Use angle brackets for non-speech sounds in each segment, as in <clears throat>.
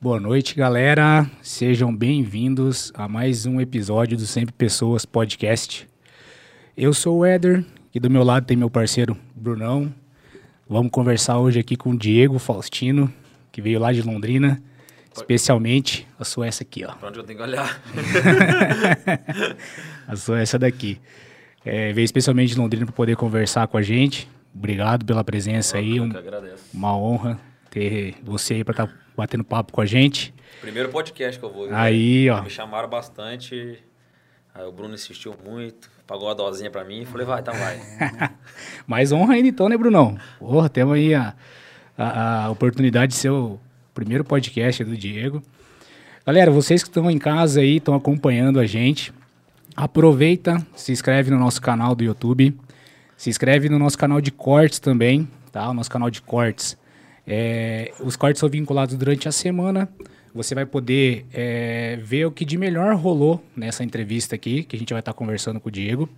Boa noite, galera. Sejam bem-vindos a mais um episódio do Sempre Pessoas Podcast. Eu sou o Éder e do meu lado tem meu parceiro Brunão. Vamos conversar hoje aqui com o Diego Faustino, que veio lá de Londrina, especialmente a essa aqui, ó. Pra onde eu tenho que olhar? <laughs> a sua essa daqui. É, veio especialmente de Londrina para poder conversar com a gente. Obrigado pela presença Eu aí. Um- agradeço. uma honra ter você aí para estar batendo papo com a gente. Primeiro podcast que eu vou. Aí, ó. Me chamaram bastante. Aí o Bruno insistiu muito, pagou uma dosinha pra mim. Falei, vai, então vai. <laughs> Mais honra ainda então, né, Brunão? Porra, temos aí a, a, a oportunidade de ser o primeiro podcast do Diego. Galera, vocês que estão em casa aí, estão acompanhando a gente, aproveita, se inscreve no nosso canal do YouTube, se inscreve no nosso canal de cortes também, tá? O nosso canal de cortes. É, os cortes são vinculados durante a semana. Você vai poder é, ver o que de melhor rolou nessa entrevista aqui, que a gente vai estar conversando com o Diego.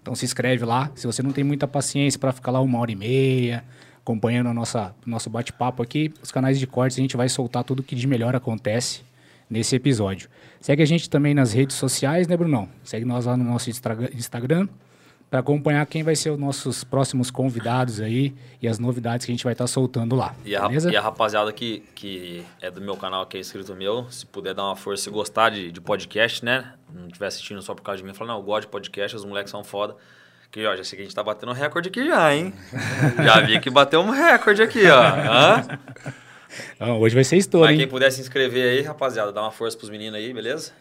Então se inscreve lá. Se você não tem muita paciência para ficar lá uma hora e meia, acompanhando nossa nosso bate-papo aqui, os canais de cortes a gente vai soltar tudo que de melhor acontece nesse episódio. Segue a gente também nas redes sociais, né, Brunão? Segue nós lá no nosso Instagram para acompanhar quem vai ser os nossos próximos convidados aí e as novidades que a gente vai estar soltando lá. E a, e a rapaziada que, que é do meu canal, que é inscrito meu, se puder dar uma força e gostar de, de podcast, né? Não estiver assistindo só por causa de mim, falar, não, eu gosto de podcast, os moleques são foda. Que, ó, já sei que a gente tá batendo recorde aqui já, hein? <laughs> já vi que bateu um recorde aqui, ó. Hã? Ah, hoje vai ser estouro, Mas hein? quem puder se inscrever aí, rapaziada, dá uma força pros meninos aí, beleza?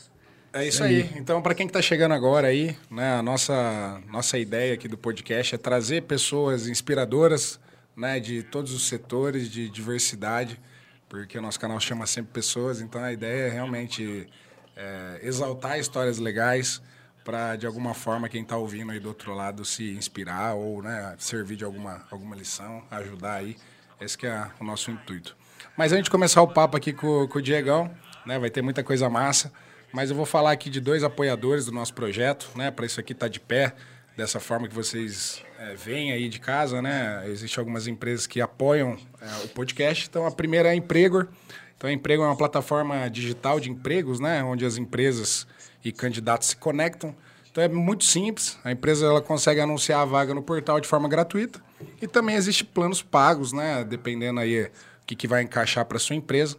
É isso aí. Então, para quem está chegando agora aí, né, a nossa, nossa ideia aqui do podcast é trazer pessoas inspiradoras né, de todos os setores de diversidade, porque o nosso canal chama sempre pessoas, então a ideia é realmente é, exaltar histórias legais para, de alguma forma, quem está ouvindo aí do outro lado se inspirar ou né, servir de alguma, alguma lição, ajudar aí. Esse que é o nosso intuito. Mas antes de começar o papo aqui com, com o Diegão, né, vai ter muita coisa massa. Mas eu vou falar aqui de dois apoiadores do nosso projeto, né? Para isso aqui estar de pé, dessa forma que vocês é, veem aí de casa, né? Existem algumas empresas que apoiam é, o podcast. Então, a primeira é a Empregor. Então, a Empregor é uma plataforma digital de empregos, né? Onde as empresas e candidatos se conectam. Então, é muito simples. A empresa ela consegue anunciar a vaga no portal de forma gratuita. E também existe planos pagos, né? Dependendo aí o que, que vai encaixar para sua empresa.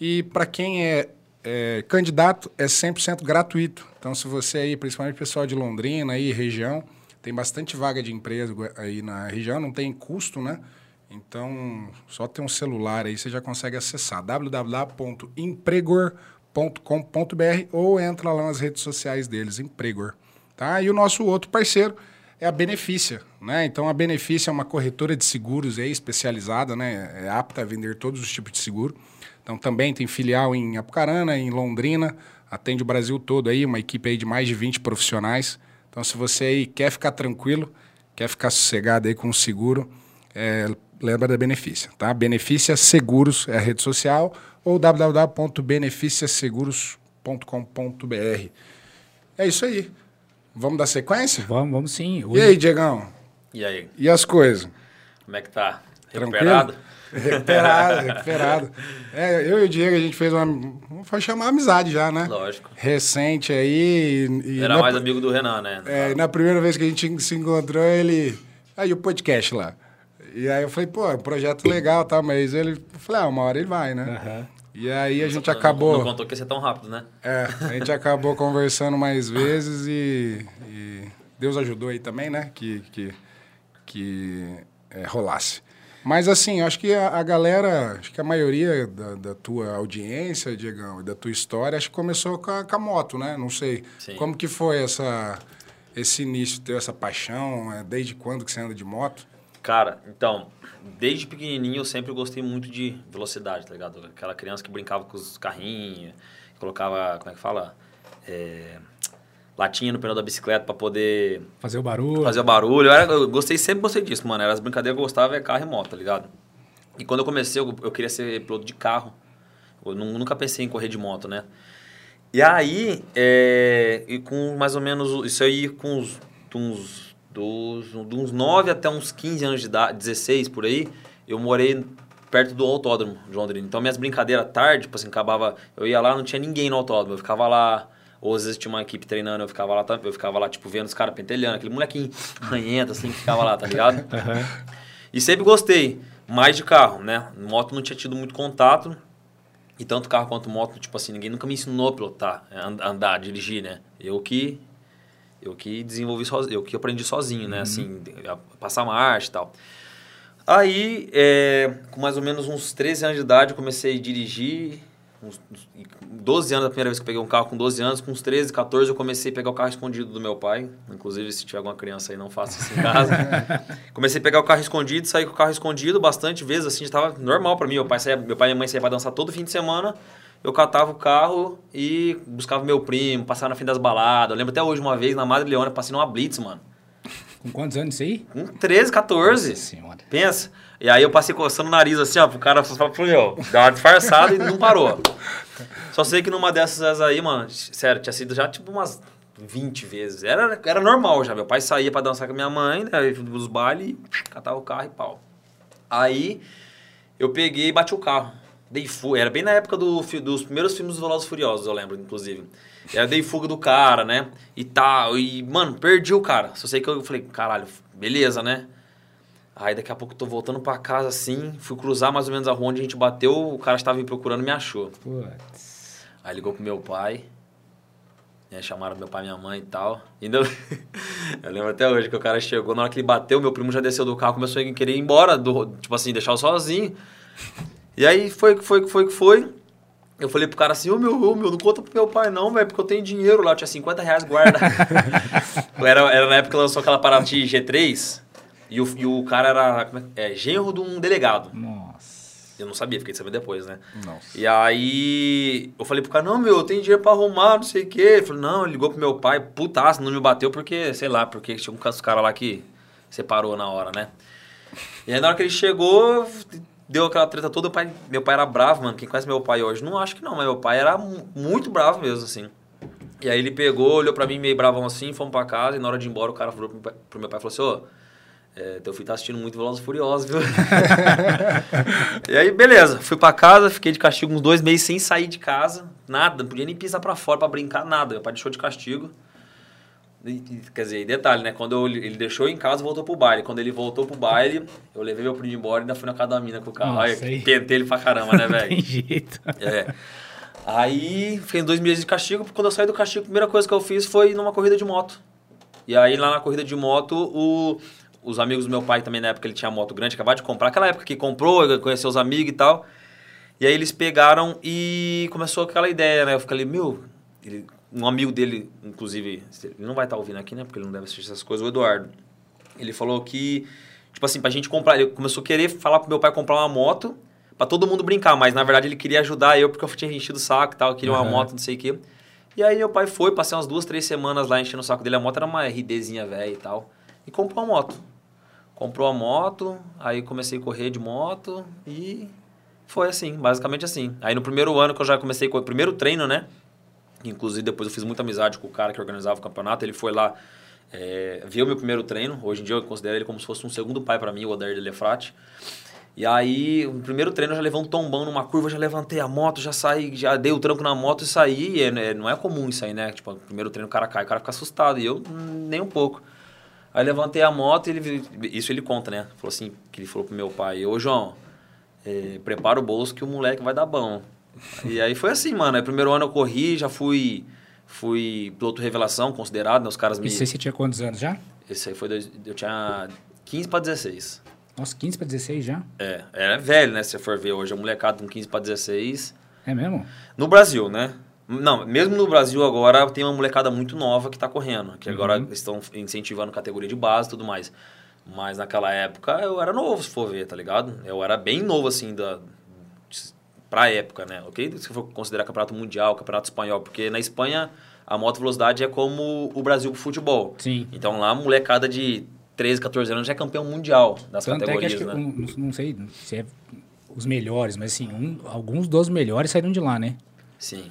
E para quem é é, candidato é 100% gratuito. Então, se você aí, principalmente pessoal de Londrina aí, região, tem bastante vaga de emprego aí na região, não tem custo, né? Então, só ter um celular aí, você já consegue acessar www.empregor.com.br ou entra lá nas redes sociais deles, Empregor. Tá? E o nosso outro parceiro é a Benefícia, né? Então, a Benefícia é uma corretora de seguros aí, especializada, né? É apta a vender todos os tipos de seguro. Então também tem filial em Apucarana, em Londrina, atende o Brasil todo aí, uma equipe aí de mais de 20 profissionais. Então se você aí quer ficar tranquilo, quer ficar sossegado aí com o seguro, é, lembra da Benefícia, tá? Benefícia Seguros é a rede social ou www.beneficiaseguros.com.br. É isso aí. Vamos dar sequência? Vamos, vamos sim. E Hoje- aí, Diegão? E aí, E as coisas? como é que tá? Tranquilo? Recuperado? Recuperado. É, eu e o Diego, a gente fez uma. Vamos chamar amizade já, né? Lógico. Recente aí. E, e Era na, mais amigo do Renan, né? é, e na primeira vez que a gente se encontrou, ele. Aí o podcast lá. E aí eu falei, pô, é um projeto legal, tá? Mas ele. Eu falei, ah, uma hora ele vai, né? Aham. E aí a gente Não- acabou. Não, contou que ia ser tão rápido, né? É, a gente acabou conversando mais vezes e, e Deus ajudou aí também, né? Que, que, que é, rolasse. Mas assim, acho que a, a galera, acho que a maioria da, da tua audiência, Diegão, e da tua história, acho que começou com a, com a moto, né? Não sei. Sim. Como que foi essa, esse início, teu, essa paixão? é, Desde quando que você anda de moto? Cara, então, desde pequenininho eu sempre gostei muito de velocidade, tá ligado? Aquela criança que brincava com os carrinhos, colocava, como é que fala? É, latinha no pneu da bicicleta pra poder Fazer o barulho. fazer o barulho. Eu, era- eu gostei, sempre gostei disso, mano. Era as brincadeiras que eu gostava é carro e moto, tá ligado? E quando eu comecei, eu, eu queria ser piloto de carro. Eu nu- nunca pensei em correr de moto, né? E aí, é, e com mais ou menos, isso aí com uns, uns, dos, de uns 9 até uns 15 anos de idade, 16 por aí, eu morei perto do autódromo de Londrina. Então minhas brincadeiras tarde, tipo assim, acabava. Eu ia lá, não tinha ninguém no autódromo. Eu ficava lá. Ou às vezes tinha uma equipe treinando, eu ficava lá, eu ficava lá, tipo, vendo os caras pentelhando, aquele molequinho ranhento, assim, que ficava lá, tá ligado? <laughs> E sempre gostei mais de carro, né? Moto não tinha tido muito contato. E tanto carro quanto moto, tipo assim, ninguém nunca me ensinou a pilotar, andar, dirigir, né? Eu que eu que desenvolvi sozinho, eu que aprendi sozinho, né? Uhum. Assim, passar marcha e tal. Aí, é, com mais ou menos uns 13 anos de idade, eu comecei a dirigir. Uns, 12 anos, a primeira vez que eu peguei um carro com 12 anos, com uns 13, 14, eu comecei a pegar o carro escondido do meu pai. Inclusive, se tiver alguma criança aí, não faça isso em casa. <laughs> comecei a pegar o carro escondido, saí com o carro escondido bastante vezes, assim, estava normal para mim. Meu pai, saía, meu pai e minha mãe saíam para dançar todo fim de semana. Eu catava o carro e buscava meu primo, passava na fim das baladas. Eu lembro até hoje, uma vez, na Madre Leona, passei numa Blitz, mano. Com quantos anos isso aí? Com 13, 14. Nossa senhora. Pensa. E aí eu passei coçando o nariz assim, ó, pro cara falar, meu, dá uma disfarçada e não parou. Só sei que numa dessas aí, mano, sério, tinha sido já tipo umas 20 vezes. Era, era normal já. Meu pai saía para dançar com a minha mãe, né, dos bailes, catava o carro e pau. Aí eu peguei e bati o carro. Dei fuga. Era bem na época do, dos primeiros filmes dos Velozes Furiosos, eu lembro, inclusive. Era dei fuga do cara, né? E tal. E, mano, perdi o cara. Só sei que eu falei, caralho, beleza, né? Aí daqui a pouco eu tô voltando para casa assim, fui cruzar mais ou menos a rua onde a gente bateu, o cara estava me procurando e me achou. Putz. Aí ligou pro meu pai, né, chamaram meu pai e minha mãe e tal. Ainda <laughs> eu lembro até hoje que o cara chegou, na hora que ele bateu, meu primo já desceu do carro, começou a querer ir embora, do, tipo assim, deixar eu sozinho. E aí foi que foi que foi que foi. Eu falei pro cara assim, ô meu, ô meu, não conta pro meu pai não, velho, porque eu tenho dinheiro lá, eu tinha 50 reais guarda. <laughs> era, era na época que lançou aquela parada de G3, e o, e o cara era é, é, genro de um delegado. Nossa. Eu não sabia, fiquei sabendo depois, né? Nossa. E aí eu falei pro cara, não, meu, eu tenho dinheiro pra arrumar, não sei o quê. Ele falou, não, ele ligou pro meu pai, putaço, não me bateu porque, sei lá, porque tinha um cara lá que separou na hora, né? E aí na hora que ele chegou, deu aquela treta toda, pai, meu pai era bravo, mano. Quem conhece meu pai hoje? Não acho que não, mas meu pai era muito bravo mesmo, assim. E aí ele pegou, olhou pra mim meio bravão assim, fomos pra casa, e na hora de ir embora o cara falou pro meu pai, falou assim, ô... É, teu filho tá assistindo muito Velozes Furiosos, viu? <laughs> e aí, beleza. Fui pra casa, fiquei de castigo uns dois meses sem sair de casa. Nada, não podia nem pisar pra fora pra brincar, nada. Meu pai deixou de castigo. E, quer dizer, detalhe, né? Quando eu, ele deixou em casa, voltou pro baile. Quando ele voltou pro baile, eu levei meu primo embora e ainda fui na casa da mina com o carro. Nossa, aí, tentei ele pra caramba, né, <laughs> velho? Tem jeito. É. Aí, fiquei dois meses de castigo. Quando eu saí do castigo, a primeira coisa que eu fiz foi numa corrida de moto. E aí, lá na corrida de moto, o, os amigos do meu pai também, na época, ele tinha moto grande, acabava de comprar. Aquela época que comprou, conheceu os amigos e tal. E aí, eles pegaram e começou aquela ideia, né? Eu falei, meu... Ele, um amigo dele, inclusive, ele não vai estar tá ouvindo aqui, né? Porque ele não deve assistir essas coisas, o Eduardo. Ele falou que, tipo assim, pra gente comprar, ele começou a querer falar pro meu pai comprar uma moto para todo mundo brincar, mas na verdade ele queria ajudar eu porque eu tinha enchido o saco e tal, queria uhum. uma moto, não sei o quê. E aí meu pai foi, passei umas duas, três semanas lá enchendo o saco dele. A moto era uma RDzinha velha e tal. E comprou a moto. Comprou a moto, aí comecei a correr de moto e foi assim, basicamente assim. Aí no primeiro ano que eu já comecei com o primeiro treino, né? Inclusive, depois eu fiz muita amizade com o cara que organizava o campeonato. Ele foi lá é, ver o meu primeiro treino. Hoje em dia eu considero ele como se fosse um segundo pai para mim, o Odair de Lefrate. E aí, no primeiro treino eu já levei um tombão numa curva, já levantei a moto, já saí, já dei o tranco na moto e saí. E é, não é comum isso aí, né? Tipo, no primeiro treino o cara cai, o cara fica assustado. E eu, nem um pouco. Aí levantei a moto e ele, isso ele conta, né? Falou assim, que ele falou pro meu pai, ô João, é, prepara o bolso que o moleque vai dar bom. E aí foi assim, mano. Aí primeiro ano eu corri, já fui fui piloto revelação, considerado, né? Os caras me... E você tinha quantos anos já? Esse aí foi... Dois, eu tinha 15 para 16. Nossa, 15 para 16 já? É, era velho, né? Se você for ver hoje, a molecada com 15 para 16. É mesmo? No Brasil, né? Não, mesmo no Brasil agora tem uma molecada muito nova que tá correndo. Que uhum. agora estão incentivando categoria de base e tudo mais. Mas naquela época eu era novo, se for ver, tá ligado? Eu era bem novo, assim, da, para a época, né? Ok? Se for considerar campeonato mundial, campeonato espanhol, porque na Espanha a moto velocidade é como o Brasil pro futebol. Sim. Então lá a molecada de 13, 14 anos já é campeão mundial das Tanto categorias, é que acho né? Que, não, não sei se é os melhores, mas assim, um, alguns dos melhores saíram de lá, né? Sim.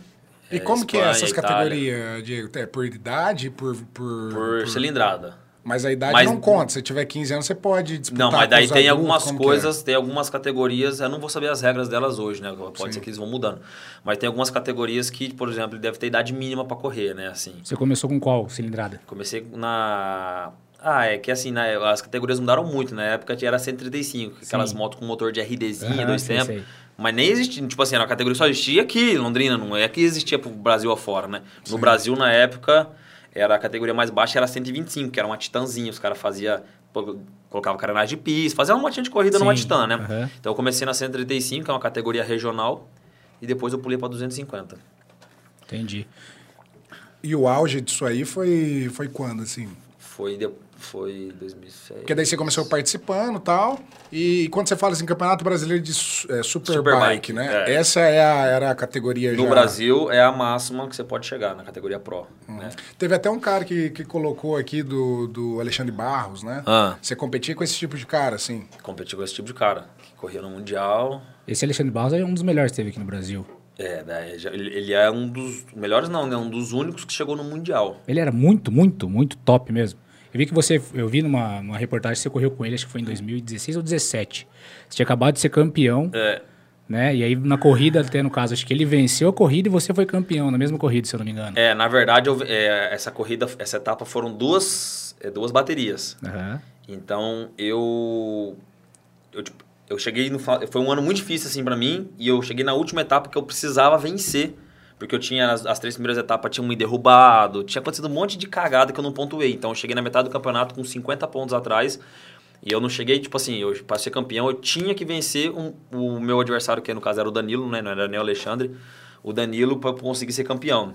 E é, como Espanha, que é essas categorias, Diego? É por idade, por... Por, por, por cilindrada. Mas a idade Mas- não conta. Se você tiver 15 anos, você pode disputar Não, mas daí com os tem adultos, algumas é? coisas, tem algumas categorias, eu não vou saber as regras delas hoje, né? Pode Sim. ser que eles vão mudando. Mas tem algumas categorias que, por exemplo, deve ter idade mínima para correr, né? Assim, Você começou com qual cilindrada? comecei na Ah, é que assim, né, as categorias mudaram muito. Na época era 135, aquelas Sim. motos com motor de RDzinha, Aham, dois tempos. sei. Mas nem existia, tipo assim, era uma categoria que só existia aqui em Londrina, não é que existia pro Brasil afora, né? No Sim. Brasil, na época, era a categoria mais baixa, era 125, que era uma titanzinha. Os caras faziam, colocava carenagem de pista, fazia uma motinha de corrida numa Sim, titã, né? aham. Então eu comecei na 135, que é uma categoria regional, e depois eu pulei pra 250. Entendi. E o auge disso aí foi, foi quando, assim? Foi, de, foi 2006. Porque daí você começou participando e tal. E quando você fala assim, Campeonato Brasileiro de é, Superbike, Superbike, né? é. Essa é a, era a categoria No já... Brasil é a máxima que você pode chegar na categoria Pro. Uhum. Né? Teve até um cara que, que colocou aqui do, do Alexandre Barros, né? Ah. Você competia com esse tipo de cara, assim. Competir com esse tipo de cara. Que corria no Mundial. Esse Alexandre Barros é um dos melhores que teve aqui no Brasil. É, ele ele é um dos melhores, não, né? Um dos únicos que chegou no Mundial. Ele era muito, muito, muito top mesmo. Eu vi que você, eu vi numa, numa reportagem que você correu com ele, acho que foi em 2016 ou 2017. Você tinha acabado de ser campeão, É, né? E aí na corrida, até no caso, acho que ele venceu a corrida e você foi campeão na mesma corrida, se eu não me engano. é na verdade, eu- é, essa corrida, essa etapa foram duas, é, duas baterias. Aham. Então, eu... Eu, tipo, eu cheguei no... Foi um ano muito difícil, assim, pra mim. E eu cheguei na última etapa que eu precisava vencer. Porque eu tinha... As, as três primeiras etapas tinham me derrubado. Tinha acontecido um monte de cagada que eu não pontuei. Então, eu cheguei na metade do campeonato com 50 pontos atrás. E eu não cheguei, tipo assim... Eu, pra ser campeão, eu tinha que vencer um- o meu adversário, que no caso era o Danilo, né? Não era nem o Alexandre. O Danilo eu conseguir ser campeão.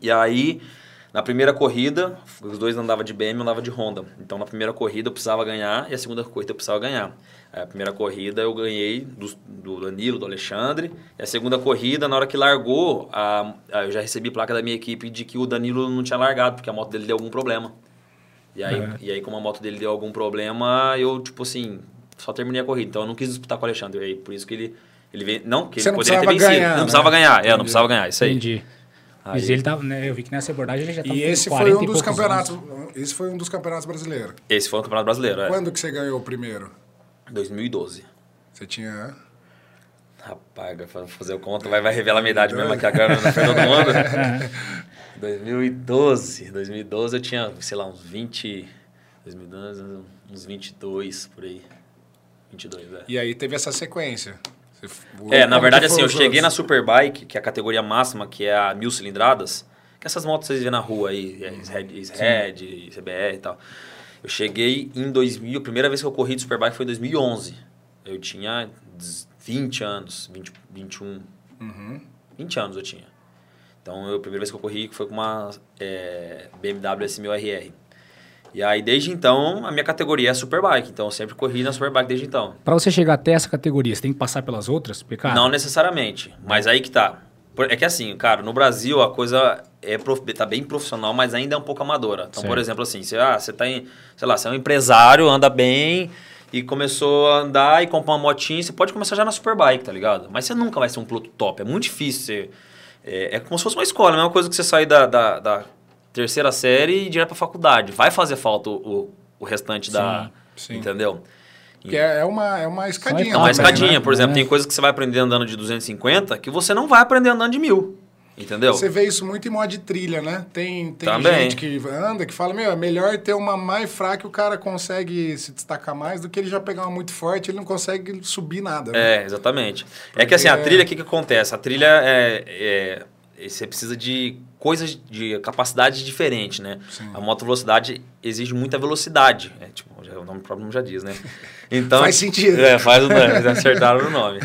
E aí... Na primeira corrida, os dois andavam de BM e eu andava de Honda. Então, na primeira corrida eu precisava ganhar e a segunda corrida eu precisava ganhar. Aí, A primeira corrida eu ganhei do, do Danilo, do Alexandre. E a segunda corrida, na hora que largou, a, a- eu já recebi placa da minha equipe de que o Danilo não tinha largado, porque a moto dele deu algum problema. E aí, Uhum. e aí como a moto dele deu algum problema, eu, tipo assim, só terminei a corrida. Então, eu não quis disputar com o Alexandre. E aí, por isso que ele... ele veio, não, que Você ele não poderia ter vencido. ganhar, não né? precisava ganhar, é, eu não Entendi. precisava ganhar, isso aí. Entendi. Aí- Mas ele tava, né, eu vi que nessa abordagem ele já tava E com esse 40 foi um e dos campeonatos. anos. Esse foi um dos campeonatos brasileiros. Esse foi o Campeonato Brasileiro, é. Quando que você ganhou o primeiro? 2012. Você tinha. Rapaz, vai fazer o conta, vai, vai revelar a minha idade mesmo aqui agora na de todo <laughs> mundo. 2012. 2012 eu tinha, sei lá, uns 20. 2012, uns 22 por aí. 22, é. E aí teve essa sequência. É, na verdade, assim, eu cheguei na? Superbike, que é a categoria máxima, que é a mil cilindradas, que essas motos vocês vêem na rua aí, é Red, Red CBR e tal. Eu cheguei em 2000, a primeira vez que eu corri de Superbike foi em 2011. Eu tinha 20 anos, 20, 21, Uhum. 20 anos eu tinha. Então, eu, a primeira vez que eu corri foi com uma é, BMW S1000RR. E aí, desde então, a minha categoria é Superbike. Então, eu sempre corri na Superbike desde então. Pra você chegar até essa categoria, você tem que passar pelas outras? Porque, cara, Não necessariamente, mas aí que tá. É que assim, cara, no Brasil a coisa é prof- tá bem profissional, mas ainda é um pouco amadora. Então, Certo. por exemplo, assim, você, ah, você tá em, sei lá, você é um empresário, anda bem e começou a andar e comprar uma motinha, você pode começar já na Superbike, tá ligado? Mas você nunca vai ser um piloto top, é muito difícil. Você, é, é como se fosse uma escola, a mesma coisa que você sair da, da, da terceira série e ir direto pra faculdade. Vai fazer falta o, o, restante da... sim. Entendeu? Que é é uma, é uma escadinha. É uma escadinha, né? por exemplo, É. tem coisas que você vai aprender andando de 250 que você não vai aprender andando de mil. Entendeu? Você vê isso muito em modo de trilha, né? Tem, tem Também. gente que anda que fala, meu, é melhor ter uma mais fraca que o cara consegue se destacar mais do que ele já pegar uma muito forte ele não consegue subir nada. né? É, exatamente. É que assim, a Porque- trilha, o que, que acontece? A trilha é, é- Você precisa de coisas, de capacidade diferente, né? Sim. A moto velocidade exige muita velocidade. É, tipo, já- o nome próprio já diz, né? Então, Faz sentido. É, faz o nome, eles <laughs> acertaram o nome.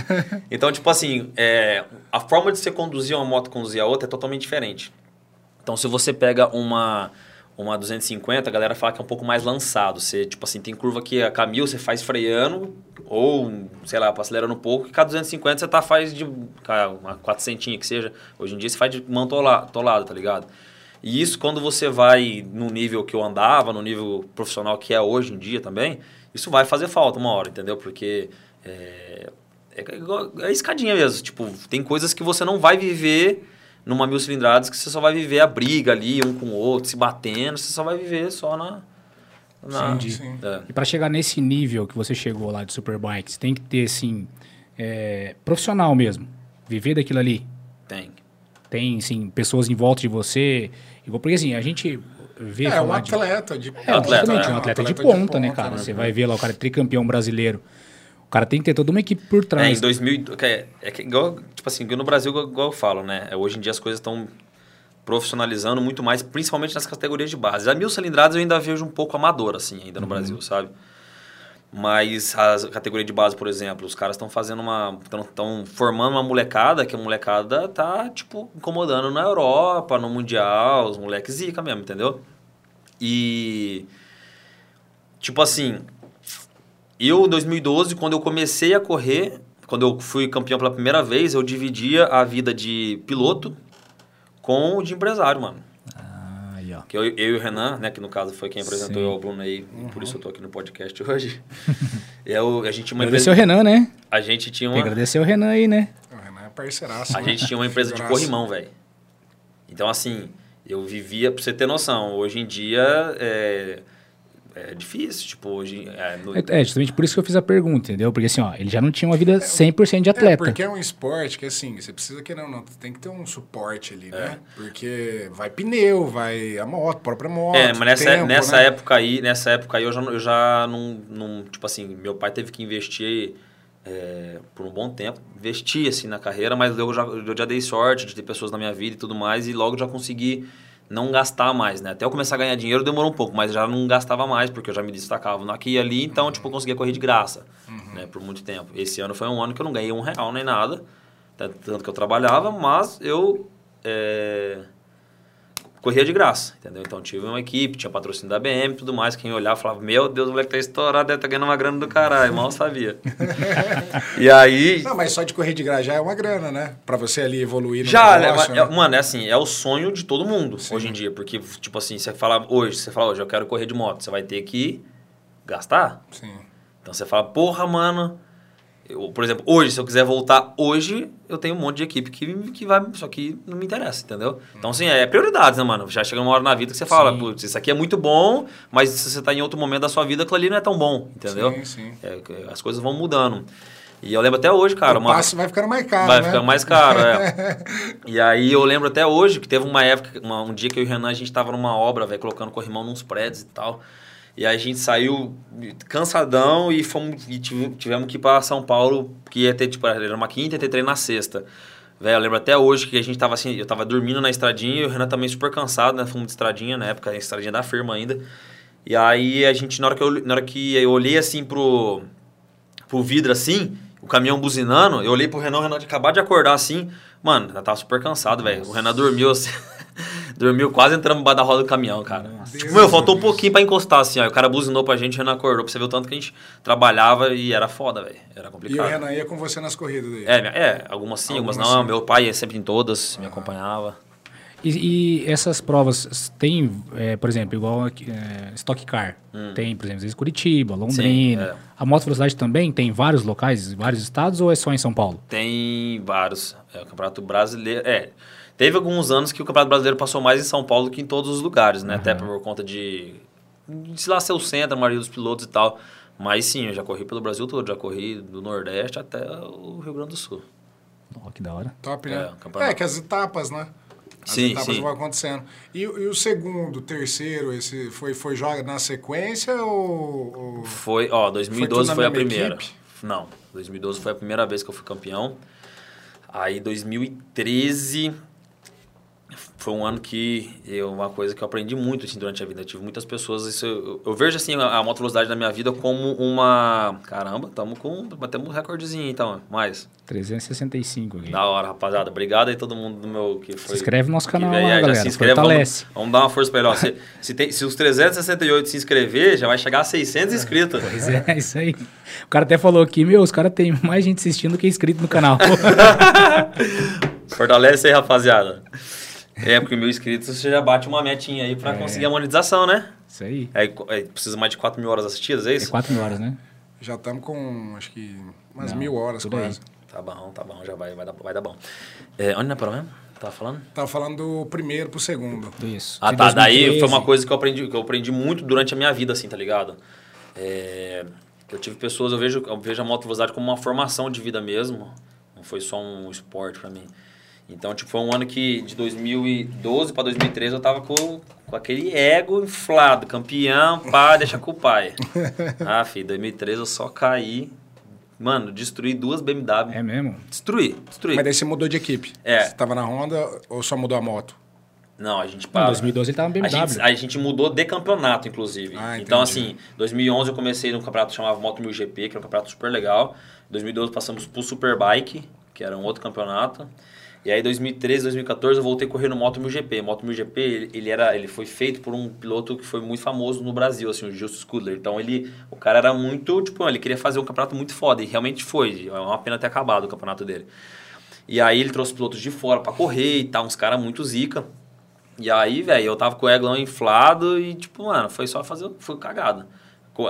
Então, tipo assim, é, a forma de você conduzir uma moto conduzir a outra é totalmente diferente. Então, se você pega uma, uma 250, a galera fala que é um pouco mais lançado. Você, tipo assim, tem curva que a Camil você faz freando, ou, sei lá, acelerando um pouco, e com a 250 você tá, faz de uma 400 que seja. Hoje em dia você faz de mão tola- tolada, tá ligado? E isso, quando você vai no nível que eu andava, no nível profissional que é hoje em dia também, isso vai fazer falta uma hora, entendeu? Porque é, é, é escadinha mesmo. Tipo, tem coisas que você não vai viver numa mil cilindradas que você só vai viver a briga ali, um com o outro, se batendo. Você só vai viver só na, Não, Entendi. sim. É. E para chegar nesse nível que você chegou lá de Superbikes, tem que ter, assim, é, profissional mesmo. Viver daquilo ali. Tem. Tem, assim, pessoas em volta de você. Porque, assim, a gente vê É, um falar de- atleta de É, atleta, exatamente, é. um atleta, de ponta, né, cara? Você vai ver lá o cara é tricampeão brasileiro. O cara tem que ter toda uma equipe por É, trás. em 2000, que é, é que igual, tipo assim, no Brasil, igual, eu falo, né? É, Hoje em dia as coisas estão profissionalizando muito mais, principalmente nas categorias de base. A mil cilindradas eu ainda vejo um pouco amador, assim, ainda no Brasil, sabe? Mas a categoria de base, por exemplo, os caras estão fazendo uma. estão formando uma molecada que a molecada tá, tipo, incomodando na Europa, no Mundial, os moleques zica mesmo, entendeu? E. Tipo assim, eu, em 2012, quando eu comecei a correr, quando eu fui campeão pela primeira vez, eu dividia a vida de piloto com o de empresário, mano. Ah, aí, ó. Que eu, eu e o Renan, né, que no caso foi quem apresentou eu ao Bruno aí, por isso eu tô aqui no podcast hoje. <laughs> eu, a gente tinha uma Agradecer o empresa, Renan, né? a gente tinha Tem que uma, agradecer o Renan aí, né? O Renan é parceiraço. a né? gente tinha uma empresa de corrimão, velho. Então assim, eu vivia, pra você ter noção, hoje em dia é, é difícil, tipo, hoje... É, no- É, é justamente por isso que eu fiz a pergunta, entendeu? Porque assim, ó, ele já não tinha uma vida 100% de É, atleta. porque é um esporte que, assim, você precisa que não, não, tem que ter um suporte ali, É. né? Porque vai pneu, vai a moto, a própria moto. É, mas nessa, tempo, nessa né? época aí, nessa época aí eu já, não- eu já não, não. Tipo assim, meu pai teve que investir é, por um bom tempo. Investir assim na carreira, mas eu já, eu já dei sorte de ter pessoas na minha vida e tudo mais, e logo já consegui não gastar mais, né? Até eu começar a ganhar dinheiro demorou um pouco, mas já não gastava mais, porque eu já me destacava aqui e ali, então, tipo, eu conseguia correr de graça, né? Por muito tempo. Esse ano foi um ano que eu não ganhei um real nem nada, tanto tanto que eu trabalhava, mas eu. é, corria de graça, entendeu? Então tive uma equipe, tinha patrocínio da BM e tudo mais. Quem olhava falava, meu Deus, o moleque tá estourado, deve tá ganhando uma grana do caralho, mal sabia. <laughs> e aí. Não, mas só de correr de graça já é uma grana, né? Pra você ali evoluir no Já, né, negócio, é- né? mano, é assim, é o sonho de todo mundo hoje em dia. Porque, tipo assim, você fala hoje, você fala hoje, eu quero correr de moto, você vai ter que gastar. Sim. Então você fala, porra, mano. Eu, por exemplo, hoje, se eu quiser voltar hoje, eu tenho um monte de equipe que, que vai. Só que não me interessa, entendeu? Então, assim, é prioridades, né, mano? Já chega uma hora na vida que você fala, putz, isso aqui é muito bom, mas se você tá em outro momento da sua vida, aquilo ali não é tão bom, entendeu? Sim, sim. É, as coisas vão mudando. E eu lembro até hoje, cara. o uma- passe vai ficando mais caro, Vai né? ficando mais caro, é. <laughs> e aí eu lembro até hoje que teve uma época, uma- um dia que eu e o Renan, a gente tava numa obra, velho, colocando corrimão nos prédios e tal. E a gente saiu cansadão e fomos e tive- tivemos que ir pra São Paulo, que ia ter, tipo, era uma quinta e ter treino na sexta. Velho, eu lembro até hoje que a gente tava assim, eu tava dormindo na estradinha e o Renan também super cansado, né? Fomos de estradinha, na época, a estradinha da firma ainda. E aí a gente, na hora que eu, na hora que eu olhei assim pro, pro vidro assim, o caminhão buzinando, eu olhei pro Renan, o Renan tinha acabado de acordar assim. Mano, eu tava super cansado, velho. O Renan dormiu assim. <laughs> dormiu quase entrando embaixo da roda do caminhão, cara. Tipo, meu, faltou um pouquinho pra encostar assim, ó. O cara buzinou pra gente, o Renan acordou. Pra você ver o tanto que a gente trabalhava e era foda, velho. Era E o complicado. Renan ia com você nas corridas daí. É, é, algumas sim, algumas, Algumas não. sim. Meu pai ia sempre em todas, me acompanhava. E, e essas provas tem, é, por exemplo, igual é, Stock Car. Tem, por exemplo, às vezes Curitiba, Londrina. Hum. é. A Moto Velocidade também tem vários locais, vários estados ou é só em São Paulo? Tem vários. É, o Campeonato Brasileiro. É. Teve alguns anos que o Campeonato Brasileiro passou mais em São Paulo do que em todos os lugares, né? Até por conta de. de sei lá, ser o centro, a maioria dos pilotos e tal. Mas sim, eu já corri pelo Brasil todo, já corri do Nordeste até o Rio Grande do Sul. Ó, que da hora. Top, É, né? campeonato. É, que as etapas, né? As Sim, etapas sim. vão acontecendo. E, e o segundo, terceiro, esse foi, foi joga na sequência ou... ou- Foi, ó, 2012 tudo foi, na a primeira. equipe? Não, 2012 foi a primeira vez que eu fui campeão. Aí 2013 foi um ano que eu, uma coisa que eu aprendi muito assim, durante a vida. Eu tive muitas pessoas. Isso, eu, eu vejo assim a, a moto velocidade na minha vida como uma. Caramba, estamos com. Batemos um recordezinho então, mais. 365 aqui. Da hora, rapaziada. Obrigado aí todo mundo do meu que foi. Se inscreve no nosso que canal veio lá, galera. Se inscreve, Fortalece. vamos, vamos dar uma força pra ele. Ó, se, <laughs> se, tem, se os 368 se inscrever, já vai chegar a 600 inscritos. Pois é, isso aí. O cara até falou aqui, meu, os caras têm mais gente assistindo do que inscrito no canal. <laughs> Fortalece aí, rapaziada. É, porque mil inscritos você já bate uma metinha aí É. pra conseguir a monetização, né? isso aí. Aí, aí precisa mais de 4 mil horas assistidas, é É isso? 4 mil horas, né? Já estamos com, acho que, umas Não, mil horas por aí. quase. Tá bom, tá bom, já vai, vai, dar, vai dar bom. É, onde não é para mesmo? Tá falando? Tava falando do primeiro pro segundo. Isso. Ah, De tá. Daí 2013. foi uma coisa que eu aprendi, que eu aprendi muito durante a minha vida, assim, tá ligado? É, eu tive pessoas, eu vejo, eu vejo a moto velocidade como uma formação de vida mesmo. Não foi só um esporte pra mim. Então, tipo, foi um ano que de 2012 pra 2013 eu tava com, com aquele ego inflado, campeão, pá, <laughs> deixa com o pai. <laughs> Ah, filho, 2013 eu só caí. Mano, destruí duas BMW. É mesmo? Destruí, destruí. Mas daí você mudou de equipe. É. Você tava na Honda ou só mudou a moto? Não, a gente Em para. 2012 ele tava no A BMW. gente, a gente mudou de campeonato, inclusive. Ah, então, assim, 2011 eu comecei num campeonato que chamava Moto 1000 GP, que era um campeonato super legal. 2012 passamos pro Superbike, que era um outro campeonato. E aí, 2013, 2014, eu voltei correr no Moto 1000 GP. Moto 1000 GP, ele, ele era, ele foi feito por um piloto que foi muito famoso no Brasil, assim, o Gilson Scudler. Então, ele, o cara era muito, tipo, ele queria fazer um campeonato muito foda, e realmente foi. É uma pena ter acabado o campeonato dele. E aí, ele trouxe pilotos de fora pra correr e tal, uns caras muito zica. E aí, velho, eu tava com o eglão inflado e, tipo, mano, foi só fazer, foi cagada.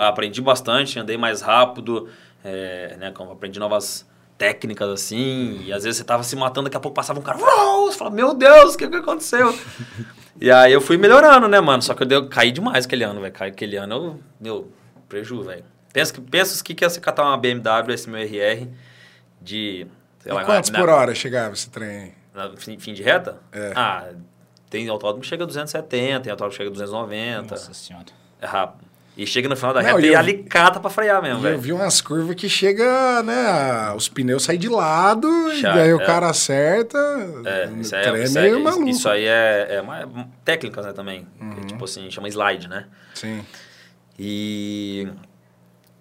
Aprendi bastante, andei mais rápido, é, né, aprendi novas técnicas, assim, e às vezes você tava se matando, daqui a pouco passava um cara, "Uau!" você fala, meu Deus, o que que aconteceu? <laughs> e aí eu fui melhorando, né, mano, só que eu dei, caí demais aquele ano, velho, caí aquele ano, eu, meu, preju, velho. Pensa que, pensa que que ia você catar uma BMW, esse meu RR, de, sei E lá... quantos na- por hora chegava esse trem na fim, fim de reta? É. Ah, tem autódromo que chega a 270, tem autódromo que chega a 290. Nossa senhora. É rápido. E chega no final da Não, reta e eu- alicata pra frear mesmo, E eu velho. vi umas curvas que chega, né? Os pneus saem de lado, e daí o é. cara acerta. É, o isso, trem é, é isso, meio é, maluco. Uhum. isso aí é, é uma, técnicas, né, também. Que, tipo assim, chama slide, né? Sim. E...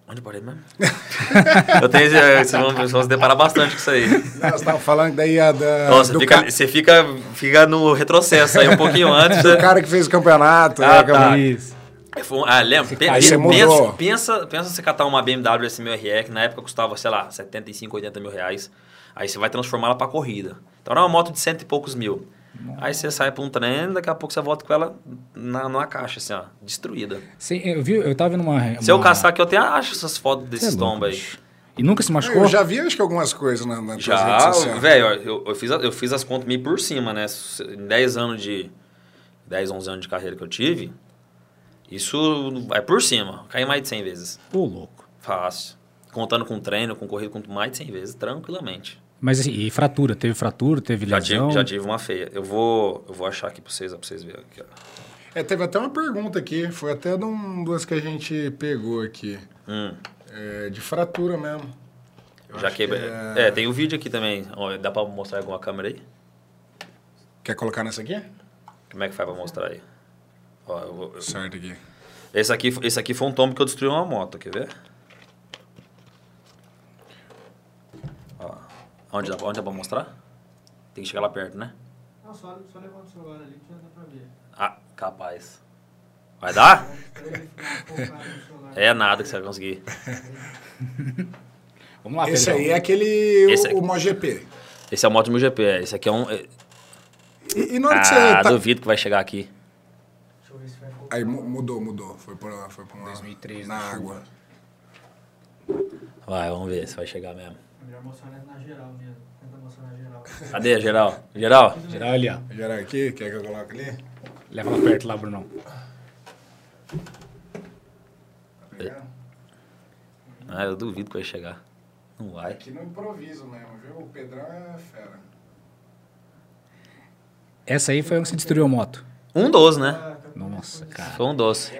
Onde eu parei mesmo? <laughs> eu tenho... é, Vocês vão, vocês vão se deparar bastante com isso aí. Não, você tava falando daí a da, Nossa, fica, ca- você fica, fica no retrocesso aí um pouquinho antes. do cara que fez o campeonato. Ah, né, tá. Isso. Foi um- Ah, lembra? Pe- caiu, você mudou. pensa, pensa, pensa você catar uma BMW S1000RE, que na época custava, sei lá, 75, 80 mil reais. Aí você vai transformá-la para corrida. Então era uma moto de cento e poucos mil. Aí você sai para um trem, daqui a pouco você volta com ela na, numa caixa, assim, ó, destruída. Sim, eu, vi, eu tava numa. Se eu uma- caçar aqui, eu tenho, acho essas fotos desses é tombos aí. E nunca se machucou? Eu já vi, acho que algumas coisas na, redes Já, velho, eu, eu, fiz, eu fiz as contas meio por cima, né? Em 10 anos de. 10, 11 anos de carreira que eu tive, isso vai por cima. Caí mais de 100 vezes. Pô, louco. Fácil. Contando com treino, com corrida, com mais de 100 vezes, tranquilamente. Mas assim, e fratura? Teve fratura? Teve Já lesão? tive, já tive uma feia. Eu vou, eu vou achar aqui pra vocês, pra vocês verem. Aqui, ó. É, teve até uma pergunta aqui, foi até de um duas que a gente pegou aqui. Hum, É, de fratura mesmo. Eu já quebrei. que É... tem o vídeo aqui também. Dá pra mostrar com a câmera aí? Quer colocar nessa aqui? Como é que faz pra mostrar aí? Ó, eu vou- eu- Certo aqui. Esse, aqui, esse aqui foi um tombo que eu destruí uma moto, quer ver? Ó, onde, dá, onde dá pra mostrar? Tem que chegar lá perto, né? Não, só, só levanta o celular ali que já dá pra ver. Ah, capaz. Vai dar? <laughs> É nada que você vai conseguir. <laughs> Vamos lá, Esse Pedrão. aí é aquele, Esse o, o MotoGP. Esse é o Moto 1000 GP, é. esse aqui é um... é- E, e na hora que Ah, você tá... duvido que vai chegar aqui. Deixa eu ver se vai focar. Aí mu- mudou, mudou. Foi pra, foi pra uma, 2003, na na água. Vai, vamos ver se vai chegar mesmo. É melhor mostrar na- na geral mesmo. Tenta mostrar na geral. Cadê, geral? Geral? Geral ali, ó. Gerar aqui, quer que eu coloque ali? Leva lá perto lá, Brunão. Tá pegando? Ah, eu duvido que vai chegar. Não vai. Aqui no improviso mesmo, viu? O Pedrão é fera. Essa aí foi a que você destruiu a moto. Um dos, né? Tá Nossa, cara. Foi um doce.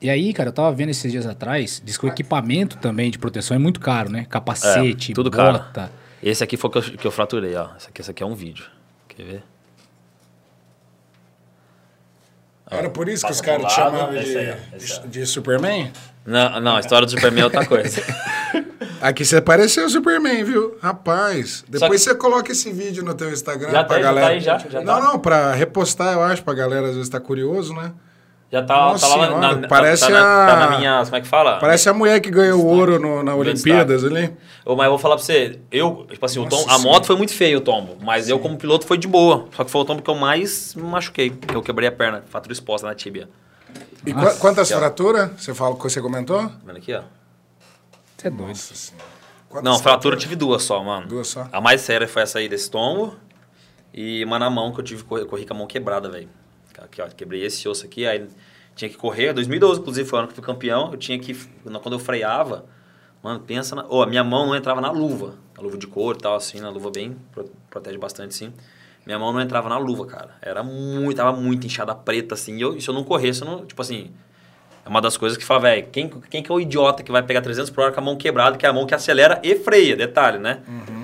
E aí, cara, eu tava vendo esses dias atrás, diz que o equipamento também de proteção é muito caro, né? Capacete, É, tudo caro. bota. Esse aqui foi o que eu, que eu fraturei, ó. Esse aqui, esse aqui é um vídeo. Quer ver? Era por isso que os Passa caras te chamavam de, aí, de, de Superman? Não, não, a história do Superman é outra coisa. <laughs> Aqui você pareceu o Superman, viu? Rapaz. Depois que- você coloca esse vídeo no teu Instagram Já pra tá, já galera. tá aí, já, já não, tá. não, pra repostar, eu acho, pra galera às vezes tá curioso, né? Já tá, Nossa tá lá na, senhora, na- parece tá, na, tá a- na minha. Como é que fala? Parece a mulher que ganhou o ouro no, na Olimpíadas ali. Ô, mas eu vou falar pra você, eu, tipo assim, o Nossa tom, a moto foi muito feio o tombo, mas eu como piloto foi de boa. Só que foi o tombo que eu mais me machuquei, que eu quebrei a perna, fatura exposta na tíbia. E Nossa, quantas fraturas? Você fala que você comentou? Tá vendo aqui, ó? Você é doido. Nossa senhora. Quantas Não, fratura eu tive duas só, mano. Duas só? A mais séria foi essa aí desse tombo. E uma na mão que eu tive, corri, corri com a mão quebrada, velho. Aqui, ó, quebrei esse osso aqui, aí tinha que correr. 2012, inclusive, foi o ano que eu fui campeão. Eu tinha que, quando eu freava, mano, pensa na. Ô, a minha mão não entrava na luva. A luva de couro e tal, assim, na luva bem, pro- protege bastante, sim. Minha mão não entrava na luva, cara. Era muito, tava muito inchada preta, assim. E eu, e se eu não corresse, eu não, tipo assim. É uma das coisas que fala, velho, quem, quem que é o idiota que vai pegar 300 por hora com a mão quebrada, que é a mão que acelera e freia, detalhe, né?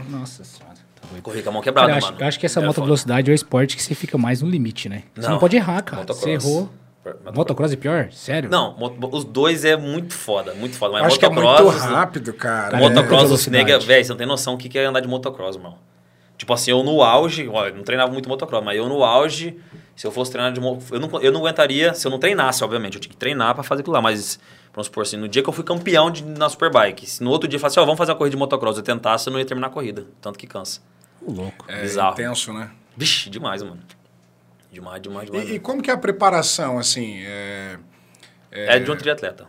Nossa senhora. Tá. Corri com a mão quebrada, Cara, eu acho, mano. eu acho que essa É moto foda. velocidade é o esporte que você fica mais no limite, né? Você não Não. pode errar, cara. Você Motocross. errou. Motocross. Motocross é pior? Sério? Não, os dois é muito foda, muito foda. Mas Eu acho que é motocross, muito rápido, cara. Cara, motocross, é os nega, velho, você não tem noção o que é andar de motocross, irmão. Tipo assim, eu no auge, olha, eu não treinava muito motocross, mas eu no auge, se eu fosse treinar de mo- eu não, eu não aguentaria, se eu não treinasse, obviamente, eu tinha que treinar pra fazer aquilo lá, mas vamos supor assim, no dia que eu fui campeão de, na Superbike, se no outro dia eu falasse, ó, vamos fazer uma corrida de motocross, eu tentasse, eu não ia terminar a corrida, tanto que cansa. Ô, louco. É bizarro. intenso, né? Vixe, demais, mano. Demais, demais, demais. E, e como que é a preparação, assim? É, É de um triatleta.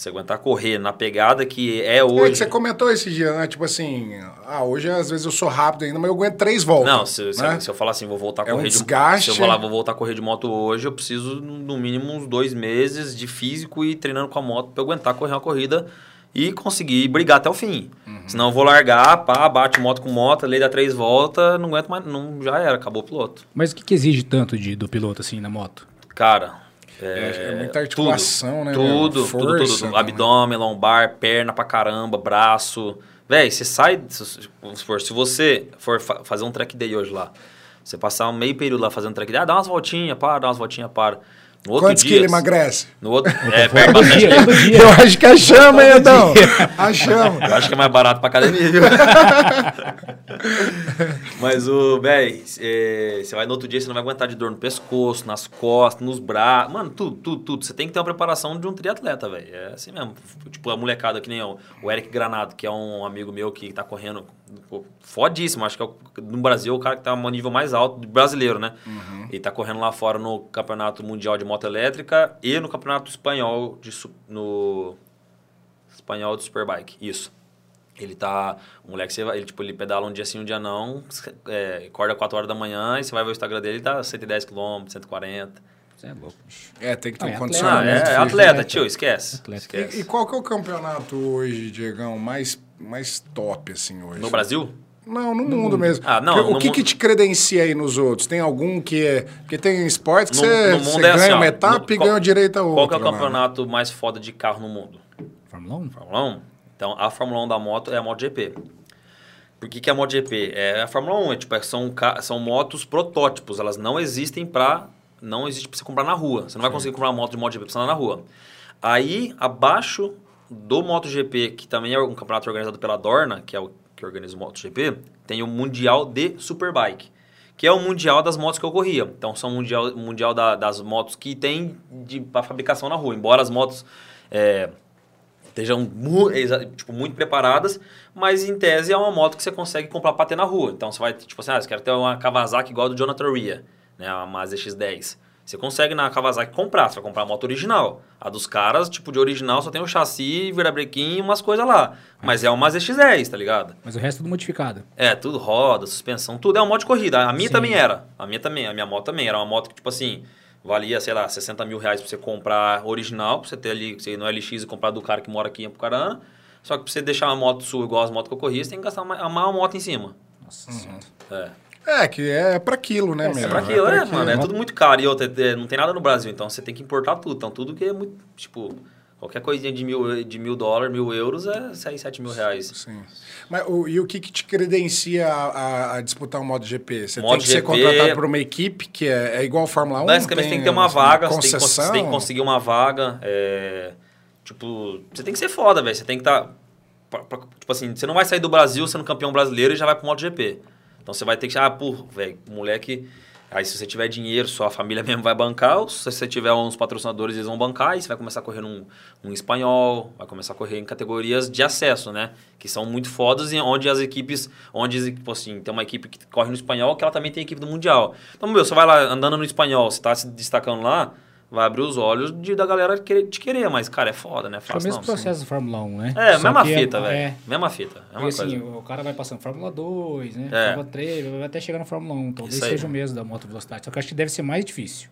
Você aguentar correr na pegada que é É hoje. que você comentou esse dia, né? Tipo assim, ah, hoje às vezes eu sou rápido ainda, mas eu aguento três voltas. Não, se, se- né? se eu falar assim, vou voltar a É um correr desgaste. de Se eu falar, vou voltar a correr de moto hoje, eu preciso, no mínimo, uns dois meses de físico e treinando com a moto pra eu aguentar correr uma corrida e conseguir brigar até o fim. Uhum. Senão eu vou largar, pá, bate moto com moto, lei dá três voltas, não aguento mais, não, já era, acabou o piloto. Mas o que, que exige tanto de, do piloto, assim, na moto? Cara. É, é muita articulação, né? Tudo, meu? tudo, tudo, Força tudo. também. Abdômen, lombar, perna pra caramba, braço. Véi, você sai. se- Vamos supor, se você for fa- fazer um track day hoje lá, você passar um meio período lá fazendo track day, ah, dá umas voltinhas, para, dá umas voltinhas, para. No outro Quantos dia. quilos emagrece? No outro. É, perde bastante. dia, todo dia. Eu acho que a chama, hein, Edão? A chama. Eu acho que é mais barato pra academia, viu? <laughs> Mas o, véi, é, você vai no outro dia, você não vai aguentar de dor no pescoço, nas costas, nos braços. Mano, tudo, tudo, tudo. Você tem que ter uma preparação de um triatleta, velho. É assim mesmo. Tipo, a molecada que nem eu, o Eric Granado, que é um amigo meu que tá correndo fodíssimo. Acho que é o- no Brasil o cara que tá no nível mais alto brasileiro, né? Ele tá correndo lá fora no Campeonato Mundial de Moto Elétrica e no Campeonato Espanhol de, no Espanhol de Superbike. Isso. Ele tá. O moleque, você vai, ele, tipo, ele pedala um dia sim, um dia não. É, acorda 4 horas da manhã e você vai ver o Instagram dele, ele tá 110 km, 140. Você é louco, bicho. É, tem que ter Ah, um é condicionamento. é, é atleta, atleta. tio, esquece. Atleta. esquece. E, e qual que é o campeonato hoje, Diegão, mais, mais top, assim, hoje? No Brasil? Não, no mundo mesmo. Ah, não, Porque no o que, mundo- que te credencia aí nos outros? Tem algum que é... Porque tem esportes que No- você, no mundo você é assim, ganha ó, uma etapa no- e ganha o direito a outra. Qual é o lá. campeonato mais foda de carro no mundo? Fórmula 1? Fórmula 1. Então, a Fórmula 1 da moto é a MotoGP. Por que, que é a MotoGP? É a Fórmula 1, é, tipo, é- são, são motos protótipos, elas não existem pra... Não existe pra você comprar na rua. Você não vai conseguir comprar uma moto de MotoGP pra você andar na rua. Aí, abaixo do MotoGP, que também é um campeonato organizado pela Dorna, que é o que organiza o MotoGP, tem o Mundial de Superbike, que é o mundial das motos que eu corria. Então, são o mundial, mundial da- das motos que tem pra fabricação na rua. Embora as motos... é, estejam tipo, muito preparadas, mas em tese é uma moto que você consegue comprar para ter na rua. Então você vai, tipo assim, ah, você quer ter uma Kawasaki igual a do Jonathan Ria, né, a Mazda X10. Você consegue na Kawasaki comprar, você vai comprar a moto original. A dos caras, tipo, de original só tem o chassi, virabrequim e umas coisas lá. Mas é uma Mazda X10, tá ligado? Mas o resto é tudo modificado. É, tudo roda, suspensão, tudo. É uma moto de corrida. A minha Sim. também era. A minha também, a minha moto também. Era uma moto que, tipo assim, valia, sei lá, 60 mil reais pra você comprar original, pra você ter ali, você ir no LX e comprar do cara que mora aqui em Apucarana. Só que pra você deixar uma moto sua igual as motos que eu corria, você tem que gastar uma, uma moto em cima. Nossa senhora. É. É, que é pra aquilo, né, É, meu? É pra aquilo, é, mano. É tudo muito caro. E outra, é, não tem nada no Brasil, então você tem que importar tudo. Então tudo que é muito, tipo, qualquer coisinha de mil, de mil dólares, mil euros é 6, 7 mil reais. Sim. Mas o, e o que, que te credencia a, a- disputar um MotoGP? Você tem que MotoGP ser contratado por uma equipe que é, é igual a Fórmula 1? Basicamente tem que ter uma vaga, você tem que, você tem que conseguir uma vaga. é, tipo, você tem que ser foda, velho. Você tem que estar. tipo assim, você não vai sair do Brasil sendo campeão brasileiro e já vai pro MotoGP. Então você vai ter que. Ah, pô, velho, moleque. Aí se você tiver dinheiro, sua família <laughs> mesmo vai bancar. Se você tiver uns patrocinadores, eles vão bancar. E você vai começar a correr num, num espanhol, vai começar a correr em categorias de acesso, né? Que são muito fodas e onde as equipes. Onde, tipo assim, tem uma equipe que corre no espanhol, que ela também tem equipe do Mundial. Então, meu, você vai lá andando no espanhol, você tá se destacando lá. Vai abrir os olhos de, da galera querer, te querer, mas, cara, é foda, né? É o Fácil mesmo não. processo da Fórmula 1, né? É, Só mesma que fita, é- velho. É, Mesma fita. Mesma porque assim, coisa. o cara vai passando Fórmula 2, né? É. Fórmula 3, vai até chegar na Fórmula 1. Talvez Isso aí, seja o né? mesmo da moto velocidade. Só que eu acho que deve ser mais difícil.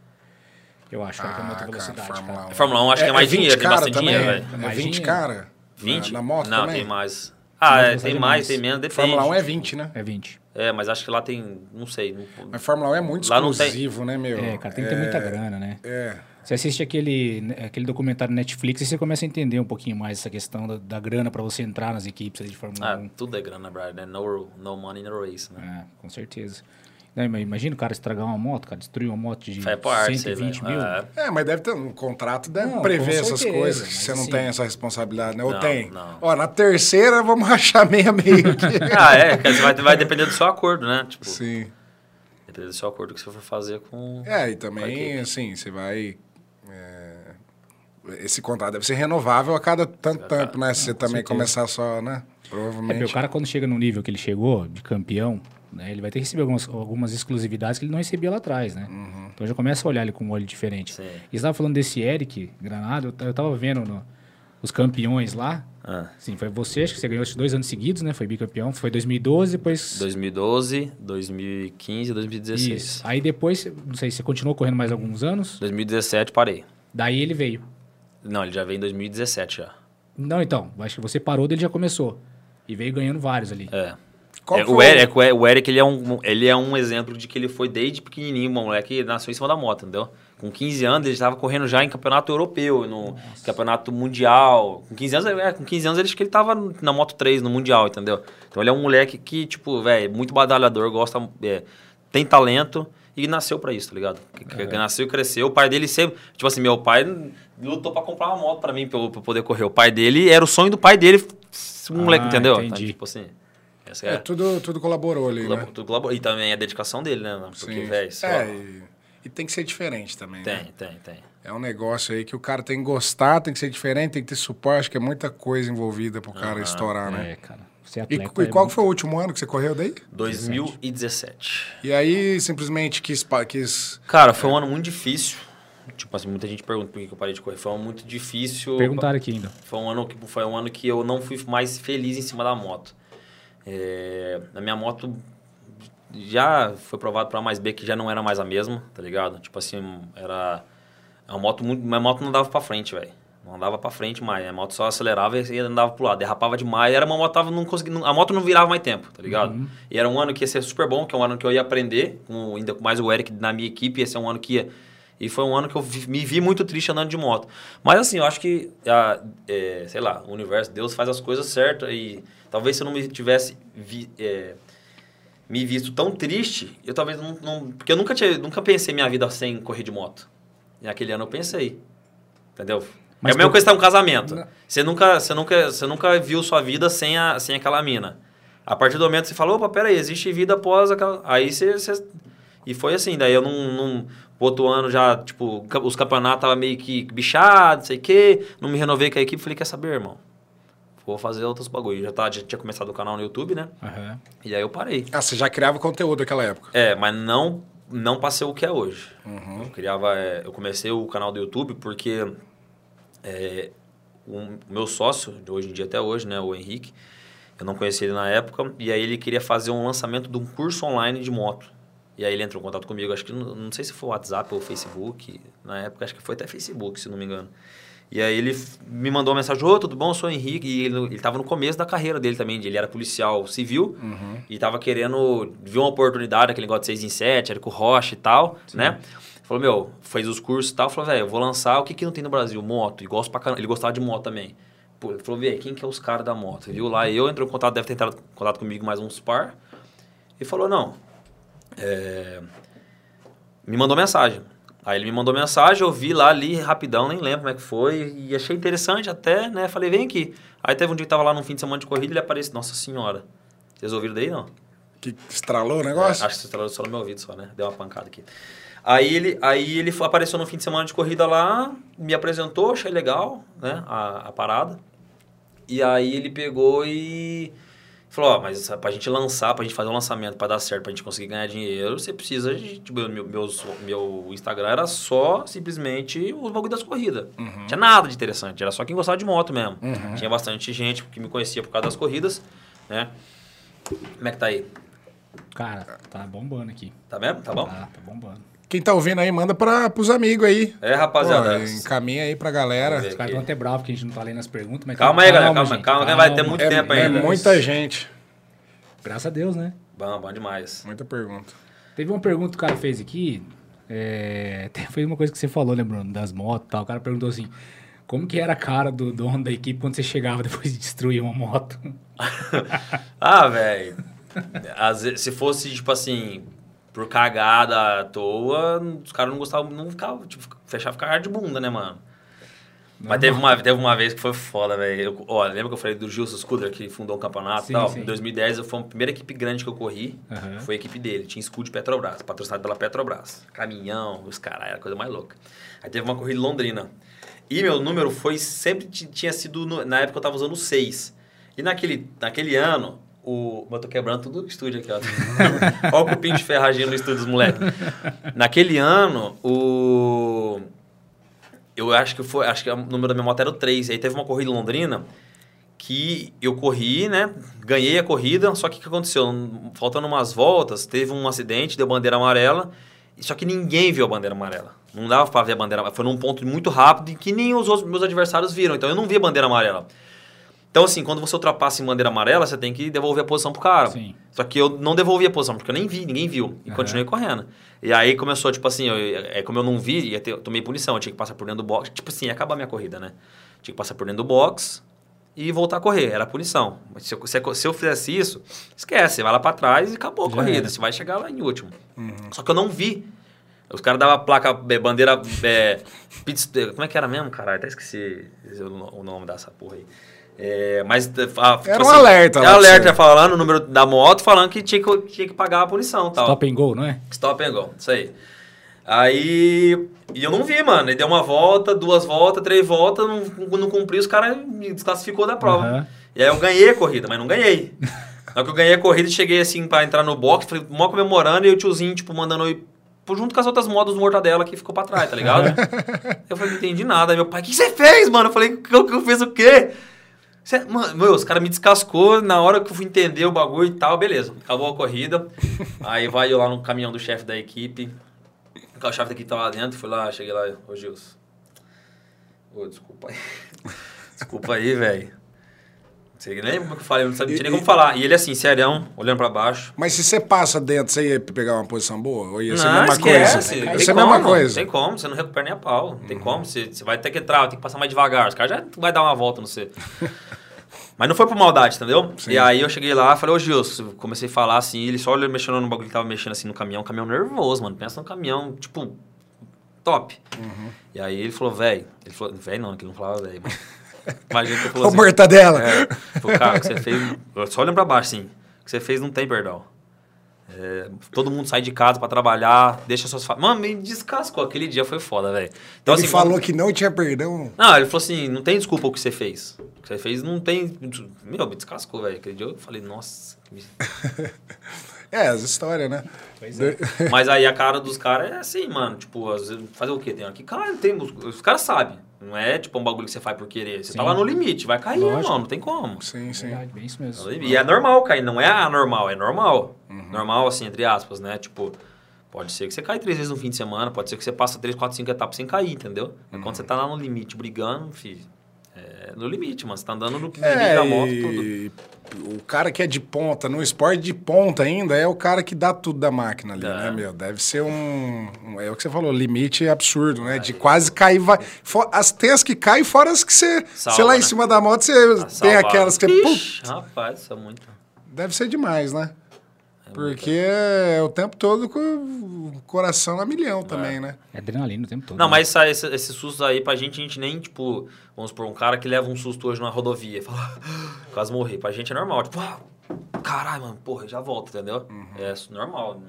Eu acho, cara, que a Ah, moto cara, velocidade, Fórmula cara. 1. Fórmula 1 acho que é mais 20 dinheiro, tem cara bastante também? dinheiro, é. velho. É Mais 20 dinheiro. cara? 20? Na, na moto Não, também? tem mais. Ah, é, velocidade tem é mais, mais. tem menos, depende. Fórmula 1 é 20, né? É 20. É, mas acho que lá tem, não sei. não- Mas Fórmula 1 é muito Lá exclusivo, né, meu? É, cara, tem que ter muita grana, né? É. Você assiste aquele, aquele documentário Netflix e você começa a entender um pouquinho mais essa questão da, da grana pra você entrar nas equipes ali de Fórmula Ah, 1. tudo é grana, Brian, né? No, no money, no race, né? É, com certeza. Mas imagina o cara estragar uma moto, cara, destruir uma moto de parte, isso aí, 120 velho. mil. É. É, mas deve ter um contrato, deve Não, prever essas coisas. mas Você não assim- tem essa responsabilidade, né? Ou Não, tem? não. Ó, na terceira vamos <laughs> rachar meia meio aqui. <laughs> Ah, é, que vai, vai depender do seu acordo, né? Tipo, Sim. depender do seu acordo que você for fazer com. É, e também, assim, você vai. é, esse contrato deve ser renovável a cada tanto Sim, tempo, né? Se você com também certeza. começar só, né? É, Provavelmente. porque o cara quando chega no nível que ele chegou, de campeão, né, ele vai ter que receber algumas, algumas exclusividades que ele não recebia lá atrás, né? Uhum. Então já começa a olhar ele com um olho diferente. Sim. E você estava falando desse Eric Granado, eu t- eu tava vendo no- os campeões lá. Ah, Sim, foi você, acho que você ganhou dois anos seguidos, né? Foi bicampeão. Foi 2012, depois... 2012, 2015 e 2016. Isso. Aí depois, não sei, você continuou correndo mais alguns anos. 2017 parei. Daí ele veio. Não, ele já veio em 2017 já. Não, então, acho que você parou dele já começou. E veio ganhando vários ali. É. Qual É, foi o, Eric, o Eric- o Eric, ele é, um, ele é um exemplo de que ele foi desde pequenininho, moleque nasceu em cima da moto, entendeu? Com 15 anos, ele estava correndo já em campeonato europeu, no campeonato mundial. Com 15 anos, é, com 15 anos ele acho que ele tava na Moto 3, no mundial, entendeu? Então ele é um moleque que, tipo, velho, muito badalhador, gosta, é, tem talento e nasceu pra isso, tá ligado? Que nasceu e cresceu. O pai dele sempre, tipo assim, meu pai lutou pra comprar uma moto pra mim, pra eu, pra eu poder correr. O pai dele, era o sonho do pai dele, um moleque, Ah, entendeu? entendi. Então, tipo assim, essa É, tudo, tudo colaborou ali, né? tudo colabora. E também a dedicação dele, né? mano? Porque, Sim. velho, só... É, e, e tem que ser diferente também, Tem, né? tem, tem. É um negócio aí que o cara tem que gostar, tem que ser diferente, tem que ter suporte, acho que é muita coisa envolvida pro cara estourar, né? É, cara. É E, e qual é que foi o último ano que você correu daí? 2017. E aí, simplesmente quis... pa- quis Cara, foi um ano muito difícil. Tipo assim, muita gente pergunta por que que eu parei de correr. Foi um ano muito difícil. Perguntaram aqui ainda. Foi um ano que, foi um ano que eu não fui mais feliz em cima da moto. É, a minha moto já foi provado para mais B que já não era mais a mesma, tá ligado? Tipo assim, era uma moto muito, minha moto não andava para frente, velho. Não andava para frente mais, a moto só acelerava e andava pro lado, derrapava demais, era uma moto tava não conseguia, a moto não virava mais tempo, tá ligado? E era um ano que ia ser super bom, que é um ano que eu ia aprender, com, ainda com mais o Eric na minha equipe, esse é um ano que ia e foi um ano que eu me vi muito triste andando de moto. Mas assim, eu acho que, a, é, sei lá, o universo, Deus faz as coisas certas e talvez se eu não me tivesse vi- é, me visto tão triste, eu talvez não... não- porque eu nunca, tinha, nunca pensei minha vida sem correr de moto. E naquele ano eu pensei, entendeu? Mas é a mesma coisa que tá um casamento. Não. Você nunca, você, nunca, você nunca viu sua vida sem, a, sem aquela mina. A partir do momento que você falou, opa, peraí, existe vida após aquela... Aí você... você- E foi assim, daí eu não... não o outro ano já, tipo, os campeonatos tava meio que bichado, não sei o quê. Não me renovei com a equipe, falei, quer saber, irmão? Vou fazer outros bagulho. Já, tá, já tinha começado o canal no YouTube, né? Aham. E aí eu parei. Ah, você já criava conteúdo naquela época. É, mas não não passei o que é hoje. Eu criava, é, eu comecei o canal do YouTube porque é, o meu sócio de hoje em dia até hoje, né, o Henrique, eu não conhecia ele na época e aí ele queria fazer um lançamento de um curso online de moto. E aí ele entrou em contato comigo, acho que não, não sei se foi WhatsApp ou Facebook, na época acho que foi até Facebook, se não me engano. E aí ele me mandou uma mensagem, ô, tudo bom? Eu sou o Henrique. E ele, ele tava no começo da carreira dele também. Ele era policial civil e tava querendo... Viu uma oportunidade, aquele negócio de 6 em 7, era com o Rocha e tal, né? Falou, meu, fez os cursos e tal. Falou, velho, eu vou lançar... O que que não tem no Brasil? Moto. E gosto pra caramba. Ele gostava de moto também. Pô, ele falou, velho, quem que é os caras da moto? Viu lá? Eu entrou em contato, deve ter entrado em contato comigo mais uns par. E falou, não... É, me mandou mensagem. Aí ele me mandou mensagem, eu vi lá, li rapidão, nem lembro como é que foi, e achei interessante até, né? Falei, vem aqui. Aí teve um dia que tava lá num fim de semana de corrida, ele apareceu, nossa senhora. Vocês ouviram daí, não? Que estralou o negócio? É, acho que instalou só no meu ouvido só, né? Deu uma pancada aqui. Aí ele, aí ele apareceu no fim de semana de corrida lá, me apresentou, achei legal, né? A, a parada. E aí ele pegou e, Falou, ó, mas pra gente lançar, pra gente fazer um lançamento, pra dar certo, pra gente conseguir ganhar dinheiro, você precisa de. Tipo, meu, meus, meu Instagram era só simplesmente o bagulho das corridas. Não tinha nada de interessante, era só quem gostava de moto mesmo. Tinha bastante gente que me conhecia por causa das corridas, né? Como é que tá aí? Cara, tá bombando aqui. Tá mesmo? Tá bom? Tá, tá bombando. Quem tá ouvindo aí, manda para os amigos aí. É, rapaziada. Pô, encaminha aí pra galera. Os caras estão até bravos que a gente não tá lendo as perguntas, mas Calma aí, galera, calma, gente, calma, que vai ter muito É, tempo é ainda. muita gente. Graças a Deus, né? Bom, bom demais. Muita pergunta. Teve uma pergunta que o cara fez aqui. É, <laughs> foi uma coisa que você falou, né, Bruno? Das motos e tal. O cara perguntou assim: como que era a cara do dono da equipe quando você chegava <laughs> depois de destruir uma moto? <laughs> Ah, velho. Se fosse, tipo assim, por cagada à toa, os caras não gostavam, não ficavam, tipo, fechava ficar de bunda, né, mano? Mas teve uma, teve uma vez que foi foda, velho. Ó, lembra que eu falei do Gilson Scudder, que fundou um campeonato Sim, e tal? sim. Em 2010, eu foi a primeira equipe grande que eu corri. Aham. Foi a equipe dele. Tinha escudo Petrobras, patrocinado pela Petrobras. Caminhão, os caras, era a coisa mais louca. Aí teve uma corrida em Londrina. E meu número foi sempre ti- tinha sido na época eu tava usando 6. E naquele, naquele ano, o. Eu tô quebrando tudo o estúdio aqui, ó. <laughs> Olha o cupim de ferragem no estúdio dos moleques. Naquele ano, o. Eu acho que foi. Acho que o número da minha moto era o 3. Aí teve uma corrida em Londrina que eu corri, né? Ganhei a corrida, só que o que aconteceu? Faltando umas voltas, teve um acidente, deu bandeira amarela, só que ninguém viu a bandeira amarela. Não dava pra ver a bandeira amarela. Foi num ponto muito rápido e que nem os meus adversários viram. Então eu não vi a bandeira amarela. Então, assim, quando você ultrapassa em bandeira amarela, você tem que devolver a posição pro cara. Sim. Só que eu não devolvi a posição, porque eu nem vi, ninguém viu. E Aham. continuei correndo. E aí começou, tipo assim, eu, é, como eu não vi, ia ter, eu tomei punição, eu tinha que passar por dentro do box. Tipo assim, ia acabar a minha corrida, né? Tinha que passar por dentro do box e voltar a correr. Era a punição. Mas se eu, se eu- se eu fizesse isso, esquece, você vai lá pra trás e acabou a Já corrida. era. Você vai chegar lá em último. Só que eu não vi. Os caras davam a placa, é, bandeira. É, é, como é que era mesmo, caralho? Até esqueci o nome dessa porra aí. É, mas. a- tipo Era um alerta lá Era pra alerta você. falando o número da moto, falando que tinha que, tinha que pagar a punição tal. Stop and go, não é? Stop and go, isso aí. Aí. E eu não vi, mano. Ele deu uma volta, duas voltas, três voltas, não, não cumpri, os caras me desclassificou da prova. Aham. E aí eu ganhei a corrida, mas não ganhei. Na que eu ganhei a corrida, cheguei assim pra entrar no box, falei, mó comemorando, e o tiozinho, tipo, mandando eu ir junto com as outras motos do Mortadela que ficou pra trás, tá ligado? eu falei, não entendi nada. Aí meu pai, o que você fez, mano? Eu falei, que eu, que eu fiz o quê? Cê- mano, meu, os caras me descascou na hora que eu fui entender o bagulho e tal, beleza. Acabou a corrida. <laughs> aí vai eu lá no caminhão do chefe da equipe. O chefe da equipe tava lá dentro, fui lá, cheguei lá, ô Gilson. Ô, desculpa aí. <laughs> desculpa aí, velho. Você lembra como é que eu falei? Eu não sabia, tinha nem como falar. E ele assim, serião, olhando pra baixo. Mas se você passa dentro, você ia pegar uma posição boa? Ou ia ser a Não, mesma esquece. coisa? Ia ser a mesma coisa. Tem como, você não recupera nem a pau. Não tem como. Você, você vai ter que entrar, tem que passar mais devagar. Os caras já vai dar uma volta no você. <laughs> Mas não foi por maldade, entendeu? Sim. E aí eu cheguei lá falei, ô Gilson, comecei a falar assim, ele só olhando, mexendo no bagulho que tava mexendo assim no caminhão, um caminhão nervoso, mano. Pensa num caminhão, tipo, top. Uhum. E aí ele falou, velho. Ele falou, velho não, que ele não falava velho. mas- Imagina que falou assim. mortadela. É, cara, o que você fez. Só olhando pra baixo, assim. O que você fez não tem perdão. É, todo mundo sai de casa pra trabalhar, deixa suas famílias. Mano, me descascou. Aquele dia foi foda, velho. Então, Ele assim, falou quando- que não tinha perdão. Não, ele falou assim: não tem desculpa o que você fez. O que você fez não tem. Meu, me descascou, velho. Aquele dia eu falei, nossa. que- <laughs> É, as histórias, né? Pois é. Mas aí a cara dos caras é assim, mano. Tipo, fazer o quê? Tem aqui, cara, tem. Os caras sabem. Não é tipo um bagulho que você faz por querer. Você tá Sim. lá no limite, vai cair, Lógico. mano. Não tem como. Sim, sim. Verdade, bem isso mesmo. E é normal cair, não é anormal, é normal. Normal, assim, entre aspas, né? Tipo, pode ser que você caia três vezes no fim de semana, pode ser que você passa três, quatro, cinco etapas sem cair, entendeu? Mas quando você tá lá no limite brigando, filho, é no limite, mano. Você tá andando no limite É, da moto, tudo. e o cara que é de ponta, no esporte de ponta ainda, é o cara que dá tudo da máquina ali, É. né, meu? Deve ser um, um- É o que você falou, limite absurdo, né? De quase cair. Vai, fo- as, tem as que caem, fora as que você. Salva, sei lá, em né? cima da moto, você Tá tem aquelas que você. Ixi, rapaz, isso é muito. deve ser demais, né? É Porque é o tempo todo com o coração a milhão também, né? É adrenalina o tempo todo. Não, né? mas essa- esse, esse susto aí pra gente, a gente nem, tipo, vamos supor, um cara que leva um susto hoje na rodovia e fala, <laughs> quase morri. Pra gente é normal, tipo, ah, caralho, mano, porra, já volta, entendeu? É normal.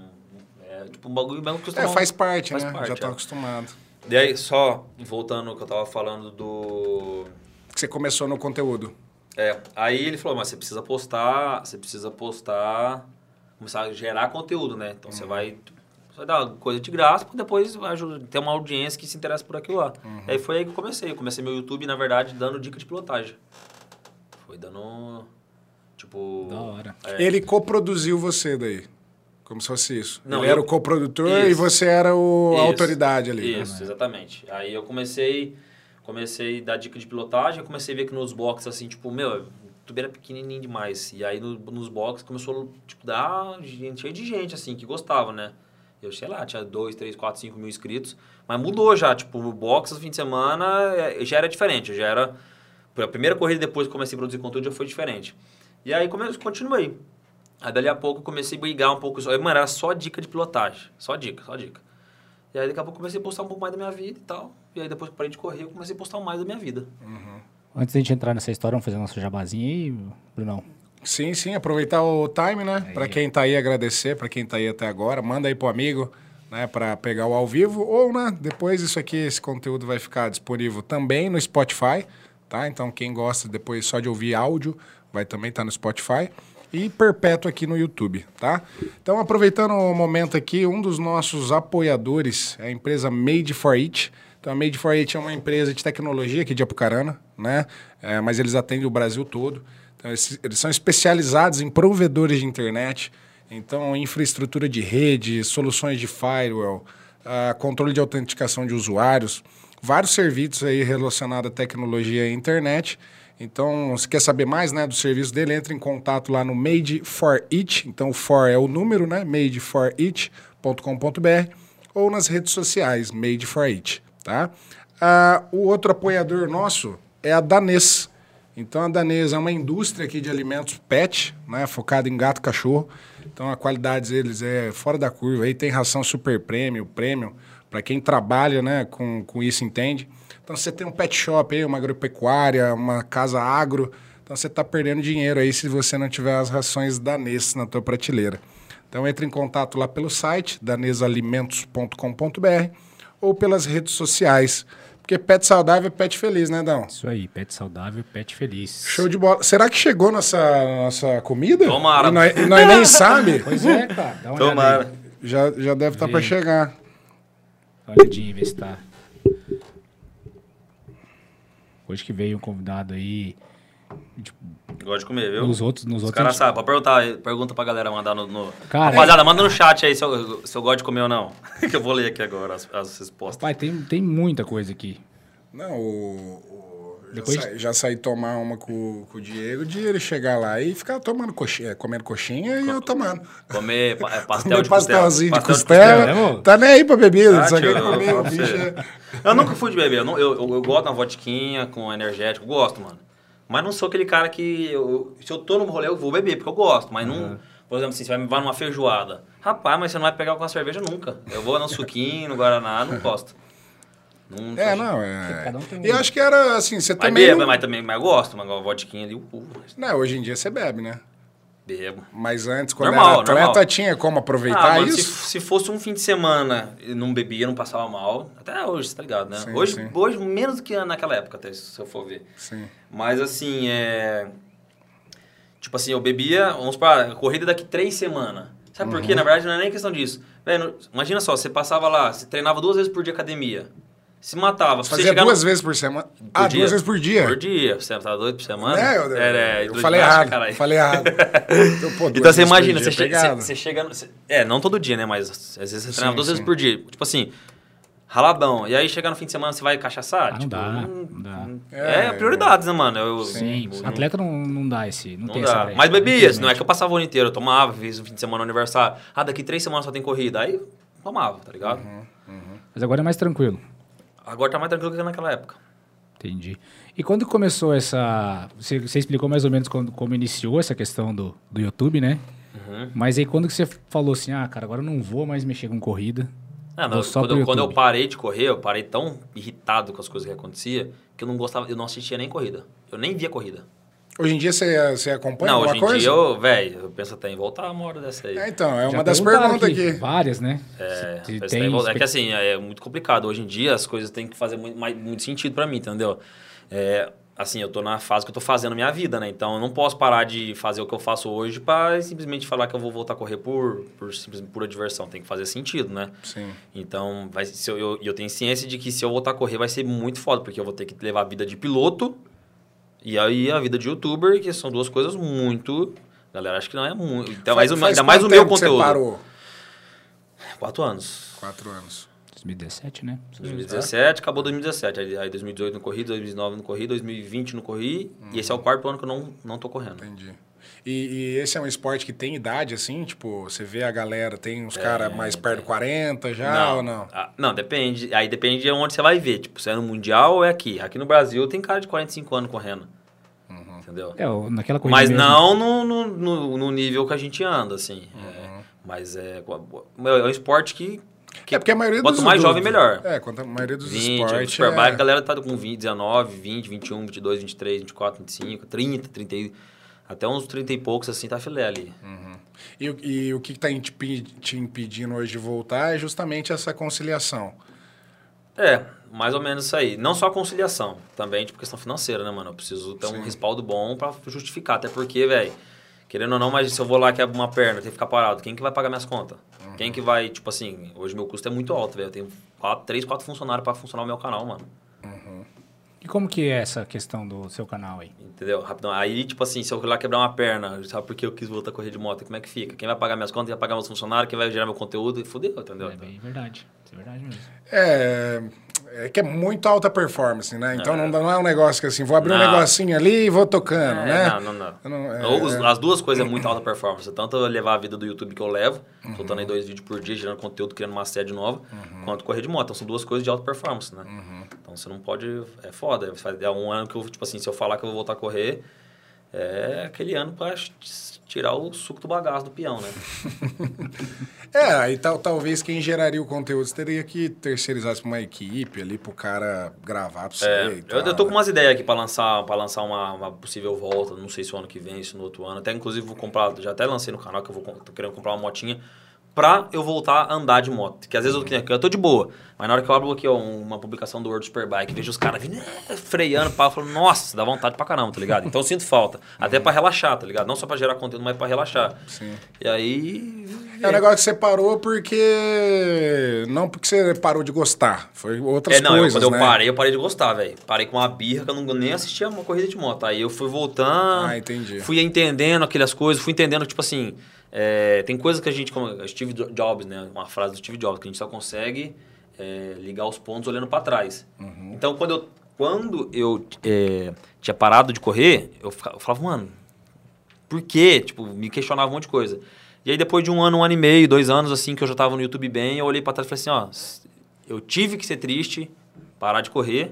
É tipo um bagulho mesmo que É, faz parte, Faz né? parte, Já tô é. acostumado. E aí, só voltando ao que eu tava falando do. Que você começou no conteúdo. É, aí ele falou, mas você precisa postar, você precisa postar, começar a gerar conteúdo, né? Então você vai, você vai dar coisa de graça para depois ter uma audiência que se interessa por aquilo lá. E aí foi aí que eu comecei. Eu comecei meu YouTube, na verdade, dando dica de pilotagem. Foi dando, tipo... Da hora. é, Ele coproduziu você daí. Como se fosse isso. Não, Ele eu- era o coprodutor e você era o, a autoridade ali. né? Isso, exatamente. Aí eu comecei, comecei a dar dica de pilotagem, eu comecei a ver que nos boxes, assim, tipo, meu, o YouTube era pequenininho demais. E aí no- nos boxes começou, tipo, dar gente, cheio de gente, assim, que gostava, né? Eu, sei lá, tinha 2, 3, 4, 5 mil inscritos. Mas mudou já, tipo, o box no fim de semana é, já era diferente, já era... A primeira corrida depois que comecei a produzir conteúdo já foi diferente. E aí come, continuei. Aí dali a pouco comecei a brigar um pouco. Mano, era só dica de pilotagem. Só dica, só dica. E aí daqui a pouco comecei a postar um pouco mais da minha vida e tal. E aí depois que parei de correr, eu comecei a postar mais da minha vida. Antes da gente entrar nessa história, vamos fazer nosso jabazinho aí, Brunão. Sim, sim, aproveitar o time, né? Pra quem tá aí, agradecer, pra quem tá aí até agora. Manda aí pro amigo, né, Pra pegar o ao vivo. Ou, né, depois isso aqui, esse conteúdo vai ficar disponível também no Spotify, tá? Então, quem gosta depois só de ouvir áudio, vai também estar no Spotify. E perpétuo aqui no YouTube, tá? Então, aproveitando o momento aqui, um dos nossos apoiadores é a empresa Made for It. Então, a Made for It é uma empresa de tecnologia aqui de Apucarana, né? É, mas eles atendem o Brasil todo. Então, eles, eles são especializados em provedores de internet, então infraestrutura de rede, soluções de firewall, ah, controle de autenticação de usuários, vários serviços aí relacionados à tecnologia e internet. Então, se quer saber mais né, do serviço dele, entre em contato lá no Made for It. Então, o for é o número, né? madeforit.com.br ou nas redes sociais, Made for It, tá? Ah, o outro apoiador nosso é a Danês. Então, a Danês é uma indústria aqui de alimentos pet, né? Focada em gato e cachorro. Então, a qualidade deles é fora da curva. Aí tem ração super premium, premium, para quem trabalha né, com, com isso entende. Então, você tem um pet shop aí, uma agropecuária, uma casa agro. Então, você está perdendo dinheiro aí se você não tiver as rações Danês na tua prateleira. Então, entre em contato lá pelo site, danesalimentos.com.br ou pelas redes sociais. Porque pet saudável é pet feliz, né, Dão? Isso aí, pet saudável, pet feliz. Show de bola. Será que chegou nossa, nossa comida? Tomara. E nós, e nós nem <laughs> sabe. Pois é, cara. Dá uma Tomara. Já, já deve estar para Vê. chegar. Olhadinha, ver se tá. Hoje que veio um convidado aí. Tipo, Gosto de comer, viu? nos outros, nos Os outros. caras sabem. Pode perguntar, pergunta pra galera mandar no. no... Cara, Rapaziada, manda no chat aí se eu, se eu gosto de comer ou não. <laughs> que eu vou ler aqui agora as, as respostas. Pai, tem, tem muita coisa aqui. Não, o. o- já, Depois- saí, já saí tomar uma com, com o Diego de ele chegar lá e ficar tomando coxinha, comendo coxinha e eu tomando. Comer pa- é, <laughs> pastel Comer de costela. pastelzinho de costela. costela, amor? tá nem aí pra bebida, Ah, só tio, quer eu comer. falo O pra bicho você. é... Eu nunca fui de beber. Eu, não- eu, eu, eu gosto de uma vodquinha com energético. Gosto, mano. Mas não sou aquele cara que... eu- se eu tô num rolê, eu vou beber, porque eu gosto. Mas não... Por exemplo, assim, você vai me vai numa feijoada. Rapaz, mas você não vai pegar com a cerveja nunca. Eu vou no suquinho, no Guaraná, não gosto. Não, É, não, é. Cada um tem um- E acho que era assim, você Mas também. bebo, não- mas também mas eu gosto. Mas uma vodquinha ali, uh, Não, hoje em dia você bebe, né? Bebo. Mas antes, quando Normal, era atleta, normal. tinha como Ah, aproveitar mano, se, isso? se fosse um fim de semana e não bebia, não passava mal. Até hoje, tá ligado, né? Sim, hoje, sim. hoje, menos do que naquela época, até se eu for ver. Sim. Mas assim, é. Tipo assim, eu bebia, vamos para corrida daqui três semanas. Sabe por quê? Na verdade, não é nem questão disso. Velho, imagina só, você passava lá, você treinava duas vezes por dia academia. Se matava. Se você Fazia duas no... vezes por semana. por ah, dia. duas vezes por dia. Por dia. Você tava dois por semana? É, eu, Era, eu do falei ginástica, errado. caralho. Falei errado. <laughs> Então, pô, Então você imagina, dia você, é che- você, você chega. no- você- é, não todo dia, né? Mas às vezes você treinava Sim, duas sim. vezes por dia. Tipo assim, raladão. E aí chegar no fim de semana você vai cachaçar? Ah, não tipo, dá, não- não dá. É, É, prioridades, né, mano? Eu, Sim, eu- atleta não, não dá esse. Não, Não tem dá. essa brecha, Mas bebia, não é que eu passava o ano inteiro. Eu tomava, fiz um fim de semana no aniversário. Ah, daqui três semanas só tem corrida. Aí tomava, tá ligado? Uhum. Mas agora é mais tranquilo. Agora tá mais tranquilo que naquela época. Entendi. E quando começou essa. Você, você explicou mais ou menos quando, como iniciou essa questão do, do YouTube, né? Uhum. Mas aí quando que você falou assim, ah, cara, agora eu não vou mais mexer com corrida. Ah, não, quando, eu, quando eu parei de correr, eu parei tão irritado com as coisas que acontecia que eu não gostava, eu não assistia nem corrida. Eu nem via corrida. Hoje em dia você, você acompanha não, alguma hoje em coisa? dia eu, velho, eu penso até em voltar uma hora dessa aí. É, então, é Já uma das perguntas aqui. Várias, né? É, tem até em voltar. é que assim, é muito complicado. Hoje em dia as coisas têm que fazer muito, mais- muito sentido pra mim, entendeu? É, assim, eu tô na fase que eu tô fazendo minha vida, né? Então eu não posso parar de fazer o que eu faço hoje para simplesmente falar que eu vou voltar a correr por, por simplesmente pura diversão. Tem que fazer sentido, né? Sim. Então, vai, se eu, eu, eu tenho ciência de que se eu voltar a correr vai ser muito foda, porque eu vou ter que levar a vida de piloto e aí a vida de youtuber, que são duas coisas muito. Galera, acho que não é muito. Então, mais, Faz ainda mais o meu conteúdo. Você parou? Quatro anos. Quatro anos. 2017, né? 2017, acabou 2017. Aí, aí 2018 não corri, 2019 não corri, 2020 não corri. E esse é o quarto ano que eu não, não tô correndo. Entendi. E, e esse é um esporte que tem idade, assim? Tipo, você vê a galera, tem uns caras mais perto de 40 já ou não? Ah, não, depende. Aí depende de onde você vai ver. Tipo, se é no Mundial ou é aqui. Aqui no Brasil tem cara de 45 anos correndo. Uhum. Entendeu? É, o- naquela corrida Mas mesmo. não no, no, no, no nível que a gente anda, assim. É, mas é, é um esporte que. que é porque a maioria quanto dos mais jovem, melhor. É, quanto a maioria dos 20, esportes. Superbike, é... a galera tá com 20, 19, 20, 21, 22, 23, 24, 25, 30, 30, e- até uns 30 e poucos, assim, tá filé ali. E, o- e o que está te impe- te impedindo hoje de voltar é justamente essa conciliação. É, mais ou menos isso aí. Não só a conciliação, também tipo questão financeira, né, mano? Eu preciso ter Sim. um respaldo bom pra justificar. Até porque, velho, querendo ou não, mas se eu vou lá quebro uma perna, tenho que ficar parado, quem que vai pagar minhas contas? Uhum. Quem que vai, tipo assim, hoje meu custo é muito alto, velho. Eu tenho quatro, três, quatro funcionários pra funcionar o meu canal, mano. E como que é essa questão do seu canal aí? Entendeu? Rapidão. Aí, tipo assim, se eu lá quebrar uma perna, sabe por que eu quis voltar a correr de moto? Como é que fica? Quem vai pagar minhas contas? Quem vai pagar meus funcionários? Quem vai gerar meu conteúdo? E fudeu, entendeu? É bem verdade. É verdade mesmo. É, é que é muito alta performance, né? Então não, dá- não é um negócio que assim, vou abrir um Não. negocinho ali e vou tocando, É, né? Não, não, não. Não- é, é. As duas coisas é muito alta performance. Tanto eu levar a vida do YouTube que eu levo, Uhum. soltando aí dois vídeos por dia, gerando conteúdo, criando uma série nova, quanto correr de moto. Então são duas coisas de alta performance, né? Uhum. Então você não pode. É foda. É um ano que eu, tipo assim, se eu falar que eu vou voltar a correr, é aquele ano pra tirar o suco do bagaço do peão, né? <laughs> É, aí tal, talvez quem geraria o conteúdo teria que terceirizar pra uma equipe ali pro cara gravar pra você. É, eu, tal, eu tô com né? umas ideias aqui pra lançar, pra lançar uma, uma possível volta. Não sei se o ano que vem, se no outro ano. Até inclusive vou comprar, já até lancei no canal que eu vou, com- tô querendo comprar uma motinha pra eu voltar a andar de moto. Que às vezes eu, eu tô de boa, mas na hora que eu abro aqui ó, uma publicação do World Superbike, vejo os caras vindo é, freando, pá, eu falo, nossa, dá vontade pra caramba, tá ligado? Então eu sinto falta. Até pra relaxar, tá ligado? Não só pra gerar conteúdo, mas pra relaxar. Sim. E aí. É um negócio que você parou porque. Não porque você parou de gostar. Foi outras É, não, eu- coisas. quando né? eu parei, eu parei de gostar, velho. Parei com uma birra que eu não, nem assistia uma corrida de moto. Aí eu fui voltando. Ah, entendi. Fui entendendo aquelas coisas, fui entendendo, tipo assim. É, tem coisas que a gente, como Steve Jobs, né? Uma frase do Steve Jobs, que a gente só consegue é, ligar os pontos olhando para trás. Uhum. Então, quando eu, quando eu é, tinha parado de correr, eu, fica- eu falava, mano, por quê? Tipo, me questionava um monte de coisa. E aí, depois de um ano, um ano e meio, dois anos, assim, que eu já tava no YouTube bem, eu olhei pra trás e falei assim, ó, eu tive que ser triste, parar de correr,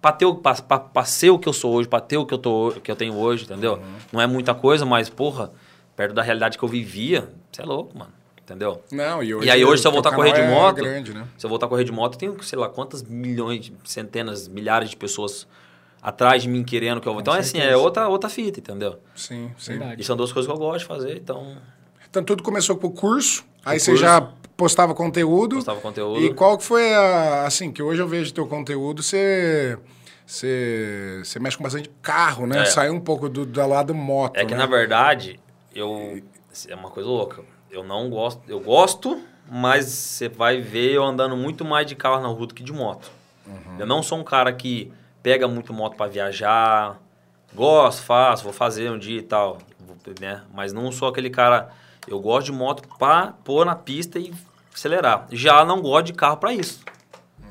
pra, ter o, pra, pra, pra ser o que eu sou hoje, pra ter o que eu, tô, que eu tenho hoje, entendeu? Não é muita coisa, mas, porra, perto da realidade que eu vivia, você é louco, mano, entendeu? Não, e, hoje, E aí hoje, se eu voltar a correr de é moto, grande, né? se eu voltar a correr de moto, eu tenho, sei lá, quantas milhões, centenas, milhares de pessoas atrás de mim querendo que eu vou. Então, é assim, é outra, outra fita, entendeu? Sim, sim. Verdade. E são duas coisas que eu gosto de fazer, então Então tudo começou com o curso, aí você curso. já postava conteúdo. postava conteúdo. E qual que foi a. Assim, que hoje eu vejo teu conteúdo, você. Você, você mexe com bastante carro, né? É. Sai um pouco do, do lado moto. É que, né? na verdade, eu... É uma coisa louca. Eu não gosto... Eu gosto, mas você vai ver eu andando muito mais de carro na rua do que de moto. Uhum. Eu não sou um cara que pega muito moto pra viajar. Gosto, faço, vou fazer um dia e tal. Né? Mas não sou aquele cara... Eu gosto de moto pra pôr na pista e acelerar. Já não gosto de carro pra isso.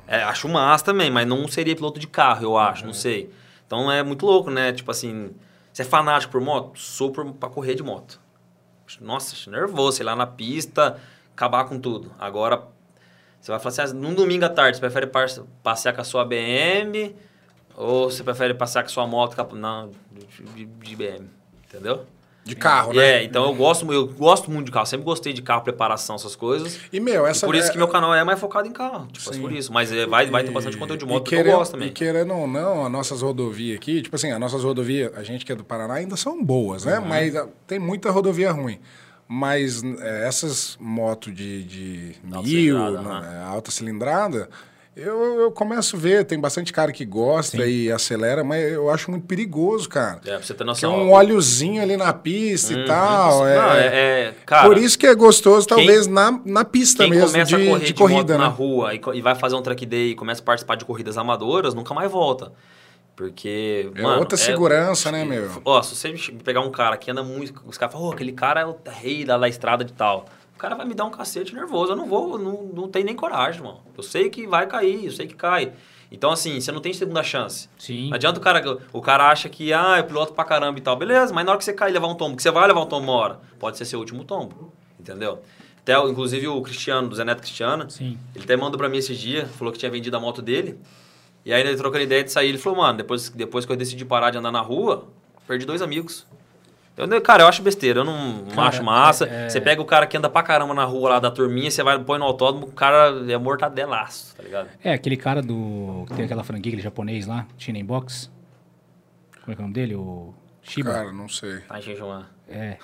É, acho massa também, mas não seria piloto de carro, eu acho, não sei. Então é muito louco, né? Tipo assim, você é fanático por moto? Sou por, pra correr de moto. Nossa, nervoso, sei lá, na pista, acabar com tudo. Agora, você vai falar assim, ah, num domingo à tarde, você prefere passear com a sua BM ou você prefere passear com a sua moto? Não, de, de BM, entendeu? De carro, E né? É, então eu gosto, eu gosto muito de carro, sempre gostei de carro, preparação, essas coisas. E, meu, E essa por isso é- que meu canal é mais focado em carro. Tipo, é Sim. por isso. Mas é, vai, vai ter bastante conteúdo de moto e porque eu gosto também. E querendo ou não, as nossas rodovias aqui, tipo assim, as nossas rodovias, a gente que é do Paraná, ainda são boas, Uhum. né? Mas ah, tem muita rodovia ruim. Mas é, essas motos de, de Alta mil, cilindrada, né, alta cilindrada, Eu, eu começo a ver, tem bastante cara que gosta e acelera, mas eu acho muito perigoso, cara. É, pra você ter Que é noção. um óleozinho ali na pista Uhum. e tal. É, Não, é, é- cara, Por isso que é gostoso, quem- talvez, na, na pista quem mesmo, começa de, a correr de de, corrida, moto na né? rua e, e vai fazer um track day e começa a participar de corridas amadoras, nunca mais volta. Porque, É mano... outra segurança, né, meu? Ó, se você pegar um cara que anda muito... Os caras falam, oh, aquele cara é o rei da, da estrada de tal. O cara vai me dar um cacete nervoso. Eu não vou, não, não tenho nem coragem, mano. Eu sei que vai cair, eu sei que cai. Então, assim, você não tem segunda chance. Sim. Não adianta o cara... O cara acha que, ah, eu piloto pra caramba e tal. Beleza, mas na hora que você cair e levar um tombo, que você vai levar um tombo uma hora, pode ser seu último tombo. Entendeu? Até, inclusive, o Cristiano, do Zé Neto Cristiano, Sim. ele até mandou pra mim esses dias, falou que tinha vendido a moto dele. E aí ele trocando ideia de sair, ele falou, mano, depois, depois que eu decidi parar de andar na rua, perdi dois amigos. Eu, cara, eu acho besteira, eu não, Cara, acho massa. é- é- Você pega o cara que anda pra caramba na rua lá da turminha, você vai põe no autódromo, o cara é mortadelaço, tá ligado? É, aquele cara do. que tem aquela franquia, aquele japonês lá, China Box. Como é que é o nome dele? O Shiba. Cara, não sei. Tá, gente, uma... É.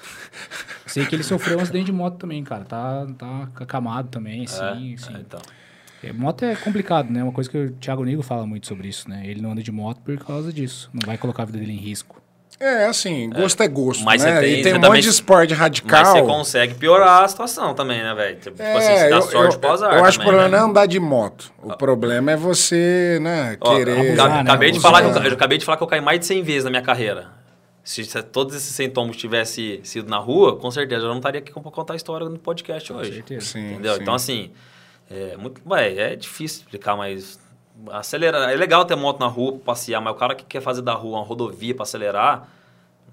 Sei que ele sofreu um acidente de moto também, cara. Tá, tá acamado também, sim, é, sim. é, então. É, moto é complicado, né? Uma coisa que o Thiago Nigo fala muito sobre isso, né? Ele não anda de moto por causa disso. Não vai colocar a vida dele em risco. É, assim, gosto é, gosto, Mas né? você tem- e tem um monte de esporte Mas radical. você consegue piorar a situação também, né, velho? Tipo É, assim, você dá eu, sorte eu, pro azar eu acho que o problema né? não é andar de moto. O problema é você, né, Ó, querer... abusar, né? acabei, de Abusar. falar que eu, eu acabei de falar que eu caí mais de 100 vezes na minha carreira. Se, se todos esses sintomas tivessem sido na rua, com certeza eu não estaria aqui pra contar a história no podcast Com hoje. certeza. Sim, Entendeu? sim. Então, assim, é, muito, ué, é difícil explicar, mas acelerar. É legal ter moto na rua pra passear, mas o cara que quer fazer da rua uma rodovia pra acelerar,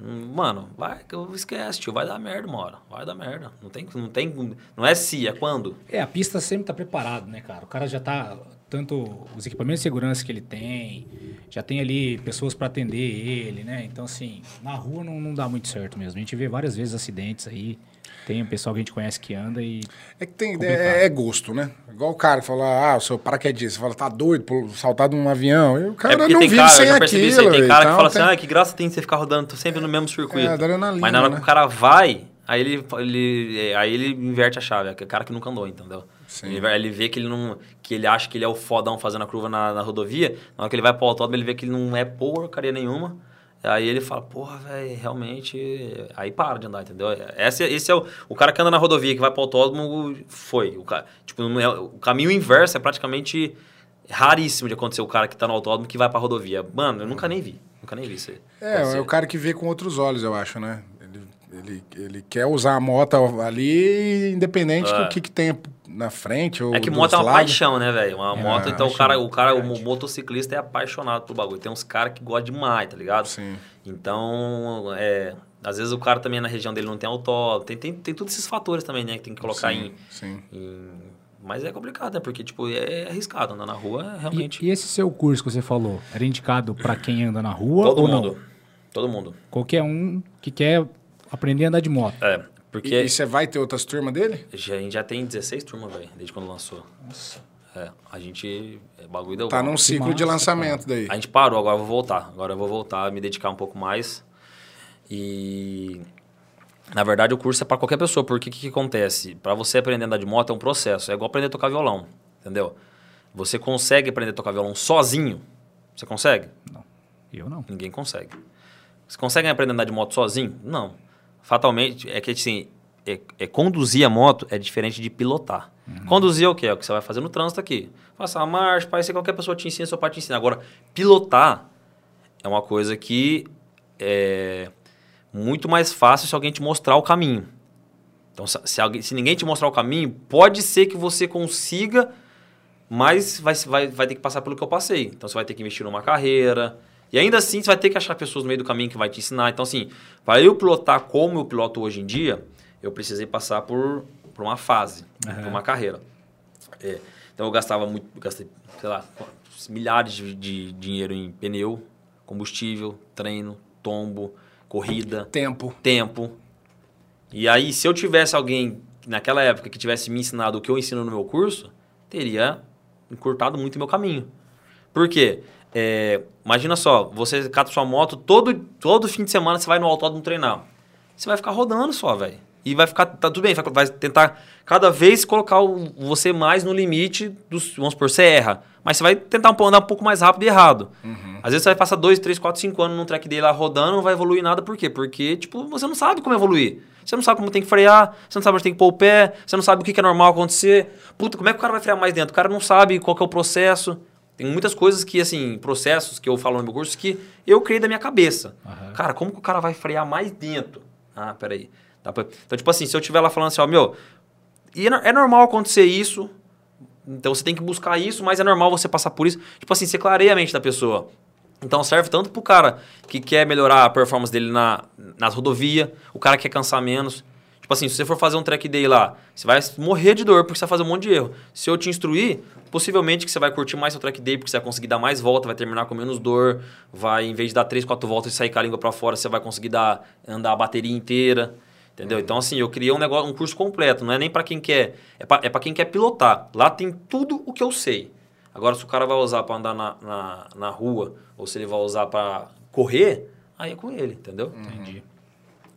hum, mano, vai, esquece, tio, vai dar merda uma hora. Vai dar merda. Não tem, não tem, não é se, é quando. É, a pista sempre tá preparado, né, cara? O cara já tá. Tanto os equipamentos de segurança que ele tem, já tem ali pessoas para atender ele, né? Então, assim, na rua não, não dá muito certo mesmo. A gente vê várias vezes acidentes aí. Tem o pessoal que a gente conhece que anda e. É que tem, Complicado. é, é gosto, né? Igual o cara que fala, ah, o seu paraquedista, você fala, tá doido por saltar de um avião. E o cara é não tem vive cara, sem eu já percebi aquilo. isso aí, tem cara então que fala tem- assim, ah, que graça tem você ficar rodando sempre no mesmo circuito. É, adrenalina, Mas na hora né? que o cara vai, aí ele, ele, é, aí ele inverte a chave. É o cara que nunca andou, entendeu? Sim. Ele, vai- ele vê que ele não. que ele acha que ele é o fodão fazendo a curva na, na rodovia. Na hora que ele vai pro autódromo, ele vê que ele não é porcaria nenhuma. Aí ele fala, porra, velho, realmente. Aí para de andar, entendeu? Esse, esse é o, o cara que anda na rodovia, que vai pro autódromo, foi. O, tipo, é, o caminho inverso é praticamente raríssimo de acontecer o cara que tá no autódromo que vai pra rodovia. Mano, eu nunca nem vi. Nunca nem vi isso aí. É, é o cara que vê com outros olhos, eu acho, né? Ele, ele, ele quer usar a moto ali, independente É. do que, que tem na frente ou É que moto é uma lados. paixão, né, velho? Uma É, moto, então o cara, o cara, o verdade. motociclista é apaixonado pelo bagulho. Tem uns caras que gostam demais, tá ligado? Sim. Então, é, às vezes o cara também na região dele não tem autódromo, tem, tem, tem todos esses fatores também, né, que tem que colocar sim, em, Sim. em- Mas é complicado, né? Porque, tipo, é arriscado andar na rua, é realmente. E, e esse seu curso que você falou, era indicado para quem anda na rua todo ou mundo. não? Todo mundo. Qualquer um que quer aprender a andar de moto. É, porque e você vai ter outras turmas dele? já- a gente já tem 16 turmas, velho, desde quando lançou. Nossa. É, a gente. É, bagulho deu Tá num ciclo massa, de lançamento daí. A gente parou, agora eu vou voltar. Agora eu vou voltar, me dedicar um pouco mais. E na verdade o curso é para qualquer pessoa, porque o que, que acontece? Para você aprender a andar de moto é um processo, é igual aprender a tocar violão, entendeu? Você consegue aprender a tocar violão sozinho? Você consegue? Eu não. Ninguém consegue. Você consegue aprender a andar de moto sozinho? Não. Fatalmente, é que assim, é, é conduzir a moto é diferente de pilotar. Conduzir é o quê? É o que você vai fazer no trânsito aqui. Passar a marcha, parece que qualquer pessoa te ensina, seu pai te ensina. Agora, pilotar é uma coisa que é muito mais fácil se alguém te mostrar o caminho. Então, se, se alguém, se ninguém te mostrar o caminho, pode ser que você consiga, mas vai, vai, vai ter que passar pelo que eu passei. Então, você vai ter que investir numa carreira. E ainda assim, você vai ter que achar pessoas no meio do caminho que vai te ensinar. Então, assim, para eu pilotar como eu piloto hoje em dia, eu precisei passar por, por uma fase, por uma carreira. É, então, eu gastava muito, gastei, sei lá, milhares de, de dinheiro em pneu, combustível, treino, tombo, corrida Tempo. tempo. E aí, se eu tivesse alguém naquela época que tivesse me ensinado o que eu ensino no meu curso, teria encurtado muito o meu caminho. Por quê? É, imagina só, você cata sua moto, todo, todo fim de semana você vai no autódromo treinar. Você vai ficar rodando só, velho. e vai ficar. Tá tudo bem, vai- tentar cada vez colocar o- você mais no limite dos. Vamos supor, você erra. Mas você vai tentar um, andar um pouco mais rápido e errado. Às vezes você vai passar 2, 3, 4, 5 anos num track day lá rodando, não vai evoluir nada. Por quê? Porque, tipo, você não sabe como evoluir. Você não sabe como tem que frear, você não sabe onde tem que pôr o pé, você não sabe o que que é normal acontecer. Puta, como é que o cara vai frear mais dentro? O cara não sabe qual é o processo. Tem muitas coisas que, assim, processos que eu falo no meu curso que eu criei da minha cabeça. Cara, como que o cara vai frear mais dentro? Ah, peraí. Dá pra... Então, tipo assim, se eu estiver lá falando assim, ó, meu, e é é normal acontecer isso, então você tem que buscar isso, mas é normal você passar por isso. Tipo assim, você clareia a mente da pessoa. Então serve tanto pro cara que quer melhorar a performance dele na, nas rodovias, o cara que quer cansar menos. Tipo assim, se você for fazer um track day lá, você vai morrer de dor porque você vai fazer um monte de erro. Se eu te instruir, possivelmente que você vai curtir mais seu track day porque você vai conseguir dar mais volta, vai terminar com menos dor, vai, em vez de dar 3, 4 voltas e sair com a língua para fora, você vai conseguir dar, andar a bateria inteira. Entendeu? Então, assim, eu criei um negócio, um curso completo. Não é nem para quem quer. É para é pra quem quer pilotar. Lá tem tudo o que eu sei. Agora, se o cara vai usar para andar na, na, na rua, ou se ele vai usar para correr, aí é com ele, entendeu? Entendi.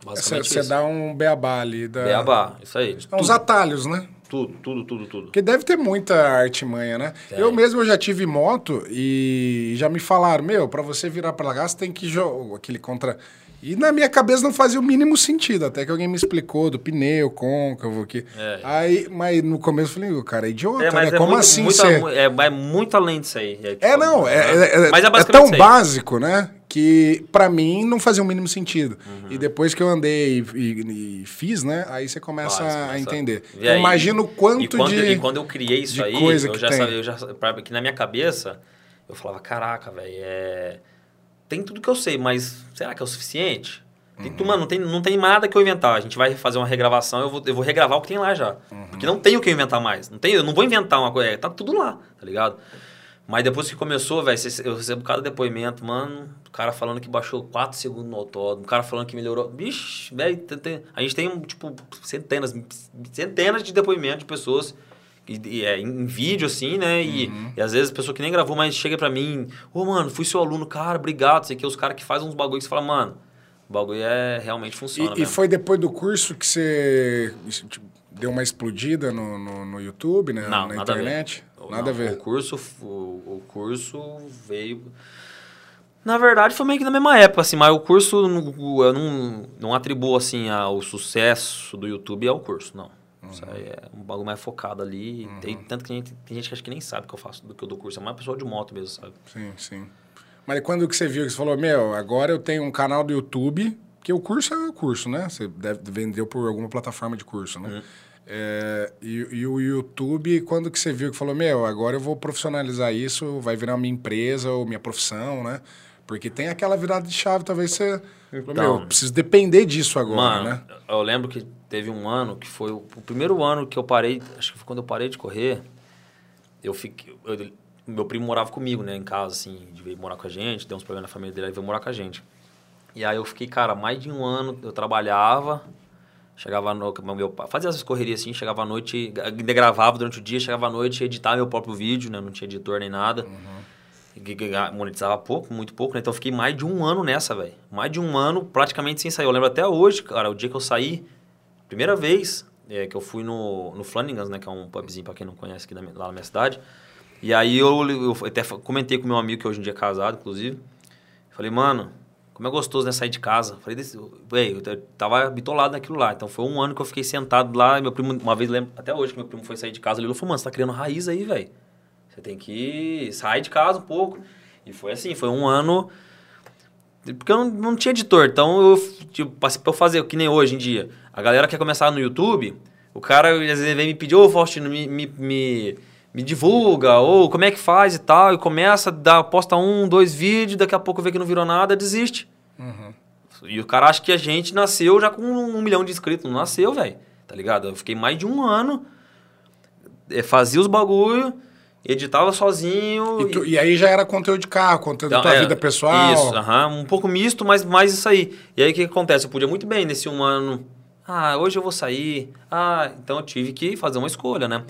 Basicamente Você dá um beabá ali. Da... Beabá, isso aí. É uns atalhos, né? tudo, tudo, tudo, tudo. Porque deve ter muita artimanha, né? Tem. Eu mesmo eu já tive moto e já me falaram, meu, pra você virar pra lá, você tem que jogar aquele contra... E na minha cabeça não fazia o mínimo sentido, até que alguém me explicou do pneu côncavo, que... É. Aí, mas no começo eu falei, o cara é idiota, É, né? é Como muito, assim muito, você... é, é muito além disso aí. É, tipo, É, não, é, né? é, é- Mas é basicamente tão básico, né? Que pra mim não fazia o mínimo sentido. Uhum. E depois que eu andei e, e- e fiz, né? Aí você começa Faz, a começa entender. ver Eu aí. imagino o quanto e quando, de. E quando eu criei isso aí, coisa eu já tem. sabia, eu já pra- que na minha cabeça, eu falava, caraca, velho, é... tem tudo que eu sei, mas será que é o suficiente? Tem, Uhum. tu- Mano, não tem, não tem nada que eu inventar. A gente vai fazer uma regravação, eu vou, eu vou regravar o que tem lá já. Uhum. Porque não tem o que eu inventar mais. Não tem, eu não vou inventar uma coisa, é, tá tudo lá, tá ligado? Mas depois que começou, velho, eu recebo cada depoimento, mano. O cara falando que baixou 4 segundos no autódromo, o cara falando que melhorou. Bicho, velho, a gente tem, tipo, centenas, centenas de depoimentos de pessoas e, é, em vídeo, assim, né? E, e às vezes pessoa que nem gravou, mas chega pra mim, ô, mano, fui seu aluno, cara, obrigado. Sei que os caras que fazem uns bagulho que você fala, mano, o bagulho é realmente funciona. E, e foi depois do curso que você tipo, deu uma explodida no, no, no YouTube, né? Não, na nada internet? a ver. Nada Não, a ver. O curso, o, o curso veio. Na verdade, foi meio que na mesma época, assim, mas o curso eu não, não atribuo assim ao sucesso do YouTube ao curso, não. Isso aí é um bagulho mais focado ali. Tem, tanto que a gente- tem gente que acha que nem sabe que eu faço do que eu dou curso. É mais pessoal de moto mesmo, sabe? Sim, sim. Mas quando que você viu que você falou, meu, agora eu tenho um canal do YouTube, que o curso é o curso, né? Você deve, vendeu por alguma plataforma de curso, né? É, e, e o YouTube, quando que você viu que falou, meu, agora eu vou profissionalizar isso, vai virar minha empresa ou minha profissão, né? Porque tem aquela virada de chave, talvez você... Então. meu, eu preciso depender disso agora, Mano, né? eu lembro que teve um ano que foi o, o primeiro ano que eu parei, acho que foi quando eu parei de correr, eu fiquei. eu- meu primo morava comigo, né, em casa, assim, de veio morar com a gente, deu uns problemas na família dele, aí veio morar com a gente. E aí eu fiquei, cara, mais de um ano eu trabalhava, chegava no meu fazia essas correrias assim, chegava à noite, ainda gravava durante o dia, chegava à noite, editava meu próprio vídeo, né, não tinha editor nem nada. Que monetizava pouco, muito pouco, né? Então eu fiquei mais de um ano nessa, velho. Mais de um ano praticamente sem sair. Eu lembro até hoje, cara, o dia que eu saí, primeira vez é, que eu fui no, no Flanagans, né? Que é um pubzinho pra quem não conhece aqui da lá na minha cidade. E aí eu, eu até comentei com meu amigo, que hoje em dia é casado, inclusive. Falei, mano, como é gostoso, né? Sair de casa. Falei, desse, eu tava bitolado naquilo lá. Então foi um ano que eu fiquei sentado lá. Meu primo, uma vez, lembro, até hoje que meu primo foi sair de casa, ele falou, mano, você tá criando raiz aí, velho. Você tem que sair de casa um pouco. E foi assim, foi um ano. Porque eu não, não tinha editor, então eu tipo, passei pra eu fazer, que nem hoje em dia. A galera quer começar no YouTube, o cara às vezes vem me pedir, ô Faustino, me, me, me, me divulga, ou como é que faz e tal, e começa, dá, posta um, dois vídeos, daqui a pouco vê que não virou nada, desiste. E o cara acha que a gente nasceu já com um milhão de inscritos. Não nasceu, velho. Tá ligado? Eu fiquei mais de um ano, eh, fazia os bagulho, editava sozinho. E, tu- e aí já era conteúdo de carro, conteúdo da Então, tua é, vida pessoal. Isso, um pouco misto, mas mais isso aí. E aí o que, que acontece? Eu podia muito bem nesse um ano. Ah, hoje eu vou sair. Ah, então eu tive que fazer uma escolha, né?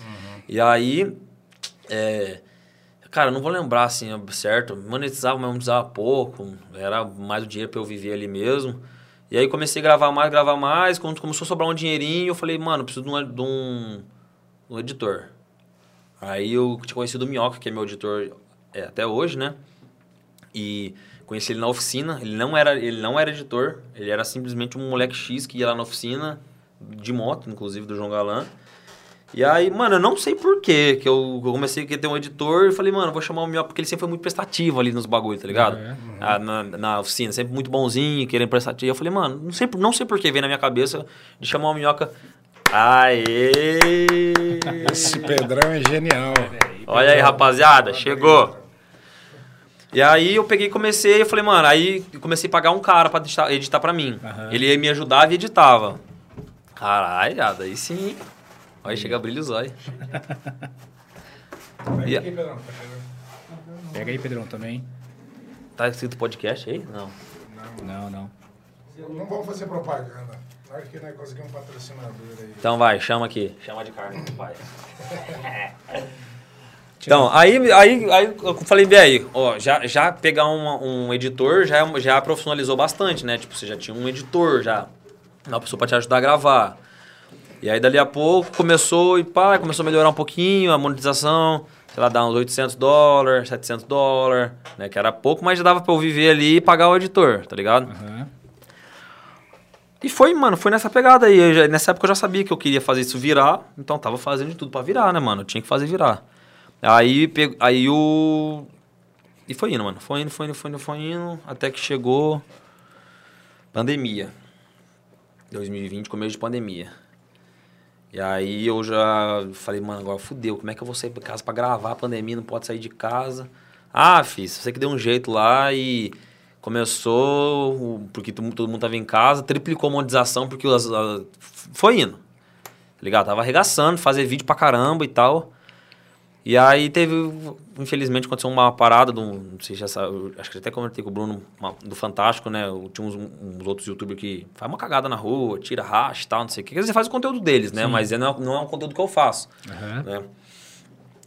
E aí. É, cara, não vou lembrar assim, certo? Monetizava, mas monetizava pouco. Era mais o dinheiro pra eu viver ali mesmo. E aí comecei a gravar mais, gravar mais. Quando começou a sobrar um dinheirinho, eu falei, mano, preciso de um, de um, um editor. Aí eu tinha conhecido o Minhoca, que é meu editor é, até hoje, né? E conheci ele na oficina. Ele não, era, ele não era editor, ele era simplesmente um moleque X que ia lá na oficina, de moto, inclusive, do João Galan. E aí, mano, eu não sei por quê que eu, comecei a ter um editor e falei, mano, vou chamar o Minhoca, porque ele sempre foi muito prestativo ali nos bagulhos, tá ligado? É, Ah, na, na oficina, sempre muito bonzinho, querendo prestativo. E eu falei, mano, não sei, não sei por que veio na minha cabeça de chamar o Minhoca. Aê! Esse Pedrão é genial. Olha aí, rapaziada, chegou. E aí eu peguei e comecei, eu falei, mano, aí eu comecei a pagar um cara pra editar, editar pra mim. Aham. Ele me ajudava e editava. Caralho, aí sim. Aí chega brilho os olhos. E- Aqui, Pedrão, tá. Pega aí, Pedrão, também. Tá escrito podcast aí? Não. Não, não. Não vamos fazer propaganda. Acho que nós conseguimos um patrocinador aí. Então vai, chama aqui. Chama de carne, pai. <laughs> Então, aí, aí, aí eu falei bem aí, ó, já, já pegar uma- um editor já, é- já profissionalizou bastante, né? Tipo, você já tinha um editor, já. Uma pessoa pra te ajudar a gravar. E aí, dali a pouco, começou e pá, começou a melhorar um pouquinho a monetização. Sei lá, dar uns 800 dólares, 700 dólares, né? Que era pouco, mas já dava pra eu viver ali e pagar o editor, tá ligado? Aham. E foi, mano, foi nessa pegada aí. Já- nessa época eu já sabia que eu queria fazer isso virar, então tava fazendo de tudo pra virar, né, mano? Eu tinha que fazer virar. Aí, pego, aí o. E foi indo, mano. Foi indo, foi indo, foi indo, foi indo, até que chegou. Pandemia. 2020, começo de pandemia. E aí eu já falei, mano, agora fudeu, como é que eu vou sair de casa pra gravar a pandemia? Não pode sair de casa. Ah, fiz, você que deu um jeito lá e começou, porque todo mundo tava em casa, triplicou a monetização porque foi indo. Tá ligado? Tava arregaçando, fazer vídeo pra caramba e tal. E aí teve, infelizmente, aconteceu uma parada, do, não sei se já sabe, acho que até comentei com o Bruno, uma- do Fantástico, né? Tinha uns, uns outros youtubers que faz uma cagada na rua, tira racha e tal, não sei o que. Quer dizer, faz o conteúdo deles, né? Mas é- não é, não é um conteúdo que eu faço, Aham. né?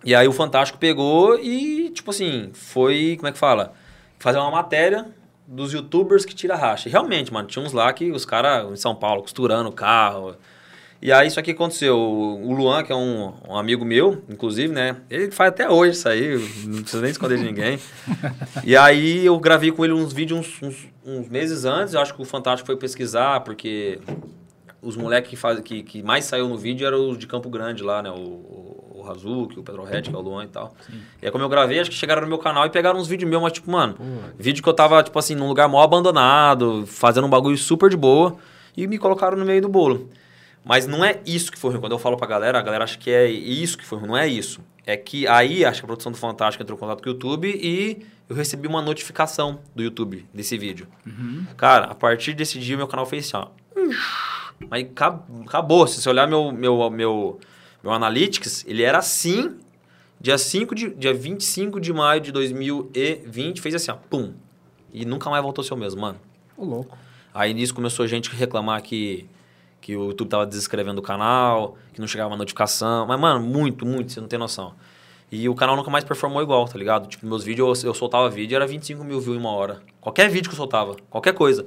E aí o Fantástico pegou e, tipo assim, foi, como é que fala? Fazer uma matéria dos youtubers que tira racha. E realmente, mano, tinha uns lá que os caras em São Paulo costurando o carro. E aí isso aqui aconteceu. O Luan, que é um, um amigo meu, inclusive, né? Ele faz até hoje isso aí, não precisa nem esconder de ninguém. <laughs> e aí eu gravei com ele uns vídeos uns, uns, uns meses antes. Eu acho que o Fantástico foi pesquisar, porque os moleques que, faz, que, que mais saiu no vídeo eram os de Campo Grande lá, né? O, o, o Razuki, o Pedro Red, que é o Luan e tal. E aí como eu gravei, acho que chegaram no meu canal e pegaram uns vídeos meus, mas tipo, mano, vídeo que eu tava, tipo assim, num lugar mó abandonado, fazendo um bagulho super de boa, e me colocaram no meio do bolo. Mas não é isso que foi ruim. Quando eu falo pra galera, a galera acha que é isso que foi ruim. Não é isso. É que aí, acho que a produção do Fantástico entrou em contato com o YouTube e eu recebi uma notificação do YouTube desse vídeo. Cara, a partir desse dia, meu canal fez assim, ó. Mas acab- acabou. Se você olhar meu, meu, meu, meu Analytics, ele era assim, dia, 5 de, dia 25 de maio de 2020, fez assim, ó, pum. E nunca mais voltou a ser o mesmo, mano. Ô, louco. Aí nisso começou gente reclamar que, que o YouTube tava desinscrevendo o canal, que não chegava notificação. Mas, mano, muito, muito, você não tem noção. E o canal nunca mais performou igual, tá ligado? Tipo, meus vídeos, eu, eu soltava vídeo e era 25 mil views em uma hora. Qualquer vídeo que eu soltava, qualquer coisa.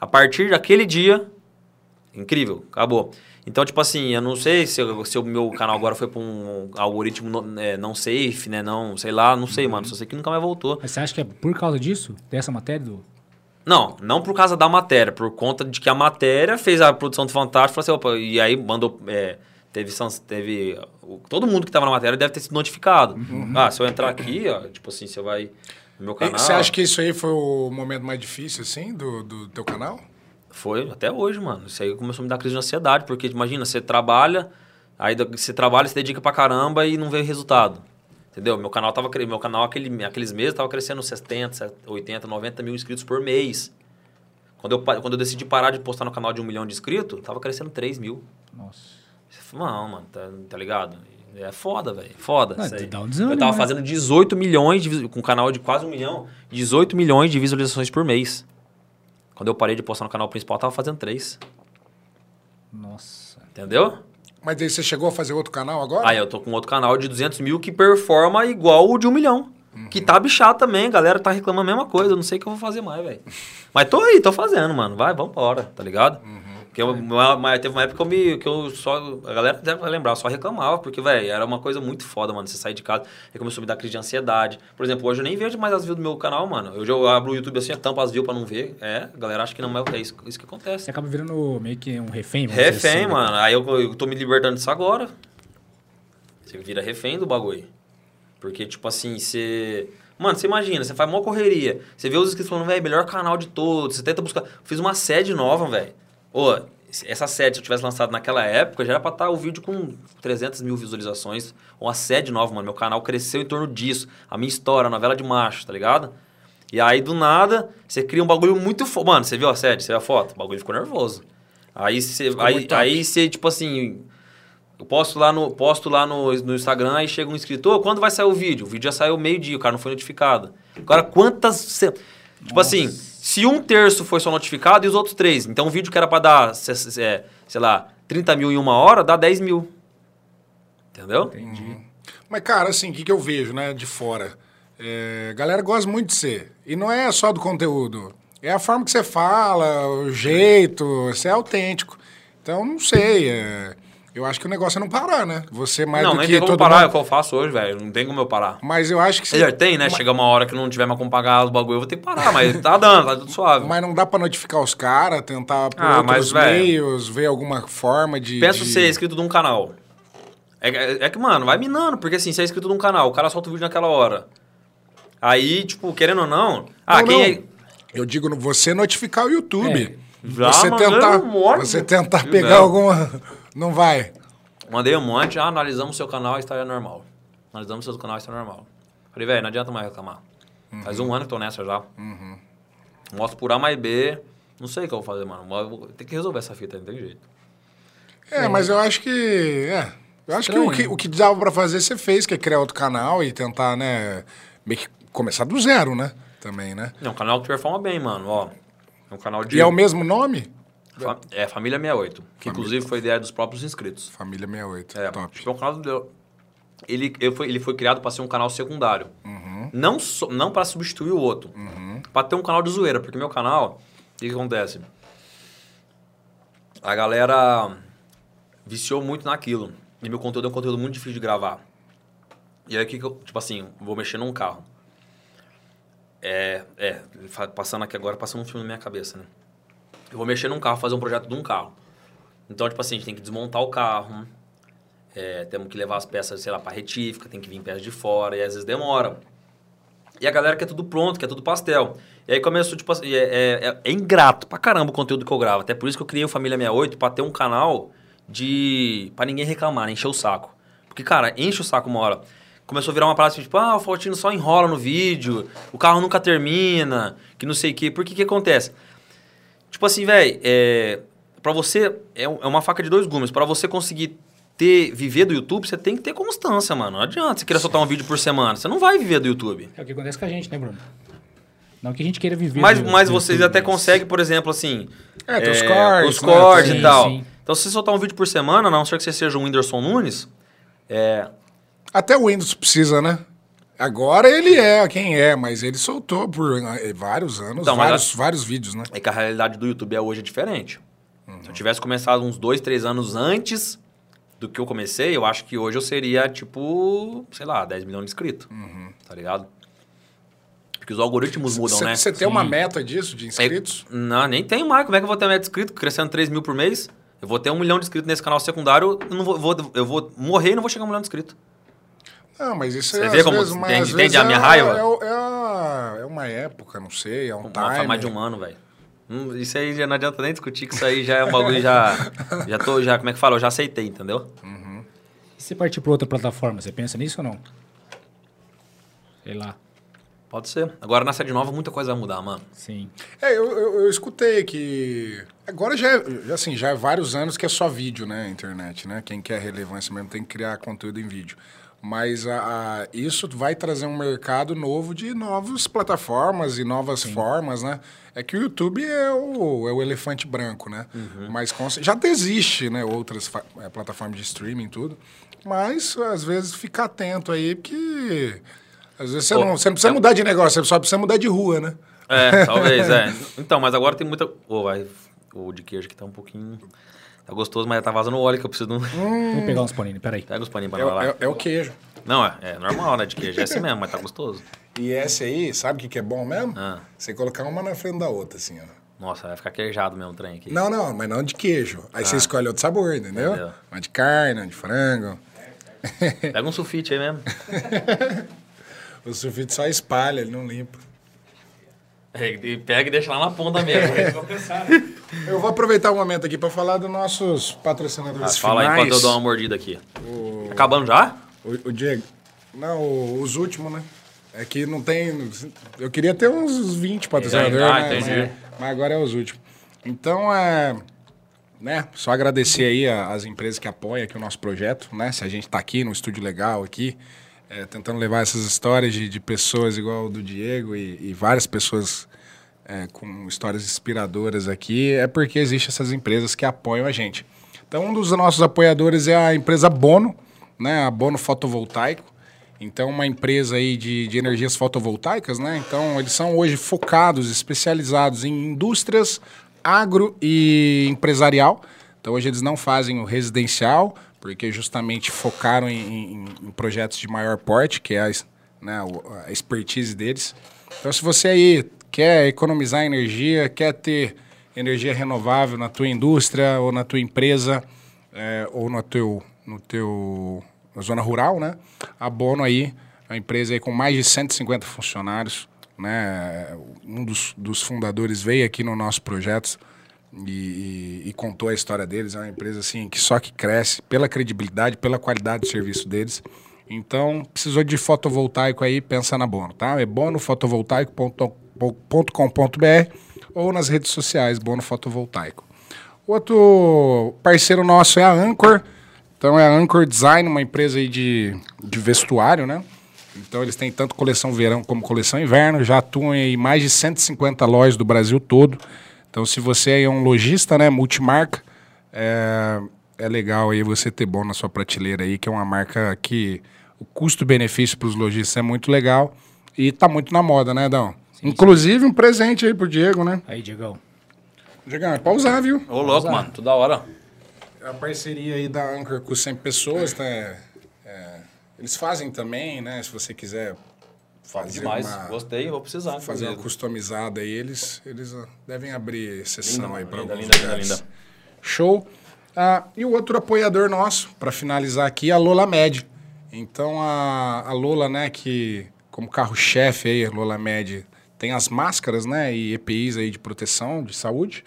A partir daquele dia, incrível, acabou. Então, tipo assim, eu não sei se, se o meu canal agora foi pra um algoritmo não, é, não safe, né? Não, sei lá, não sei, mano. Só sei que nunca mais voltou. Mas você acha que é por causa disso? Dessa matéria do. Não, não por causa da matéria, por conta de que a matéria fez a produção do Fantástico, falou assim, opa, e aí mandou, é, teve, teve, o- todo mundo que estava na matéria deve ter sido notificado. Ah, se eu entrar aqui, ó, tipo assim, você vai no meu E canal. Você acha que isso aí foi o momento mais difícil, assim, do, do teu canal? Foi, até hoje, mano. Isso aí começou a me dar crise de ansiedade, porque imagina, você trabalha, aí você trabalha, se dedica pra caramba e não vê resultado. Entendeu? Meu canal tava meu canal aquele, aqueles meses tava crescendo 70, 80, 90 mil inscritos por mês. Quando eu, quando eu decidi parar de postar no canal de um milhão de inscritos, tava crescendo 3 mil. Nossa. Não, mano, tá, tá ligado? É foda, velho. Foda. Não, um desânimo, eu tava né? fazendo 18 milhões, de, com um canal de quase um milhão, 18 milhões de visualizações por mês. Quando eu parei de postar no canal principal, eu tava fazendo 3. Nossa. Entendeu? Mas aí você chegou a fazer outro canal agora? Aí eu tô com outro canal de 200 mil que performa igual o de um milhão. Que tá bichado também, a galera tá reclamando a mesma coisa. Eu não sei o que eu vou fazer mais, velho. <laughs> Mas tô aí, tô fazendo, mano. Vai, vambora, tá ligado? Que eu, mas teve uma época que eu, me, que eu só. A galera deve lembrar, eu só reclamava, porque, velho, era uma coisa muito foda, mano. Você sair de casa, aí começou a me dar crise de ansiedade. Por exemplo, hoje eu nem vejo mais as views do meu canal, mano. Hoje eu abro o YouTube assim, eu tampo as views pra não ver. É, a galera acha que não é, é isso, isso que acontece. Você acaba virando meio que um refém. Refém, assim, né? mano. Aí eu, eu tô me libertando disso agora. Você vira refém do bagulho. Porque, tipo assim, você. Mano, você imagina, você faz uma correria. Você vê os inscritos falando, velho, melhor canal de todos. Você tenta buscar. Fiz uma sede nova, velho. Ô, essa sede, se eu tivesse lançado naquela época, já era pra estar o vídeo com 300 mil visualizações. Uma sede nova, mano. Meu canal cresceu em torno disso. A minha história, a novela de macho, tá ligado? E aí, do nada, você cria um bagulho muito foda. Mano, você viu a sede? Você viu a foto? O bagulho ficou nervoso. Aí você. Aí, aí você, tipo assim. Eu posto lá no, posto lá no, no Instagram aí chega um inscritor, quando vai sair o vídeo? O vídeo já saiu meio-dia, o cara não foi notificado. Agora, quantas. Tipo assim, se um terço foi só notificado e os outros três. Então o vídeo que era pra dar, é, sei lá, 30 mil em uma hora, dá 10 mil. Entendeu? Entendi. Mas, cara, assim, o que, que eu vejo, né, de fora? É, galera gosta muito de você. E não é só do conteúdo. É a forma que você fala, o jeito, você é autêntico. Então, não sei. é, eu acho que o negócio é não parar, né? Você mais não, do nem que tem como parar, é o que eu faço hoje, velho. Não tem como eu parar. Mas eu acho que Quer dizer, tem, né? Chega uma hora que não tiver mais como pagar os bagulho, eu vou ter que parar, mas tá dando, tá tudo suave. Mas não dá pra notificar os caras, tentar por Ah, outros mas, meios, ver alguma forma de. Pensa de... ser inscrito de um canal. É, é- é que, mano, vai minando, porque assim, você é inscrito de um canal, o cara solta o vídeo naquela hora. Aí, tipo, querendo ou não. Ah, Não, quem não. é. Eu digo você notificar o YouTube. Já você tentar, você tentar pegar merda. alguma. Não vai. Mandei um monte, ah, analisamos seu canal e está normal. Analisamos seu canal e está normal. Falei, velho, não adianta mais reclamar. Faz um ano que tô nessa já. Mostro por A mais B. Não sei o que eu vou fazer, mano. Tem que resolver essa fita, não tem jeito. É, mas eu acho que. É. Eu acho que o, que o que dava pra fazer, você fez, que é criar outro canal e tentar, né? Meio que começar do zero, né? Também, né? É um canal que performa bem, mano, ó. É um canal de... E é o mesmo nome? Fa- É Família 68, que inclusive foi ideia dos próprios inscritos. Família 68. É, top. tipo, é um canal do- ele, ele, foi, ele foi criado para ser um canal secundário. Uhum. Não, so- não para substituir o outro. Para ter um canal de zoeira, porque meu canal, o que, que acontece? A galera viciou muito naquilo. E meu conteúdo é um conteúdo muito difícil de gravar. E aí, o que, que eu, tipo assim, vou mexer num carro. É, é, passando aqui agora, passando um filme na minha cabeça, né? Eu vou mexer num carro, fazer um projeto de um carro. Então, tipo assim, a gente tem que desmontar o carro. é, temos que levar as peças, sei lá, pra retífica, tem que vir peças de fora, e às vezes demora. E a galera quer tudo pronto, quer tudo pastel. E aí começou, tipo assim, é, é, é- é ingrato pra caramba o conteúdo que eu gravo. Até por isso que eu criei o Família 68 pra ter um canal de. pra ninguém reclamar, né? encher o saco. Porque, cara, enche o saco uma hora. Começou a virar uma parada assim, tipo, ah, o Faustino só enrola no vídeo, o carro nunca termina, que não sei o quê. Por que que acontece? Tipo assim, velho, é, para você é, um- é uma faca de dois gumes. Pra você conseguir ter viver do YouTube, você tem que ter constância, mano. Não adianta você querer soltar um vídeo por semana. Você não vai viver do YouTube. É o que acontece com a gente, né, Bruno? Não que a gente queira viver. Mas, do- mas do vocês YouTube, até mas- conseguem, por exemplo, assim. É, tem os é, cortes, Os né? cortes Sim, e tal. sim. Então, se você soltar um vídeo por semana, a não ser que você seja um Whindersson Nunes, é, Até o Windows precisa, né? Agora ele é quem é, mas ele soltou por eh, vários anos, Então, vários, vários vídeos, né? é que a realidade do YouTube é hoje é diferente. Se eu tivesse começado uns dois, três anos antes do que eu comecei, eu acho que hoje eu seria, tipo, sei lá, 10 milhões de inscritos. Tá ligado? Porque os algoritmos mudam, né? Você tem uma meta disso, de inscritos? É, não, nem tenho mais. Como é que eu vou ter meta de inscrito? Crescendo 3 mil por mês? Eu vou ter um milhão de inscritos nesse canal secundário, eu, não vou, vou- eu vou morrer e não vou chegar a um milhão de inscritos. Não, mas isso Você é, vê às como vezes, entende- às entende vezes a minha é- raiva? É, é é uma época, não sei, é um time. faz mais de um ano, velho. Hum, isso aí já não adianta nem discutir, que isso aí já é um bagulho já. Já tô, já, como é que fala? Eu já aceitei, entendeu? E se partir para outra plataforma, você pensa nisso ou não? Sei lá. Pode ser. Agora na sede nova muita coisa vai mudar, mano. Sim. É, eu, eu, eu escutei que. Agora já é, assim, já é vários anos que é só vídeo, né? Internet, né? Quem quer relevância mesmo tem que criar conteúdo em vídeo. Mas a, a- isso vai trazer um mercado novo de novas plataformas e novas formas, né? É que o YouTube é o, é o elefante branco, né? Mas com cer- já existe, né? Outras é, plataformas de streaming e tudo. Mas, às vezes, fica atento aí, porque Às vezes você, Pô, não, você não precisa eu- mudar de negócio, você só precisa mudar de rua, né? É, talvez, <laughs> é. Então, mas agora tem muita. Ô, vai. O de queijo aqui tá um pouquinho. Tá gostoso, mas tá vazando óleo que eu preciso de um. Vou pegar uns paninhos, peraí. Pega os paninhos pra É, lá. é- é o queijo. Não, é, é normal, né? De queijo. É assim mesmo, mas tá gostoso. E esse aí, sabe o que, que é bom mesmo? Ah. Você colocar uma na frente da outra, assim, ó. Nossa, vai ficar queijado mesmo o trem aqui. Não, não, mas não de queijo. Aí você escolhe outro sabor, entendeu? Ah. Entendeu. Uma de carne, uma de frango. Pega um sulfite aí mesmo. <laughs> O sulfite só espalha, ele não limpa. É, e pega e deixa lá na ponta mesmo. <laughs> Eu vou aproveitar o momento aqui para falar dos nossos patrocinadores Ah, fala aí finais. enquanto eu dou uma mordida aqui. Acabando já? O, o Diego. Não, o- os últimos, né? É que não tem. Eu queria ter uns 20 patrocinadores, Ah, né? entendi. Mas, mas agora é os últimos. Então, é. Né? Só agradecer aí a- as empresas que apoiam aqui o nosso projeto, né? Se a gente está aqui no estúdio legal aqui, é, tentando levar essas histórias de, de pessoas igual o do Diego e, e várias pessoas é, com histórias inspiradoras aqui, é porque existem essas empresas que apoiam a gente. Então, um dos nossos apoiadores é a empresa Bono, né? A Bono Fotovoltaico. Então, uma empresa aí de, de energias fotovoltaicas, né? Então, eles são hoje focados, especializados em indústrias, agro e empresarial. Então, hoje eles não fazem o residencial, porque justamente focaram em, em- em projetos de maior porte, que é a, né, a expertise deles. Então, se você aí quer economizar energia, quer ter energia renovável na tua indústria ou na tua empresa, é, ou no teu, no teu na zona rural, né? A Bono aí, a empresa aí com mais de 150 funcionários, né? Um dos, dos fundadores veio aqui no nosso projeto e, e- e contou a história deles. É uma empresa assim que só que cresce pela credibilidade, pela qualidade do serviço deles. Então, precisou de fotovoltaico aí, pensa na Bono, tá? É bonofotovoltaico.com.br ou nas redes sociais, Bono Fotovoltaico. Outro parceiro nosso é a Anchor. Então é a Anchor Design, uma empresa de, de vestuário, né? Então eles têm tanto coleção verão como coleção inverno, já atuam em mais de 150 lojas do Brasil todo. Então se você é um lojista, né, multimarca, é, é legal aí você ter bom na sua prateleira aí, que é uma marca que o custo-benefício para os lojistas é muito legal e tá muito na moda, né, Dão? Inclusive um presente aí pro Diego, né? Aí, Diegão. Diego, é pra usar, viu? Ô, louco, mano. Tudo da hora. A parceria aí da Anchor com 100 pessoas, né? É, eles fazem também, né? Se você quiser fazer Demais. uma, Gostei, vou precisar. fazer uma customizada aí, eles, eles ah, devem abrir sessão Linda, aí para linda, alguns linda, linda, lugares. linda. Show. Ah, e o outro apoiador nosso, para finalizar aqui, é a Lola Med. Então, a, a Lola, né, que como carro-chefe aí, a Lola Med, tem as máscaras, né, e EPIs aí de proteção, de saúde.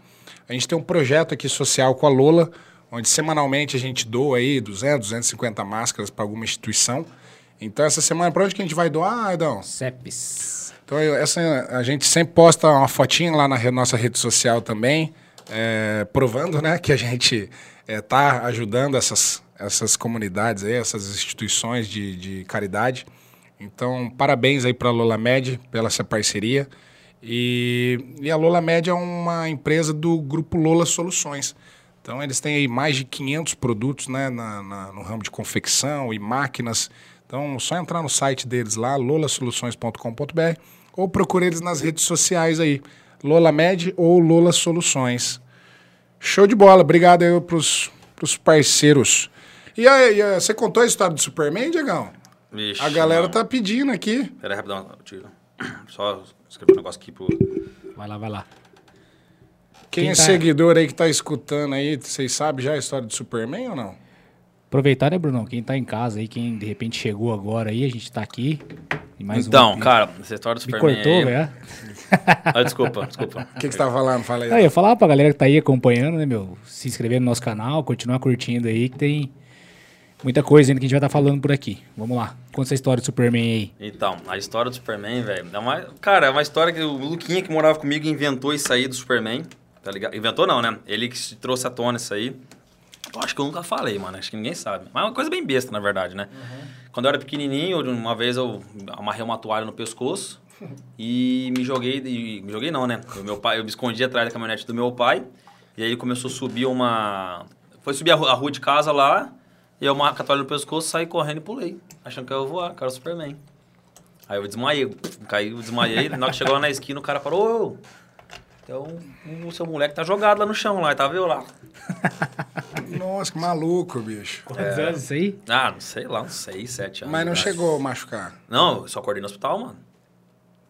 A gente tem um projeto aqui social com a Lola, onde semanalmente a gente doa aí 200, 250 máscaras para alguma instituição. Então, essa semana, para onde que a gente vai doar, Edão? Cepes. Então, essa, a gente sempre posta uma fotinha lá na re- nossa rede social também, é, provando né, que a gente está ajudando essas, essas comunidades, aí, essas instituições de, de caridade. Então, parabéns aí para a Lola Med pela essa parceria. E, e a Lola Med é uma empresa do grupo Lola Soluções. Então, eles têm aí mais de 500 produtos né, na- na- no ramo de confecção e máquinas. Então, só entrar no site deles lá, lolasoluções.com.br, ou procure eles nas redes sociais aí, Lola Med ou Lola Soluções. Show de bola, obrigado aí pros, pros parceiros. E aí, você contou a história do Superman, Diegão? Vixe, A galera não. tá pedindo aqui. Pera aí, rapidão. eu tiro. <clears throat> Só escrever um negócio aqui pro... Vai lá, vai lá. Quem, Quem é tá- seguidor aí que tá escutando aí, vocês sabem já a história do Superman ou não? Aproveitar, né, Brunão? Quem tá em casa aí, quem de repente chegou agora aí, a gente tá aqui. E mais um então, vídeo. cara, essa história do Me Superman cortou, aí- velho. <laughs> Ah, desculpa, desculpa. O que, que você tava falando? Fala aí. Ah, eu ia falar pra galera que tá aí acompanhando, né, meu? Se inscrever no nosso canal, continuar curtindo aí, que tem muita coisa ainda que a gente vai estar falando por aqui. Vamos lá. Conta essa história do Superman aí. Então, a história do Superman, velho, é uma... Cara, é uma história que o Luquinha que morava comigo inventou isso aí do Superman, tá ligado? Inventou não, né? Ele que se trouxe à tona isso aí. Eu acho que eu nunca falei, mano. Acho que ninguém sabe. Mas é uma coisa bem besta, na verdade, né? Quando eu era pequenininho, uma vez eu amarrei uma toalha no pescoço <laughs> e me joguei... e- me joguei não, né? O meu pai, eu me escondi atrás da caminhonete do meu pai e aí ele começou a subir uma... Foi subir a rua de casa lá e eu com a toalha no pescoço, saí correndo e pulei. Achando que eu ia voar, que era o Superman. Aí eu desmaiei, pff, caí, desmaiei. Na hora que chegou lá na esquina, o cara parou. "Ô, Então, o seu moleque tá jogado lá no chão, lá, tá vendo lá? <laughs> Nossa, que maluco, bicho. Quantos anos isso aí? Ah, não sei lá, uns 6, 7 anos. Mas não chegou a machucar. Não, eu só acordei no hospital, mano.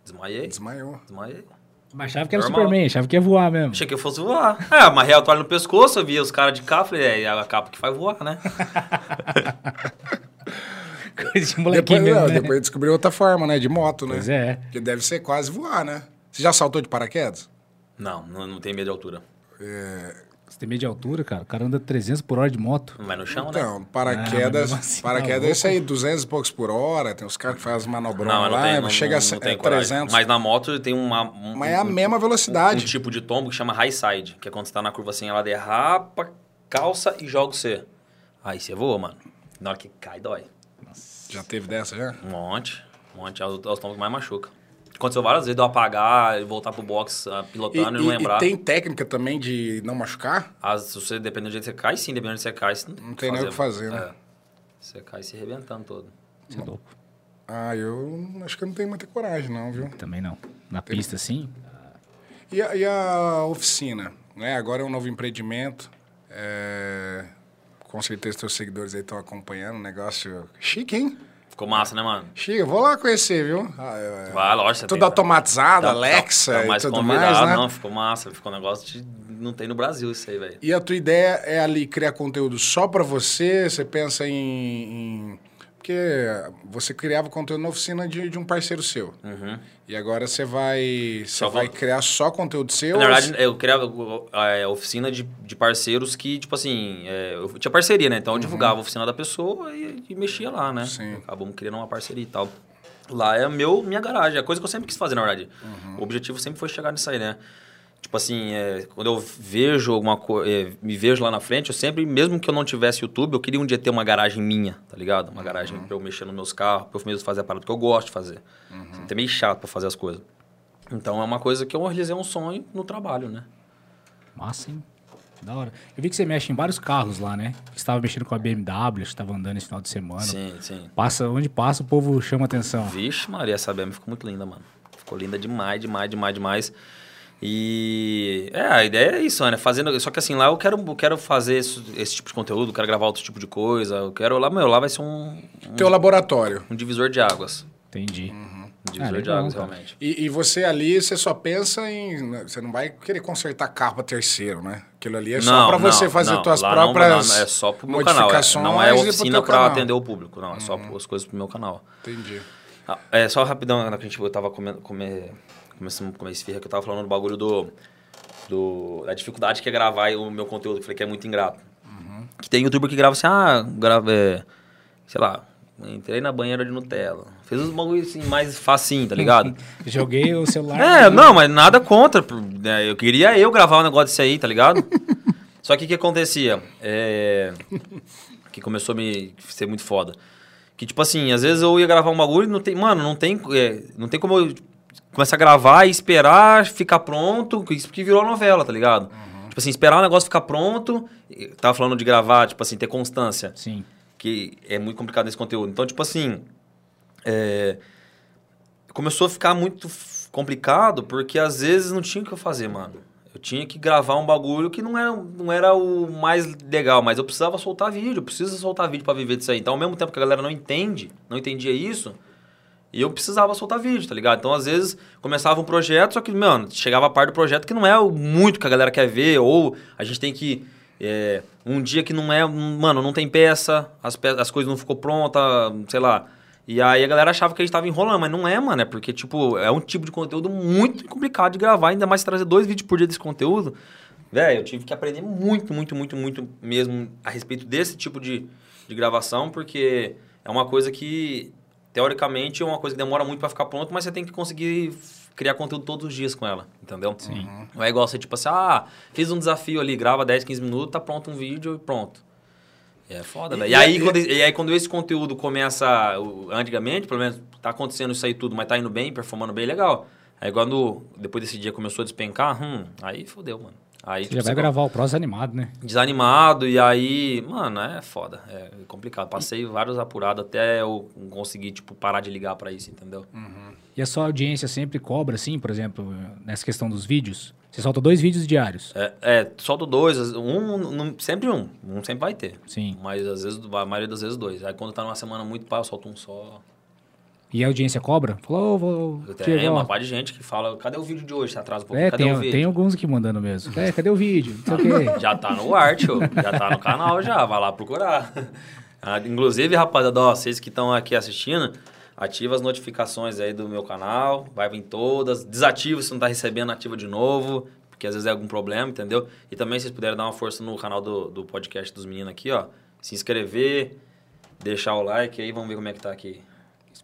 Desmaiei. Desmaiou. Desmaiei. Mas achava que era Normal. Superman, achava que ia voar mesmo. Achei que eu fosse voar. É, amarrei a toalha no pescoço, eu via os caras de cá, falei, é, é a capa que faz voar, né? <laughs> Coisa de molequinho Depois, mesmo, não, né? depois descobriu outra forma, né? De moto, né? Pois é. Que deve ser quase voar, né? Você já saltou de paraquedas? Não, não, não tem medo de altura. Você tem medo de altura, cara? O cara anda 300 por hora de moto. Não vai no chão, né? Então, Ah, mas paraquedas. mesmo assim, paraquedas tá é isso aí, 200 e poucos por hora. Tem os caras que fazem manobrão Não, mas não lá, tem, não, chega não, não a tem é, coragem. 300. Mas na moto tem uma... Um, Mas é a um- mesma um velocidade. tipo de tombo que chama high side, que é quando você tá na curva assim, ela derrapa, calça e joga você. Aí você voa, mano. Na hora que cai, dói. Já teve dessa já? Um monte, um monte. É os, é os tombos que mais machuca. Aconteceu várias vezes de eu apagar e voltar pro box ah, E, pilotando e, e- não e lembrar. tem técnica também de não machucar? As, se você, dependendo do jeito que você cai, sim, dependendo do jeito que você cai. Você Não tem nem o que fazer, né? É. Você cai se arrebentando todo. Você é louco. Ah, eu acho que eu não tenho muita coragem, não, viu? Também não. Na pista, assim, E a, e a oficina? Né? Agora é um novo empreendimento. é, Com certeza teus seguidores aí estão acompanhando. Um negócio chique, hein? Ficou massa, né, mano? Eu vou lá conhecer, viu? Ah, é- Vai, lógico. você Tudo tem- automatizado, Tá- Alexa tá e mais tudo convidado, mais, né? Não, ficou massa. Ficou um negócio de... Não tem no Brasil isso aí, velho. E a tua ideia é ali criar conteúdo só pra você? Você pensa em, em- Porque você criava conteúdo na oficina de, de um parceiro seu. Uhum. E agora você vai. Você Só vai vou- criar só conteúdo seu? Na verdade, eu criava a oficina de, de parceiros que, tipo assim, é, eu tinha parceria, né? Então eu divulgava a oficina da pessoa e, e mexia lá, né? Uhum. Sim. Acabamos criando uma parceria e tal. Lá é meu, minha garagem, é a coisa que eu sempre quis fazer, na verdade. Uhum. O objetivo sempre foi chegar nisso aí, né? Tipo assim, é, quando eu vejo alguma coisa, me vejo lá na frente, eu sempre, mesmo que eu não tivesse YouTube, eu queria um dia ter uma garagem minha, tá ligado? Uma garagem Uhum. pra eu mexer nos meus carros, pra eu mesmo fazer a parada que eu gosto de fazer. Uhum. É meio chato pra fazer as coisas. Então é uma coisa que eu realizei um sonho no trabalho, né? massa, hein? Da hora. Eu vi que você mexe em vários carros lá, né? Você estava mexendo com a BMW, você estava andando esse final de semana. Sim, sim. Passa, onde passa, o povo chama atenção. Vixe, Maria, essa BM ficou muito linda, mano. Ficou linda demais, demais, demais, demais. E é, a ideia é isso, né? Fazendo, só que assim, lá eu quero, eu quero fazer esse, esse tipo de conteúdo, quero gravar outro tipo de coisa. Eu quero lá, meu, lá vai ser um, um, Teu laboratório. um divisor de águas. Entendi. Um Ah, divisor de legal, águas, cara. realmente. E, e você ali, você só pensa em. né, Você não vai querer consertar carro pra terceiro, né? Aquilo ali é só pra você fazer não, tuas lá não, próprias. não, é só pro meu canal. é- modificações não é oficina canal. atender o público, não. É só as coisas pro meu canal. Entendi. Ah, é, só rapidão, na que a gente, eu tava comendo, come, começando a comer esfirra, que eu tava falando do bagulho do, do... Da dificuldade que é gravar o meu conteúdo, que eu falei que é muito ingrato. Que tem youtuber que grava assim, ah, grava, é, sei lá, entrei na banheira de Nutella. Fez uns bagulho assim, mais facinho, tá ligado? <laughs> Joguei o celular. É, não, mas nada contra. né, Eu queria eu gravar um negócio desse aí, tá ligado? <laughs> Só que o que acontecia? É... Que começou a me ser muito foda. Que, tipo assim, às vezes eu ia gravar um bagulho e não tem... Mano, não tem, é, não tem como eu começar a gravar e esperar ficar pronto, isso que virou novela, tá ligado? Tipo assim, esperar o negócio ficar pronto... Tava falando de gravar, tipo assim, ter constância Sim. que é muito complicado nesse conteúdo. Então, tipo assim, é, começou a ficar muito complicado porque às vezes não tinha o que eu fazer, mano. Eu tinha que gravar um bagulho que não era, não era o mais legal, mas eu precisava soltar vídeo, eu preciso soltar vídeo pra viver disso aí. Então, ao mesmo tempo que a galera não entende, não entendia isso, e eu precisava soltar vídeo, tá ligado? Então, às vezes, começava um projeto, só que, mano, chegava a parte do projeto que não é muito que a galera quer ver, ou a gente tem que. é, um dia que não é. Mano, não tem peça, as, pe as coisas não ficou pronta, sei lá. E aí a galera achava que a gente tava enrolando, mas não é, mano. É porque, tipo, é um tipo de conteúdo muito complicado de gravar, ainda mais trazer dois vídeos por dia desse conteúdo. Velho, eu tive que aprender muito, muito, muito, muito mesmo a respeito desse tipo de, de gravação, porque é uma coisa que, teoricamente, é uma coisa que demora muito pra ficar pronto, mas você tem que conseguir criar conteúdo todos os dias com ela, entendeu? Sim. Não é igual você, tipo assim, ah, fiz um desafio ali, grava 10, 15 minutos, tá pronto um vídeo e pronto. É foda, E- velho. e E, aí, e- quando, e aí, quando esse conteúdo começa, antigamente, pelo menos, tá acontecendo isso aí tudo, mas tá indo bem, performando bem, legal. Aí quando, depois desse dia começou a despencar, hum, aí fodeu, mano. Aí, Você tipo, já vai você gravar o próximo animado, né? desanimado e aí, mano, é foda, é complicado. Passei vários apurados até eu conseguir, tipo, parar de ligar pra isso, entendeu? E a sua audiência sempre cobra, assim, por exemplo, nessa questão dos vídeos? Você solta dois vídeos diários. É, é solto dois, um, não- sempre um, um sempre vai ter. Sim. Mas às vezes, a maioria das vezes dois. Aí quando tá numa semana muito pá, eu solto um só. E a audiência cobra? Falou, vou. Tem Diego, ó. uma parte de gente que fala, cadê o vídeo de hoje? Você atrasa um pouquinho, É, cadê tem, o vídeo? tem alguns aqui mandando mesmo. É, cadê o vídeo? Não sei o <laughs> quê. Já tá no ar, tio. Já tá no canal já. Vai lá procurar. Ah, Inclusive, rapaziada, ó, vocês que estão aqui assistindo, ativa as notificações aí do meu canal. Vai vir todas. Desativa se não tá recebendo, ativa de novo. Porque às vezes é algum problema, entendeu? E também, se vocês puderem dar uma força no canal do, do podcast dos meninos aqui, ó. Se inscrever, deixar o like aí, vamos ver como é que tá aqui.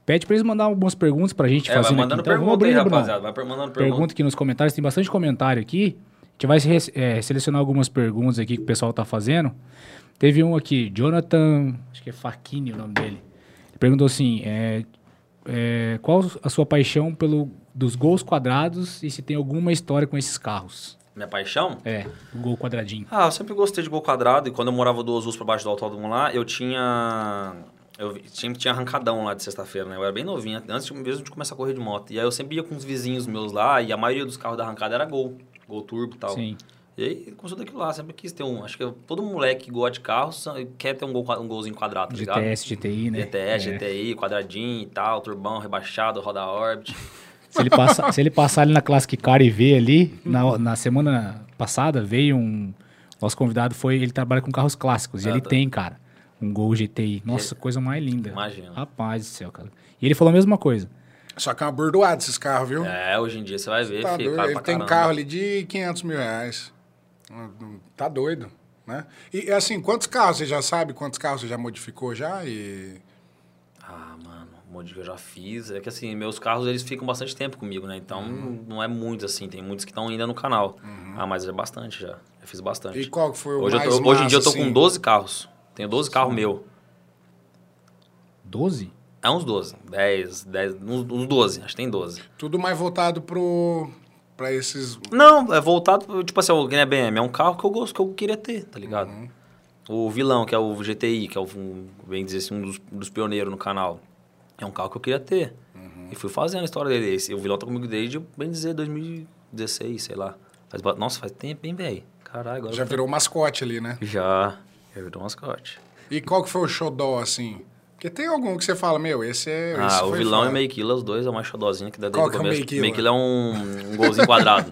Pede pra eles mandar algumas perguntas pra gente É, mandando aqui. Então, vamos pergunta aí, abrir, Bruno. rapaziada. Vai mandando pergunta. Pergunta aqui nos comentários, tem bastante comentário aqui. A gente vai é, selecionar algumas perguntas aqui que o pessoal tá fazendo. Teve um aqui, Jonathan, acho que é Facchini o nome dele. Ele perguntou assim, é, é, qual a sua paixão pelo dos gols quadrados e se tem alguma história com esses carros? Minha paixão? É, o gol quadradinho. Ah, eu sempre gostei de gol quadrado. E quando eu morava duas ruas pra baixo do autódromo lá, eu tinha... Eu sempre tinha arrancadão lá de sexta-feira, né? Eu era bem novinho, antes mesmo de começar a correr de moto. E aí eu sempre ia com os vizinhos meus lá, e a maioria dos carros da arrancada era gol. Gol turbo e tal. Sim. E aí começou daquilo lá, sempre quis ter um... Acho que todo moleque que gosta de carro sa- quer ter um, gol, um golzinho quadrado, tá ligado? GTS, GTI, né? GTS, É. GTI, quadradinho e tal, turbão rebaixado, roda Orbit. <laughs> Se ele, passa, se ele passar ali na Classic Car e ver ali, na, na semana passada veio um. Nosso convidado foi. Ele trabalha com carros clássicos. e Ah, ele tá. tem, cara, um Gol GTI. Nossa, coisa mais linda. Imagina. Rapaz do céu, cara. E ele falou a mesma coisa. Só que é uma bordoada esses carros, viu? É, hoje em dia você vai ver, Tá filho, Ele pra tem caramba. carro ali de 500 mil reais. Tá doido, né? E assim, quantos carros você já sabe? Quantos carros você já modificou já? E... Ah, mano, um monte que eu já fiz. É que assim, meus carros eles ficam bastante tempo comigo, né? Então Uhum. não é muitos assim, tem muitos que estão ainda no canal. Ah, mas é bastante já. Já fiz bastante. E qual que foi o hoje, eu mais tô- hoje em dia eu tô com assim? 12 carros. Tenho 12 carros meu. 12? É uns 12. 10, 10, uns, uns 12. Acho que tem 12. Tudo mais voltado pro... Pra esses... Não, é voltado, pro- tipo assim, o que é BM, é um carro que eu gosto, que eu queria ter, tá ligado? Uhum. O vilão, que é o GTI, que é o, um, bem dizer assim, um dos, dos pioneiros no canal. É um carro que eu queria ter. Uhum. E fui fazendo a história dele. Esse, o vilão tá comigo desde, bem dizer, 2016, sei lá. Faz, nossa, faz tempo, hein, velho? Caralho, agora... Já eu tô- virou mascote ali, né? Já. Um mascote. E qual que foi o xodó, assim? Porque tem algum que você fala, meu, esse é... esse Ah, o foi vilão foda. e o Meio Killa, os dois é o mais xodozinho que dá Qual desde o que é o começo. Meio Killa é um, um golzinho quadrado.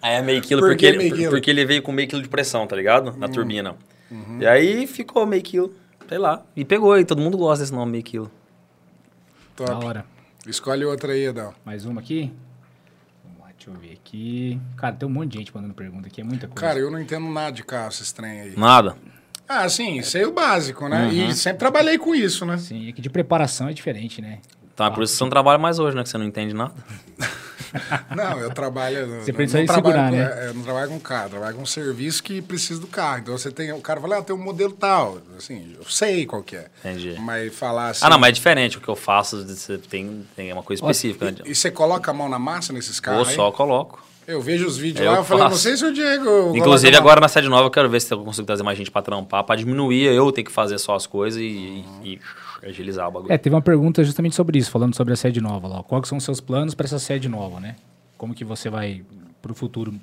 aí <laughs> é Meio Killa Por porque, que ele, porque ele veio com meio quilo de pressão, tá ligado? Hum. Na turbina. Uhum. E aí ficou Meio Killa, sei lá. E pegou, e todo mundo gosta desse nome, Meio Killa. Top. Da hora. Escolhe outra aí, Adão. Mais uma aqui? Deixa eu ver aqui. Cara, tem um monte de gente mandando pergunta aqui, é muita coisa. Cara, eu não entendo nada de carro, esses trem aí. Nada. Ah, sim, sei o básico, né? Uhum. E sempre trabalhei com isso, né? Sim, é que de preparação é diferente, né? É por isso que você não trabalha mais hoje, né? Que você não entende nada. <laughs> <laughs> Não, eu trabalho. Você eu precisa não de trabalho segurar, com, né? é, Eu não trabalho com carro, eu trabalho com um serviço que precisa do carro. Então você tem. O cara fala, ah, tem um modelo tal. Assim, eu sei qual que é. Entendi. Mas falar assim. Ah, não, mas é diferente. O que eu faço, você tem, tem uma coisa específica. né? E, e você coloca a mão na massa nesses carros? aí? só coloco. Eu vejo os vídeos Eu lá, eu falei, faço. não sei se o Diego. Inclusive, agora na sede nova, eu quero ver se eu consigo trazer mais gente pra trampar, pra diminuir eu ter que fazer só as coisas e, e agilizar o bagulho. É, teve uma pergunta justamente sobre isso, falando sobre a sede nova lá. Quais são os seus planos para essa sede nova, né? Como que você vai pro futuro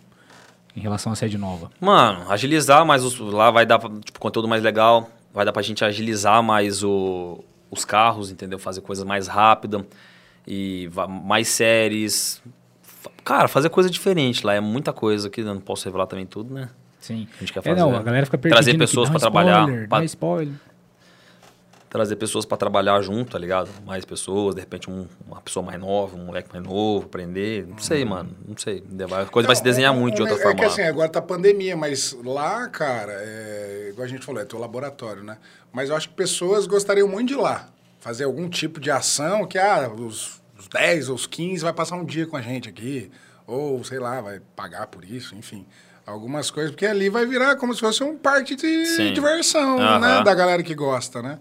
em relação à sede nova? Mano, agilizar mais os, lá vai dar tipo conteúdo mais legal, vai dar pra gente agilizar mais o, os carros, entendeu? Fazer coisas mais rápida e mais séries. Cara, fazer coisa diferente lá é muita coisa que eu não posso revelar também tudo, né? Sim. A gente quer É, fazer. não, a galera fica. Trazer pessoas pra trabalhar, pra- Dá spoiler. Trazer pessoas pra trabalhar junto, tá ligado? Mais pessoas, de repente um- uma pessoa mais nova, um moleque mais novo, aprender. Não sei, mano. Não sei. A coisa vai se desenhar Não, muito de é- outra é forma. que lá. assim, agora tá pandemia, mas lá, cara, é, igual a gente falou, é teu laboratório, né? Mas eu acho que pessoas gostariam muito de ir lá. Fazer algum tipo de ação que, ah, os, os 10 ou os 15 vai passar um dia com a gente aqui. Ou, sei lá, vai pagar por isso, enfim. Algumas coisas, porque ali vai virar como se fosse um parque de Sim. diversão, Aham. né? Da galera que gosta, né?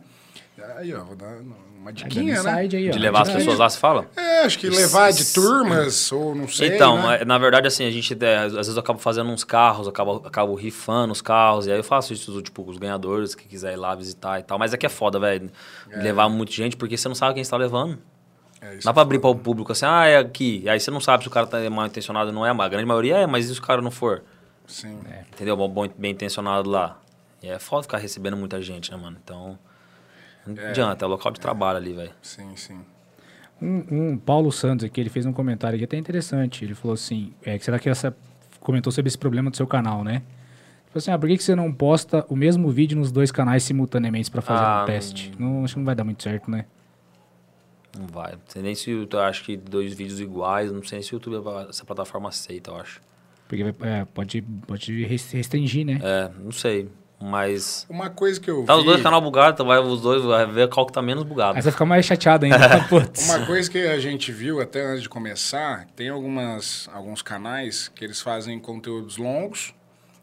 Aí, ó, vou dar uma diquinha, né? aí, ó. De levar as pessoas lá, você fala? É, acho que levar de turmas, ou não sei, então, né? é, na verdade, assim, a gente, é, às vezes eu acabo fazendo uns carros, acabo, acabo rifando os carros, e aí eu faço isso, tipo, os ganhadores que quiser ir lá visitar e tal. Mas é que é foda, velho, levar muita gente, porque você não sabe quem está levando. É, isso Dá é pra abrir para o público assim, ah, é aqui. E aí você não sabe se o cara tá mal intencionado ou não é, mas a grande maioria é, mas e se o cara não for? Sim. Entendeu? Bom, bom- bem intencionado lá. E é foda ficar recebendo muita gente, né, mano? Então. Não adianta, é o local de trabalho ali, velho. Sim, sim. Um, um Paulo Santos aqui, ele fez um comentário aqui até interessante. Ele falou assim: é, que será que essa. Comentou sobre esse problema do seu canal, né? Ele falou assim: ah, por que, que você não posta o mesmo vídeo nos dois canais simultaneamente pra fazer Ah, um teste? Não, acho que não vai dar muito certo, né? Não vai. Não sei nem se eu acho que dois vídeos iguais, não sei nem se o YouTube, essa plataforma aceita, eu acho. Porque é, pode, pode res- restringir, né? É, não sei. Mas. Uma coisa que eu Tá vi... os dois canal bugados, então vai os dois, vai ver qual que tá menos bugado. Aí você vai ficar mais chateado ainda. <laughs> Putz. Uma coisa que a gente viu até antes de começar, tem algumas, alguns canais que eles fazem conteúdos longos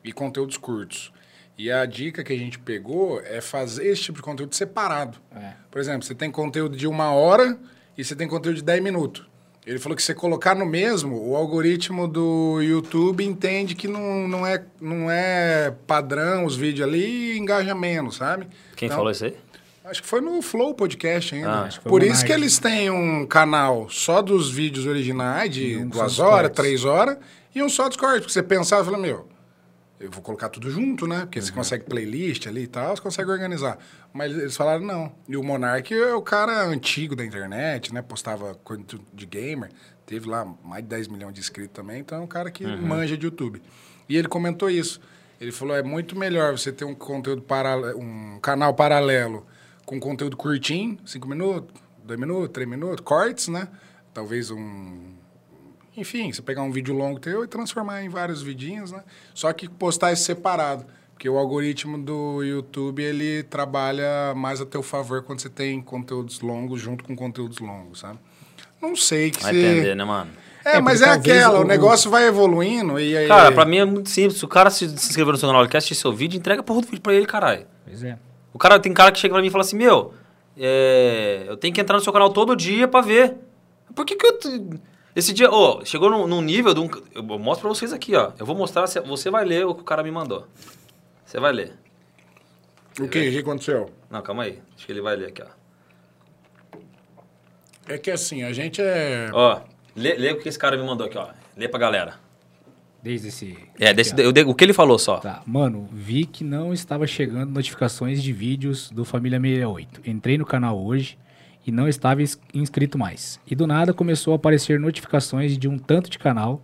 e conteúdos curtos. E a dica que a gente pegou é fazer esse tipo de conteúdo separado. É. Por exemplo, você tem conteúdo de uma hora e você tem conteúdo de 10 minutos. Ele falou que se você colocar no mesmo, o algoritmo do YouTube entende que não, não, é, não é padrão os vídeos ali e engaja menos, sabe? Quem Então, falou isso aí? Acho que foi no Flow Podcast ainda. Ah, Por isso que eles têm um canal só dos vídeos originais, de um duas horas, três horas, e um só dos cortes. Porque você pensava e fala, meu, eu vou colocar tudo junto, né? Porque Uhum. você consegue playlist ali e tal, você consegue organizar. Mas eles falaram não. E o Monark é o cara antigo da internet, né? Postava coisa de gamer. Teve lá mais de 10 milhões de inscritos também. Então é um cara que Uhum. manja de YouTube. E ele comentou isso. Ele falou, é muito melhor você ter um conteúdo paralelo, um canal paralelo com conteúdo curtinho, 5 minutos, 2 minutos, 3 minutos, cortes, né? Talvez um enfim, você pegar um vídeo longo teu e transformar em vários vidinhos, né? Só que postar isso separado. Porque o algoritmo do YouTube, ele trabalha mais a teu favor quando você tem conteúdos longos junto com conteúdos longos, sabe? Não sei que Vai você... entender, né, mano? É, É, mas é aquela, o, o- negócio vai evoluindo e aí... Cara, pra mim é muito simples. Se o cara se, se inscrever no seu canal, ele quer assistir seu vídeo, entrega porra do vídeo pra ele, caralho. Pois é. O cara tem cara que chega pra mim e fala assim, meu, é, eu tenho que entrar no seu canal todo dia pra ver. Por que que eu... Esse dia, ô, chegou num, num nível de um... Eu mostro pra vocês aqui, ó. Eu vou mostrar, você- você vai ler o que o cara me mandou. Você vai ler. O que, o que aconteceu? Não, calma aí. Acho que ele vai ler aqui, ó. É que assim, a gente é... Ó, lê, lê o que esse cara me mandou aqui, ó. Lê pra galera. Desde esse. É, desse, eu o que ele falou só. Tá, mano, vi que não estava chegando notificações de vídeos do Família 68. Entrei no canal hoje e não estava ins- inscrito mais. E do nada começou a aparecer notificações de um tanto de canal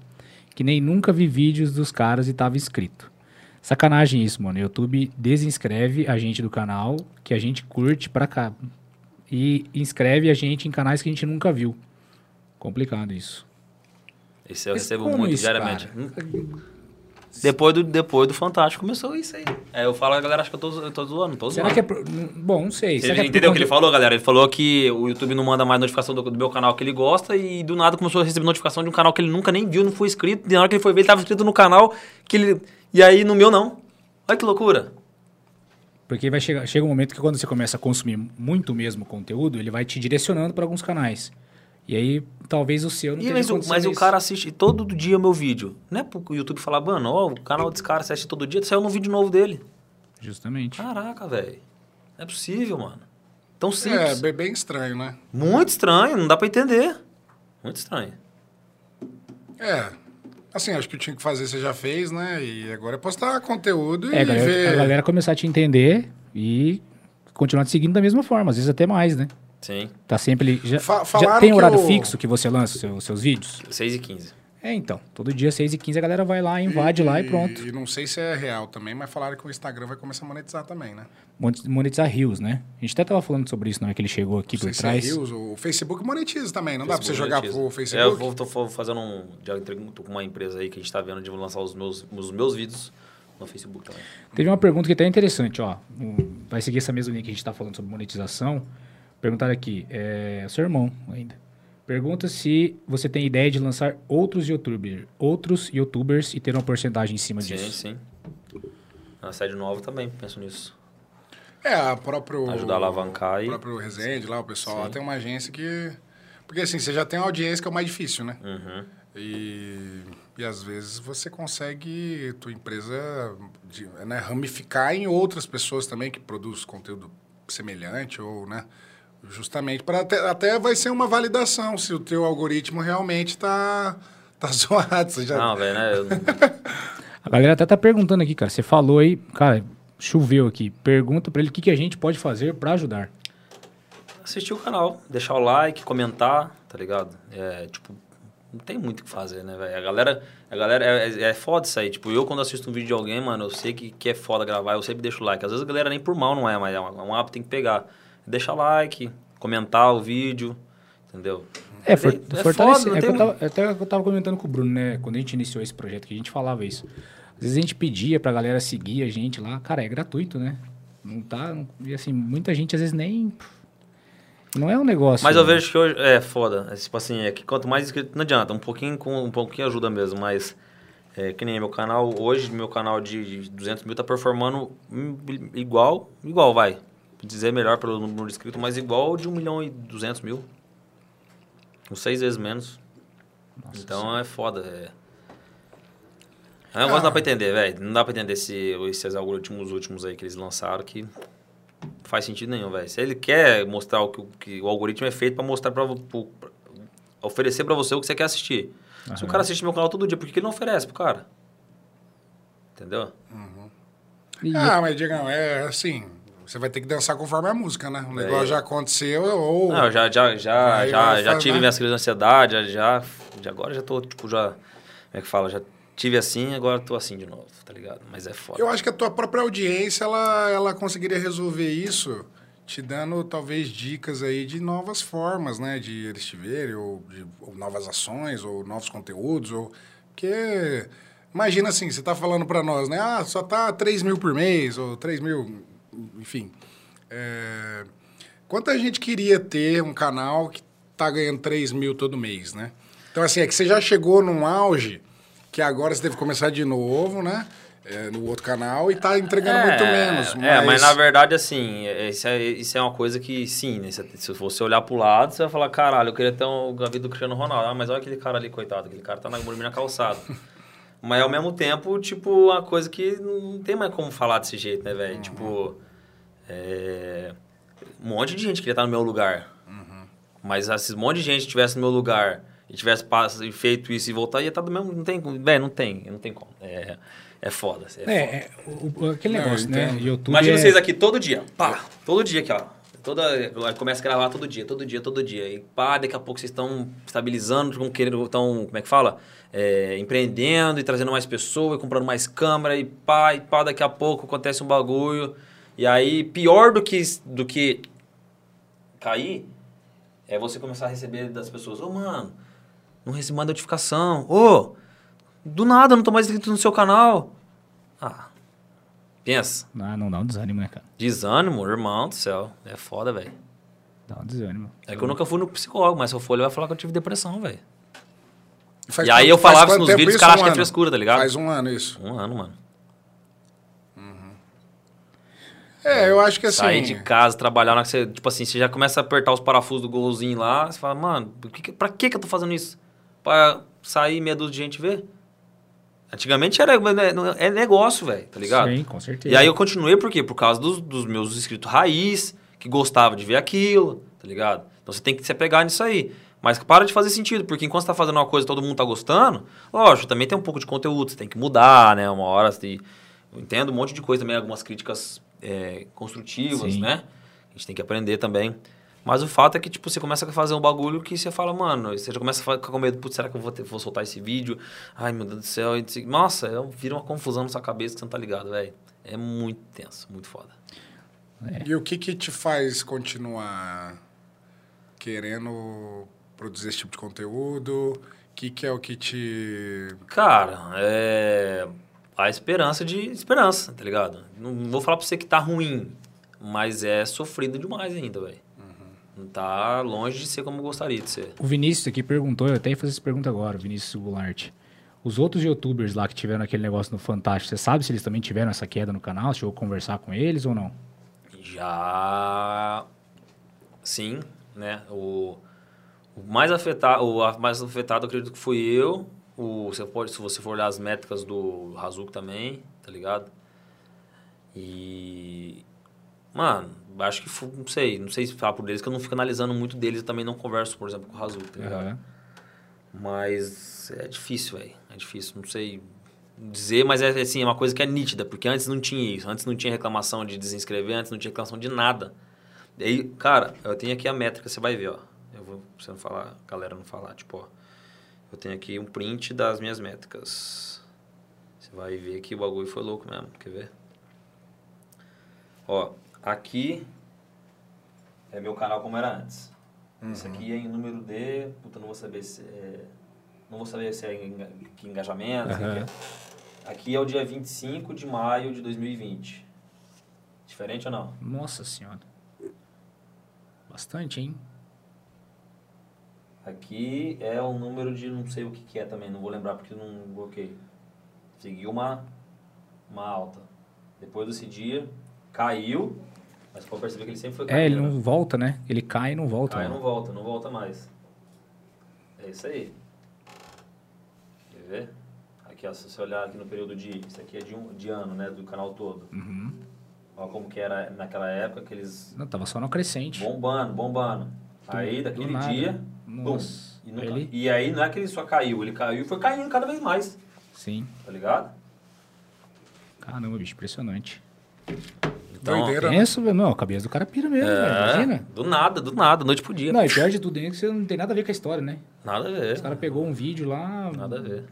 que nem nunca vi vídeos dos caras e estava inscrito. Sacanagem isso, mano. O YouTube desinscreve a gente do canal que a gente curte pra cá. E inscreve a gente em canais que a gente nunca viu. Complicado isso. Esse eu Mas recebo muito isso, diariamente. cara? Depois do, depois do Fantástico começou isso aí. Aí eu falo, a galera acha que eu tô, eu tô zoando, tô Será zoando. que é. pro- Bom, não sei. Você Será que é entendeu o que ele falou, galera? Ele falou que o YouTube não manda mais notificação do, do meu canal que ele gosta e do nada começou a receber notificação de um canal que ele nunca nem viu, não foi inscrito. E na hora que ele foi ver, ele tava inscrito no canal que ele. E aí no meu não. Olha que loucura. Porque vai chegar, chega um momento que quando você começa a consumir muito mesmo conteúdo, ele vai te direcionando para alguns canais. E aí, talvez o seu não E, tenha mas mas o cara assiste todo dia o meu vídeo. Não é pro YouTube falar, mano, ó, o canal desse cara assiste todo dia, saiu no vídeo novo dele. Justamente. Caraca, velho. Não é possível, mano. Tão É, simples. bem- bem estranho, né? Muito estranho, não dá pra entender. Muito estranho. É. Assim, acho que o que tinha que fazer você já fez, né? E agora é postar conteúdo É, e galera, ver... a galera começar a te entender e continuar te seguindo da mesma forma, às vezes até mais, né? Sim. Tá sempre. Já, Fa- já tem horário o- fixo que você lança os seus, seus vídeos? 6 e 15. É, então. Todo dia, 6 e 15 a galera vai lá, invade lá e pronto. E não sei se é real também, mas falaram que o Instagram vai começar a monetizar também, né? Mon- Monetizar rios, né? A gente até tava falando sobre isso na hora que ele chegou aqui Não por sei trás. se é Reels, o Facebook monetiza também, não dá pra você Facebook jogar monetiza. pro Facebook? É, eu vou, tô fa- fazendo um. Já entrei tô com uma empresa aí que a gente tá vendo de lançar os meus, os meus vídeos no Facebook também. Teve uma pergunta que até é interessante, ó. Vai seguir essa mesma linha que a gente está falando sobre monetização. Perguntaram aqui, é seu irmão ainda. Pergunta se você tem ideia de lançar outros youtubers, outros youtubers e ter uma porcentagem em cima Sim, disso. sim. Na sede nova também, penso nisso. É, a próprio... Ajudar a alavancar O e- próprio Resende lá, o pessoal lá Sim. tem uma agência que... Porque assim, você já tem uma audiência que é o mais difícil, né? Uhum. E, e às vezes você consegue tua empresa de, né, ramificar em outras pessoas também que produzem conteúdo semelhante ou, né? Justamente para até, até vai ser uma validação se o teu algoritmo realmente está tá <laughs> zoado. Você já, Não, velho, né? eu- <laughs> A galera até tá perguntando aqui, cara. Você falou aí, cara, choveu aqui. Pergunta pra ele o que, que a gente pode fazer pra ajudar. assistir o canal, deixar o like, comentar, tá ligado? É, tipo, não tem muito o que fazer, né, velho? A galera, a galera é, é, é foda isso aí. Tipo, eu quando assisto um vídeo de alguém, mano, eu sei que, que é foda gravar, eu sempre deixo o like. Às vezes a galera nem por mal não é, mas é um, é um hábito que tem que pegar. Deixar like, comentar o vídeo, entendeu? É, for, é fortalece. foda, não é que tem... eu tava, até que eu tava comentando com o Bruno, né? Quando a gente iniciou esse projeto, que a gente falava isso. Às vezes a gente pedia pra galera seguir a gente lá. Cara, é gratuito, né? Não tá. não- e assim, muita gente às vezes nem. Não é um negócio. Mas eu vejo que hoje é foda. É, tipo assim, é que quanto mais inscrito, não adianta. Um pouquinho com um pouquinho ajuda mesmo, mas é, que nem meu canal hoje, meu canal de 200 mil tá performando hum, igual, igual vai. Dizer melhor pelo número de inscritos, mas igual de 1 milhão e 200 mil. Uns seis vezes menos. Nossa então é foda. É, é um negócio não dá pra entender, velho. Não dá pra entender esse, esses algoritmos últimos aí que eles lançaram que não faz sentido nenhum, velho. Se ele quer mostrar o que, o que o algoritmo é feito pra mostrar pra- oferecer pra você o que você quer assistir. Se o cara assiste meu canal todo dia, por que que ele não oferece pro cara? Entendeu? E- Ah, mas Diegão, é assim, você vai ter que dançar conforme a música, né? O negócio já aconteceu ou... Não, eu já, já, já, já, já tive minhas crises de ansiedade, já, já, já- agora já tô, tipo, já, como é que fala? Já tive assim, agora tô assim de novo, tá ligado? Mas é foda. Eu acho que a tua própria audiência, ela, ela conseguiria resolver isso te dando, talvez, dicas aí de novas formas, né? De eles te verem, ou de ou novas ações, ou novos conteúdos, ou... Porque... Imagina assim, você tá falando para nós, né? Ah, só tá 3 mil por mês, ou 3 mil... Enfim. É, Quanta gente queria ter um canal que tá ganhando 3 mil todo mês, né? Então, assim, é que você já chegou num auge que agora você teve que começar de novo, né? É, no outro canal e tá entregando muito menos. É, mas na verdade, assim, é- isso é, isso é uma coisa que, sim, né? Se, se você olhar pro lado, você vai falar, caralho, eu queria ter um, a vida do Cristiano Ronaldo. Ah, mas olha aquele cara ali, coitado, aquele cara tá na na calçada. mas ao mesmo tempo, tipo, uma coisa que não tem mais como falar desse jeito, né, velho? Tipo, é, um monte de gente queria estar no meu lugar. Mas se um monte de gente estivesse no meu lugar e tivesse feito isso e voltar, ia estar do mesmo. Não tem, como- velho, não tem, não tem como. É, é foda. É foda. É, é, o- o- aquele Não, negócio, eu né? entendo. YouTube Imagina é... vocês aqui todo dia. Pá, todo dia aqui, ó. Toda, começa a gravar todo dia, todo dia, todo dia. E pá, daqui a pouco vocês estão estabilizando, estão querendo, estão, como é que fala? É, empreendendo e trazendo mais pessoas, e comprando mais câmera, e pá, e pá, daqui a pouco acontece um bagulho. E aí, pior do que, do que cair, é você começar a receber das pessoas, ô mano, não recebi uma notificação. Ô, do nada, eu não tô mais inscrito no seu canal. Ah, pensa. Ah, não dá um desânimo, né, cara? Desânimo, irmão do céu. É foda, velho. Dá um desânimo. É que eu nunca fui no psicólogo, mas se eu for, ele vai falar que eu tive depressão, velho. E aí eu falava quanto nos vídeos, isso? os caras acham que é frescura, tá ligado? Faz um ano isso. Um ano, mano. É, eu acho que assim... Sair de casa, trabalhar, na você, tipo assim, você já começa a apertar os parafusos do golzinho lá, você fala, mano, que, pra que, que eu tô fazendo isso? Pra sair meia dúzia de gente ver? Antigamente era é negócio, velho, tá ligado? Sim, com certeza. E aí eu continuei por quê? Por causa dos, dos meus inscritos raiz, que gostava de ver aquilo, tá ligado? Então você tem que se apegar nisso aí. Mas para de fazer sentido, porque enquanto você tá fazendo uma coisa e todo mundo tá gostando, lógico, também tem um pouco de conteúdo, você tem que mudar, né? Uma hora você tem- Eu entendo um monte de coisa também, algumas críticas é, construtivas, Sim. né? A gente tem que aprender também. Mas o fato é que, tipo, você começa a fazer um bagulho que você fala, mano, você já começa a ficar com medo, putz, será que eu vou, ter- vou soltar esse vídeo? Ai, meu Deus do céu. e você- Nossa, é- vira uma confusão na sua cabeça que você não tá ligado, velho. É muito tenso, muito foda. E o que que te faz continuar querendo produzir esse tipo de conteúdo? O que que é o que te... Cara, é. A esperança de esperança, tá ligado? Não vou falar pra você que tá ruim, mas é sofrido demais ainda, velho. Não tá longe de ser como eu gostaria de ser. O Vinícius aqui perguntou, eu até ia fazer essa pergunta agora, o Vinícius Goulart. Os outros youtubers lá que tiveram aquele negócio no Fantástico, você sabe se eles também tiveram essa queda no canal? Chegou a conversar com eles ou não? Já. Sim, né? O, o mais afetado, o mais afetado, eu acredito que fui eu. O, você pode, se você for olhar as métricas do Razuco também, tá ligado? E. Mano, acho que não sei, não sei se falar por deles, que eu não fico analisando muito deles, eu também não converso, por exemplo, com o Razuco, tá ligado? Aham. Mas é difícil, velho. É difícil, não sei dizer, mas é assim, é uma coisa que é nítida, porque antes não tinha isso, antes não tinha reclamação de desinscrever, antes não tinha reclamação de nada. E aí, cara, eu tenho aqui a métrica, você vai ver, ó. Eu vou, pra você não falar, a galera não falar, tipo, ó. Eu tenho aqui um print das minhas métricas. Você vai ver que o bagulho foi louco mesmo, quer ver? Ó, aqui é meu canal como era antes. Isso aqui é em número de. Puta, não vou saber se é. Não vou saber se é enga- que engajamento. Aham. que é. Aqui é o dia 25 de maio de 2020. Diferente ou não? Nossa senhora. Bastante, hein? Aqui é o número de não sei o que, que é também, não vou lembrar porque eu não bloqueei. Seguiu uma, uma alta. Depois desse dia, caiu, mas pode perceber que ele sempre foi É, ele caindo. não volta, né? Ele cai e não volta. Cai né? não volta, não volta mais. É isso aí. Quer ver? Aqui, ó, se você olhar aqui no período de... Isso aqui é de, um, de ano, né? Do canal todo. Uhum. Olha como que era naquela época, aqueles Não, tava só no crescente. bombando, bombando. Aí, daquele dia, Nossa. E, nunca- Ele- e aí não é que ele só caiu, ele caiu e foi caindo cada vez mais, Sim. tá ligado? Caramba, bicho, impressionante. Então, Doideira, né? Penso, não, a cabeça do cara pira mesmo, velho. é, Imagina. do nada, do nada, noite pro dia. Não, e pior de tudo é que você não tem nada a ver com a história, né? Nada a ver, Os caras pegou um vídeo lá. nada a ver.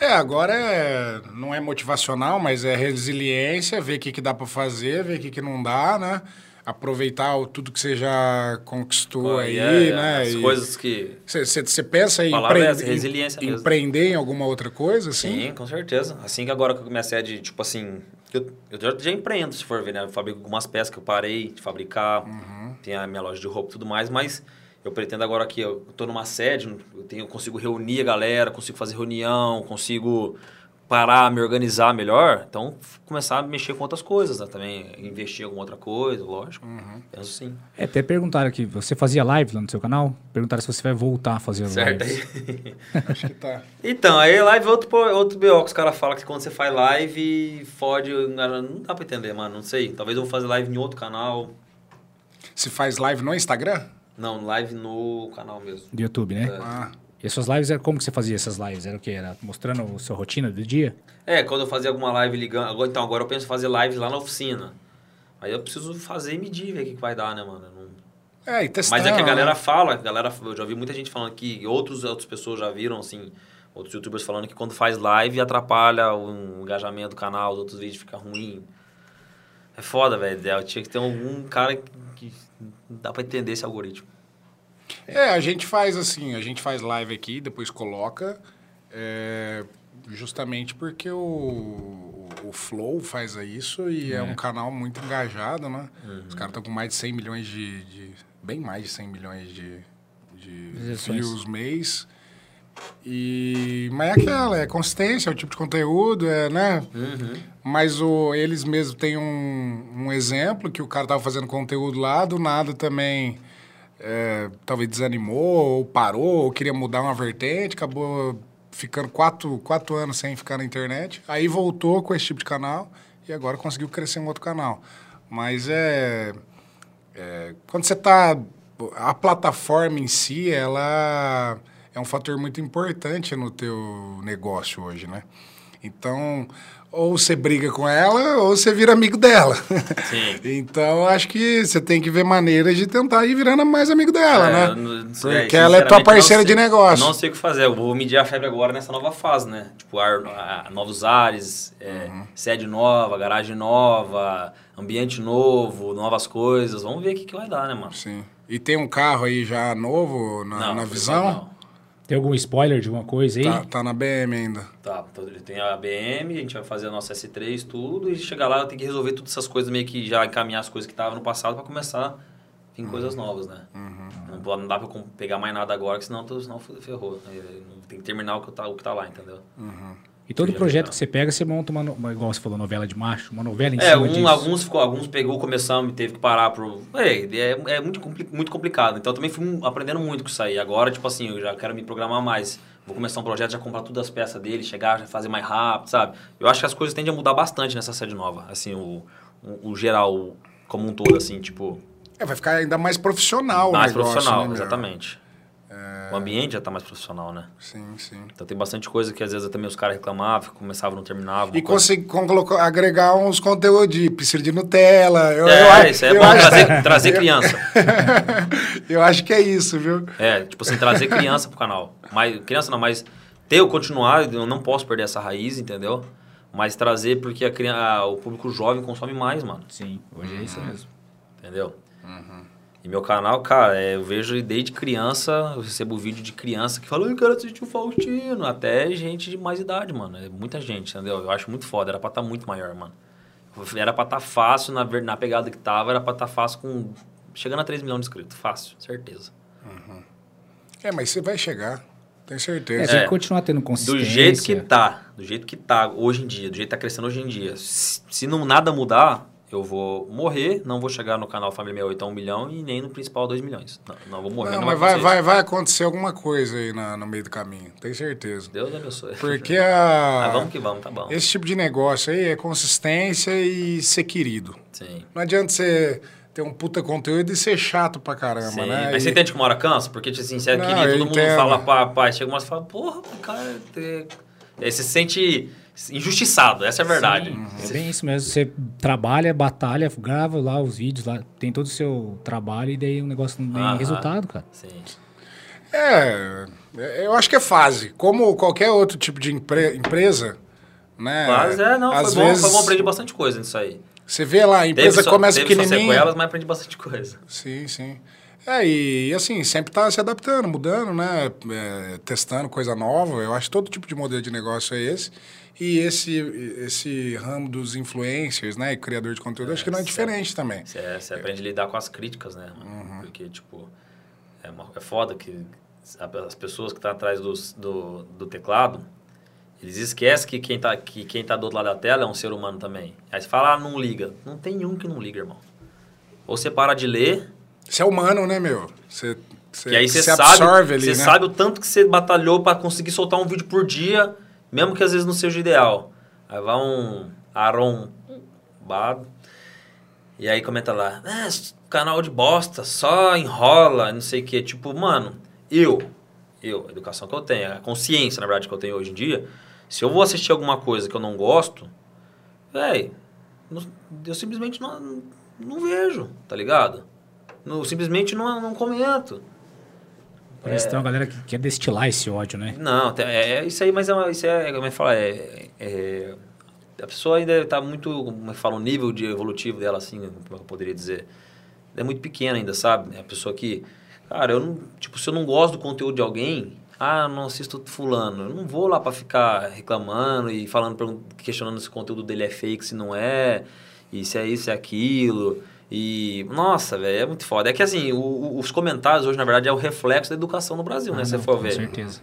É, agora é, não é motivacional, mas é resiliência, ver o que, que dá pra fazer, ver o que, que não dá, né? Aproveitar tudo que você já conquistou aí, é, é, né? As E coisas que... Você pensa em, é empre- essa, resiliência em- empreender em alguma outra coisa, assim? Sim, com certeza. Assim que agora que eu comecei a de, tipo assim, eu, eu já, já empreendo, se for ver, né? Eu fabrico algumas peças que eu parei de fabricar, Uhum. tem a minha loja de roupa e tudo mais, mas eu pretendo agora que eu tô numa sede, eu, tenho, eu consigo reunir a galera, consigo fazer reunião, consigo parar, me organizar melhor, então começar a mexer com outras coisas, né? Também investir em alguma outra coisa, lógico. Uhum. Penso sim. É, até perguntaram aqui, você fazia live lá no seu canal? Perguntaram se você vai voltar a fazer Certo lives. aí. <laughs> Acho que tá. Então, aí live é outro, outro BO que os caras falam que quando você faz live, fode. Não dá pra entender, mano. Não sei. Talvez eu vou fazer live em outro canal. Se faz live no Instagram? Não, live no canal mesmo. Do YouTube, né? Ah, E as suas lives, era como que você fazia essas lives? Era o quê? Era mostrando a sua rotina do dia? É, quando eu fazia alguma live ligando. Então, agora eu penso em fazer live lá na oficina. Aí eu preciso fazer e medir, ver o que, que vai dar, né, mano? Não- é, e testar. Mas é que a galera né? fala, a galera, eu já vi muita gente falando que outros, outras pessoas já viram, assim, outros youtubers falando que quando faz live atrapalha o engajamento do canal, os outros vídeos ficam ruim. É foda, velho. Tinha que ter algum cara que, que dá pra entender esse algoritmo. É, a gente faz assim, a gente faz live aqui, depois coloca, é, justamente porque o, o Flow faz isso e é, um canal muito engajado, né? Os caras estão com mais de 100 milhões de, de- bem mais de 100 milhões de, de Visualizações. views mês. E, mas é aquela, é consistência, é o tipo de conteúdo, é, né? Mas o, eles mesmos têm um, um exemplo que o cara tava fazendo conteúdo lá, do nada também é, talvez desanimou, ou parou, ou queria mudar uma vertente, acabou ficando quatro, quatro anos sem ficar na internet. Aí voltou com esse tipo de canal e agora conseguiu crescer um outro canal. Mas é. é, quando você está. A plataforma em si, ela é um fator muito importante no teu negócio hoje, né? Então, ou você briga com ela, ou você vira amigo dela. Sim. <laughs> então, acho que você tem que ver maneiras de tentar ir virando mais amigo dela, É, né? não- sei, Porque ela é tua parceira sei- de negócio. Não sei o que fazer. Eu vou medir a febre agora nessa nova fase, né? Tipo, ar, a- novos ares, é, Uhum. sede nova, garagem nova, ambiente novo, novas coisas. Vamos ver o que, que vai dar, né, mano? Sim. E tem um carro aí já novo na, Não, na visão? não. Tem algum spoiler de alguma coisa aí? Tá, tá na BM ainda. Tá, então ele tem a BM, a gente vai fazer a nossa S3, tudo, e chegar lá eu tenho que resolver todas essas coisas, meio que já encaminhar as coisas que estavam no passado pra começar em coisas novas, né? Não, pode- não dá pra pegar mais nada agora, que senão, senão ferrou. Aí, Tem que terminar o que tá, o que tá lá, entendeu? E todo projeto legal. que você pega, você monta uma, uma, igual você falou, novela de macho, uma novela em É, cima um- disso. alguns, ficou, alguns pegou, começamos e teve que parar pro. É, é, é muito, compli- muito complicado. Então eu também fui aprendendo muito com isso aí. Agora, tipo assim, eu já quero me programar mais. Vou começar um projeto, já comprar todas as peças dele, chegar, já fazer mais rápido, sabe? Eu acho que as coisas tendem a mudar bastante nessa sede nova. Assim, o, o, o geral como um todo, assim, tipo. É, vai ficar ainda mais profissional mais o negócio, profissional, né, meu? Exatamente. O ambiente já tá mais profissional, né? Sim, sim. Então tem bastante coisa que às vezes também os caras reclamavam, que começavam e não terminavam. E colocar- agregar uns conteúdos de piscina de Nutella. Eu, É, eu acho- isso é eu bom, acho- trazer, <laughs> trazer criança. <laughs> eu acho que é isso, viu? É, tipo assim, trazer criança pro canal. Mas, criança não, mas ter eu continuar, eu não posso perder essa raiz, entendeu? Mas trazer porque a criança, o público jovem consome mais, mano. Sim, hoje é isso mesmo. Entendeu? E meu canal, cara, é, eu vejo desde criança, eu recebo vídeo de criança que fala, eu quero assistir o Faustino. Até gente de mais idade, mano. É muita gente, entendeu? Eu acho muito foda, era pra estar muito maior, mano. Era pra estar fácil, na, na pegada que tava, era pra estar fácil com. Chegando a 3 milhões de inscritos. Fácil, certeza. É, mas você vai chegar. Tenho É, certeza. tem É. que continuar tendo Do consistência. jeito que tá, do jeito que tá hoje em dia, do jeito que tá crescendo hoje em dia. Se, se não nada mudar, eu vou morrer, não vou chegar no canal Família 68 a 1 milhão e nem no principal a 2 milhões. Não, não vou morrer. Não, Não, mas vai, acontecer vai, vai acontecer alguma coisa aí na- no meio do caminho. Tenho certeza. Deus abençoe. Porque <laughs> a, Mas vamos que vamos, tá bom. esse tipo de negócio aí é consistência e ser querido. Sim. Não adianta você ter um puta conteúdo e ser chato pra caramba, Sim. né? Mas E- você entende que uma hora cansa? Porque, tipo assim, você Não, queria, eu todo mundo entendo. fala pá, pá, chega uma hora e fala, porra, o cara... é- Aí você se sente injustiçado, essa é a verdade. É bem isso mesmo. Você trabalha, batalha, grava lá os vídeos, lá tem todo o seu trabalho e daí o negócio não tem resultado, cara. Sim. É, eu acho que é fase. Como qualquer outro tipo de empre- empresa, né? Mas é, não, às foi bom, vezes foi bom, aprendi bastante coisa nisso aí. Você vê lá, a empresa teve só- começa teve suas pequenininha. sequelas, mas aprendi bastante coisa. Sim, sim. É, e assim, sempre tá se adaptando, mudando, né? É, testando coisa nova. Eu acho que todo tipo de modelo de negócio é esse. E esse, esse ramo dos influencers, né? E criador de conteúdo, acho que não é certo. diferente também. Você, é- você aprende a lidar com as críticas, né? mano? Porque, tipo, é, uma- é foda que as pessoas que estão atrás dos- do, do teclado, eles esquecem que quem, tá, que quem tá do outro lado da tela é um ser humano também. Aí você fala, ah, não liga. Não tem um que não liga, irmão. Ou você para de ler, Você é humano, né, meu? Você, você, e aí você sabe, absorve ali, você né? sabe o tanto que você batalhou para conseguir soltar um vídeo por dia, mesmo que às vezes não seja o ideal. Aí vai um Aaron Bado, e aí comenta lá, ah, canal de bosta, só enrola, não sei o que. Tipo, mano, eu, eu, a educação que eu tenho, a consciência, na verdade, que eu tenho hoje em dia, se eu vou assistir alguma coisa que eu não gosto, não- eu simplesmente não, não vejo, tá ligado? Não, simplesmente não, não comento. Parece que tem uma galera que quer destilar esse ódio, né? Não, é, é isso aí, mas é, uma- isso é, como é que fala, é, é- a pessoa ainda está muito, como é que fala, o nível de evolutivo dela, assim, como eu poderia dizer, é muito pequena ainda, sabe? É a pessoa que, cara, eu não, tipo, se eu não gosto do conteúdo de alguém, ah, não assisto fulano, eu não vou lá para ficar reclamando e falando, questionando se o conteúdo dele é fake, se não é, e se é isso, se é aquilo... E, nossa, velho, é muito foda. É que, assim, o- o- os comentários hoje, na verdade, é o reflexo da educação no Brasil, né? Ah, Se não, você for com ver. certeza.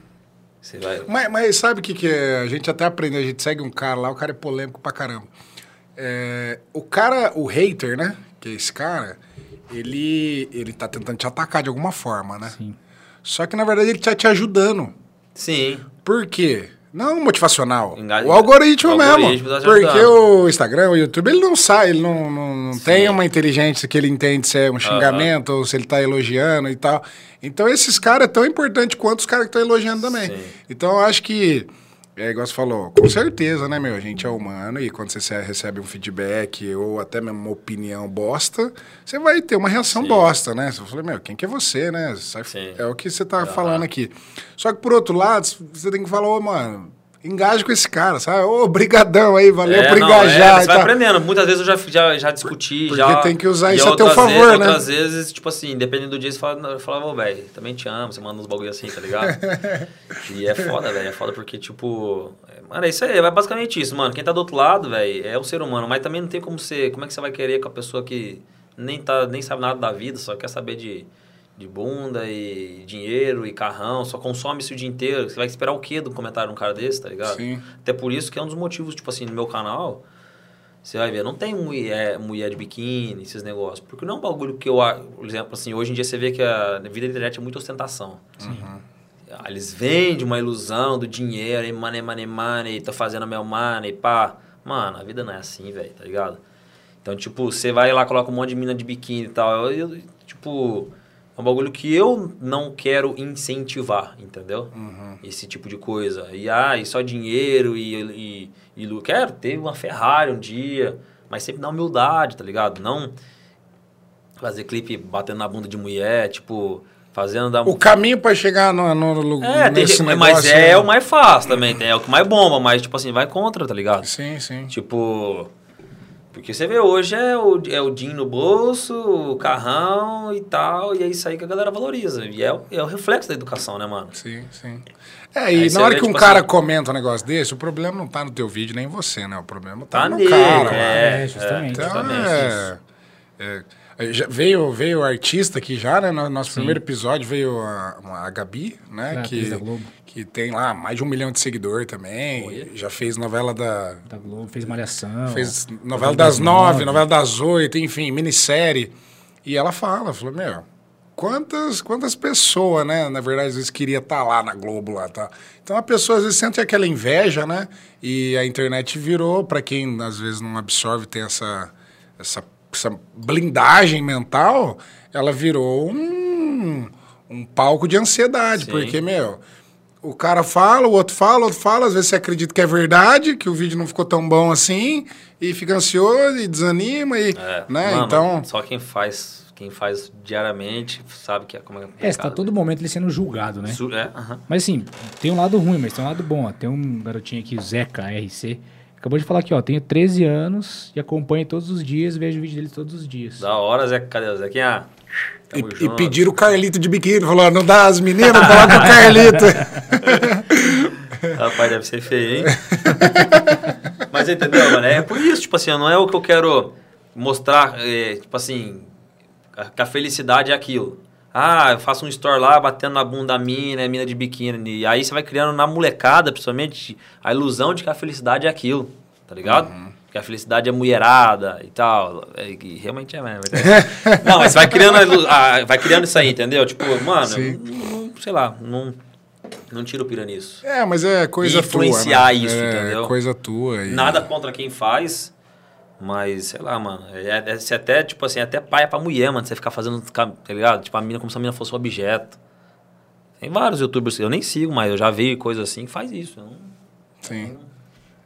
Você vai... Mas, mas sabe o que, que é? A gente até aprende, a gente segue um cara lá, o cara é polêmico pra caramba. É, o cara, o hater, né? Que é esse cara, ele, ele tá tentando te atacar de alguma forma, né? Sim. Só que na verdade ele tá te ajudando. Sim. Por quê? Não motivacional. Enga- O algoritmo o mesmo. algoritmo tá te porque o Instagram, o YouTube, ele não sai, ele não, não, não tem uma inteligência que ele entende se é um xingamento ou se ele tá elogiando e tal. Então esses caras é tão importante quanto os caras que estão elogiando também. Sim. Então eu acho que, é igual você falou, com certeza, né, meu? A gente é humano e quando você recebe um feedback ou até mesmo uma opinião bosta, você vai ter uma reação Sim. bosta, né? Você fala, meu, quem que é você, né? Sai-. É o que você tá Aham. falando aqui. Só que por outro lado, você tem que falar, ô, mano, engaje com esse cara, sabe? Ô, brigadão aí, valeu É, por não, engajar é, você vai aprendendo. Muitas vezes eu já, já, já discuti, Porque já... tem que usar isso a teu favor, vezes, né? Outras vezes, tipo assim, dependendo do dia, você fala, eu falava, ô, velho, também te amo, você manda uns bagulho assim, tá ligado? <laughs> e é foda, velho, é foda porque, tipo... é, Mano, é isso aí, é basicamente isso, mano. Quem tá do outro lado, velho, é um ser humano, mas também não tem como você... Como é que você vai querer com a pessoa que nem, tá, nem sabe nada da vida, só quer saber de, de bunda e dinheiro e carrão, só consome isso o dia inteiro. Você vai esperar o quê do comentário de um cara desse, tá ligado? Sim. Até por isso que é um dos motivos, tipo assim, no meu canal, você vai ver, não tem mulher, mulher de biquíni, esses negócios. Porque não é um bagulho que eu, por exemplo, assim, hoje em dia você vê que a vida da internet é muita ostentação. Ah, Eles vendem uma ilusão do dinheiro, e money, money, money, tô fazendo meu money, pá. Mano, a vida não é assim, velho, tá ligado? Então, tipo, você vai lá, coloca um monte de mina de biquíni e tal. Eu, eu, tipo, é um bagulho que eu não quero incentivar, entendeu? Esse tipo de coisa. E, ah, e só dinheiro e, e, e Quero ter uma Ferrari um dia, mas sempre na humildade, tá ligado? Não fazer clipe batendo na bunda de mulher, tipo, fazendo da... O caminho pra chegar no, no, no É, tem nesse gente- negócio... mas é né? o mais fácil também, tem- é o que mais bomba, mas, tipo assim, vai contra, tá ligado? Sim, sim. Tipo. Porque você vê hoje é o, é o DIN no bolso, o carrão e tal, e é isso aí que a galera valoriza. E é, o- é o reflexo da educação, né, mano? Sim, sim. É, e Aí na hora vê, que um tipo cara assim- comenta um negócio desse, o problema não tá no teu vídeo nem em você, né? O problema tá, Tá no nele, cara. é, É, justamente. Então, justamente é, é, é, já veio, veio o artista aqui já, né? No nosso primeiro episódio veio a, a Gabi, né? É, que, que tem lá mais de um milhão de seguidor também. Já fez novela da. Da Globo, fez Malhação. Fez novela das nove, novela das oito, enfim, minissérie. E ela fala, falou, meu, quantas, quantas pessoas, né, na verdade, às vezes queria estar lá na Globo, lá, tá? Então a pessoa às vezes sente aquela inveja, né? E a internet virou, para quem às vezes não absorve, tem essa, essa, essa blindagem mental, ela virou um, um palco de ansiedade, Sim. porque, meu... O cara fala, o outro fala, o outro fala, às vezes você acredita que é verdade, que o vídeo não ficou tão bom assim, e fica ansioso e desanima, e, É, né? mano, então, Só quem faz, quem faz diariamente sabe que é como é É, você tá todo momento ele sendo julgado, né? Su- É, aham. Mas assim, tem um lado ruim, mas tem um lado bom. ó. Tem um garotinho aqui, o Zeca RC, acabou de falar aqui, ó, tenho 13 anos e acompanho todos os dias, vejo o vídeo dele todos os dias. Da hora, Zé. Cadê o Zequinha? e, Tamo e junto. pediram o Carlito de biquíni, falou, não dá as meninas, coloca o Carlito. <laughs> Rapaz, deve ser feio, hein? <laughs> Mas entendeu, mano? É por isso, tipo assim, não é o que eu quero mostrar, é, tipo assim, que a felicidade é aquilo. Ah, eu faço um store lá, batendo na bunda da mina, é mina de biquíni. E aí você vai criando na molecada, principalmente, a ilusão de que a felicidade é aquilo, tá ligado? Que a felicidade é mulherada e tal. É, que realmente é mesmo. é verdade. <laughs> não, mas vai criando, a a- vai criando isso aí, entendeu? Tipo, mano, não- sei lá, não, não tiro pira nisso. É, mas é coisa Influenciar tua, né? isso, é, entendeu? coisa tua. E... Nada contra quem faz, mas sei lá, mano. É, é, você até, tipo assim, até paia pra mulher, mano. Você ficar fazendo, tá ligado? Tipo, a mina como se a mina fosse um objeto. Tem vários youtubers, eu nem sigo, mas eu já vi coisa assim que faz isso. não- Sim.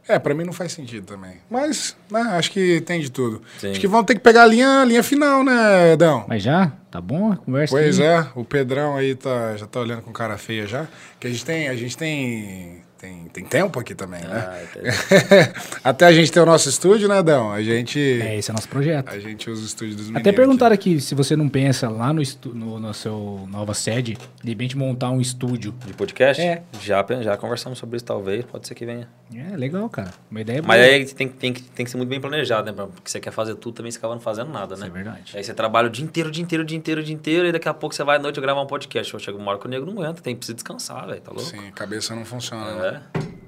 É, pra mim não faz sentido também. Mas, né, acho que tem de tudo. Sim. Acho que vamos ter que pegar a linha, a linha final, né, Edão? Mas já? Tá bom conversa? Pois aí? é, o Pedrão aí tá, já tá olhando com cara feia já. Que a gente tem, a gente tem, tem, tem tempo aqui também, né? Ah, entendeu? <laughs> Até a gente ter o nosso estúdio, né, Dão? A gente, É, esse é nosso projeto. a gente usa o estúdio dos meninos. Até perguntaram aqui se você não pensa lá no, no, no seu nova sede, de repente montar um estúdio. De podcast? É. Já, já conversamos sobre isso, talvez. Pode ser que venha. É, legal, cara. Uma ideia Mas boa. aí tem, tem, que- tem que ser muito bem planejado, né? Porque você quer fazer tudo, também você acaba não fazendo nada, Isso né? é verdade. Aí você trabalha o dia inteiro, o dia inteiro, o dia inteiro, o dia inteiro, e daqui a pouco você vai à noite gravar um podcast. Chega uma hora que o nego não aguenta, tem precisa descansar, velho, tá louco? Sim, a cabeça não funciona, né? É.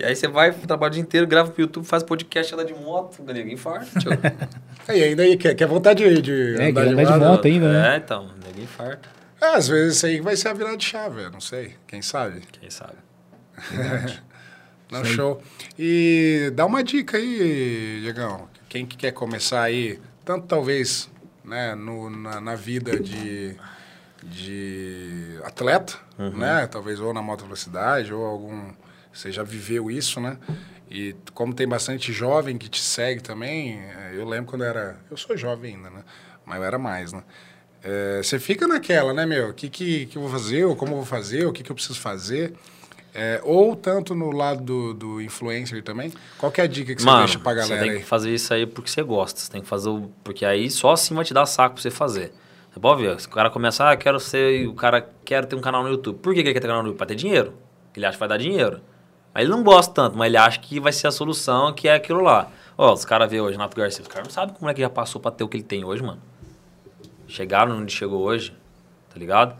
E aí você vai, trabalha o dia inteiro, grava pro YouTube, faz podcast, anda de moto, nego infarta, tio. <laughs> E ainda aí, quer, quer vontade de, de É, andar de andar de moto? moto ainda, né? É, então, nego infarta, É, às vezes isso aí vai ser a virada de chave, eu não sei. Quem sabe? quem sabe. <laughs> Não, show. E dá uma dica aí, Diegão. Quem que quer começar aí, tanto talvez né, no, na, na vida de, de atleta, né? Talvez ou na moto velocidade, ou algum. Você já viveu isso, né? E como tem bastante jovem que te segue também, é, eu lembro quando eu era. Eu sou jovem ainda, né? Mas eu era mais, né? É, você fica naquela, né, meu? O que, que, que eu vou fazer, ou como eu vou fazer, o que, que eu preciso fazer. É, ou tanto no lado do, do influencer também. Qual que é a dica que você Mano, deixa pra você galera tem aí? que fazer isso aí porque você gosta. Você tem que fazer o... Porque aí só assim vai te dar saco pra você fazer. Você pode ver, se o cara começar, ah, quero ser... O cara quer ter um canal no YouTube. Por que que ele quer ter um canal no YouTube? Pra ter dinheiro. Ele acha que vai dar dinheiro. Aí ele não gosta tanto, mas ele acha que vai ser a solução, que é aquilo lá. Ó, os caras vê hoje, Nato Garcia, os caras não sabem como é que já passou pra ter o que ele tem hoje, mano. Chegaram onde chegou hoje. tá ligado?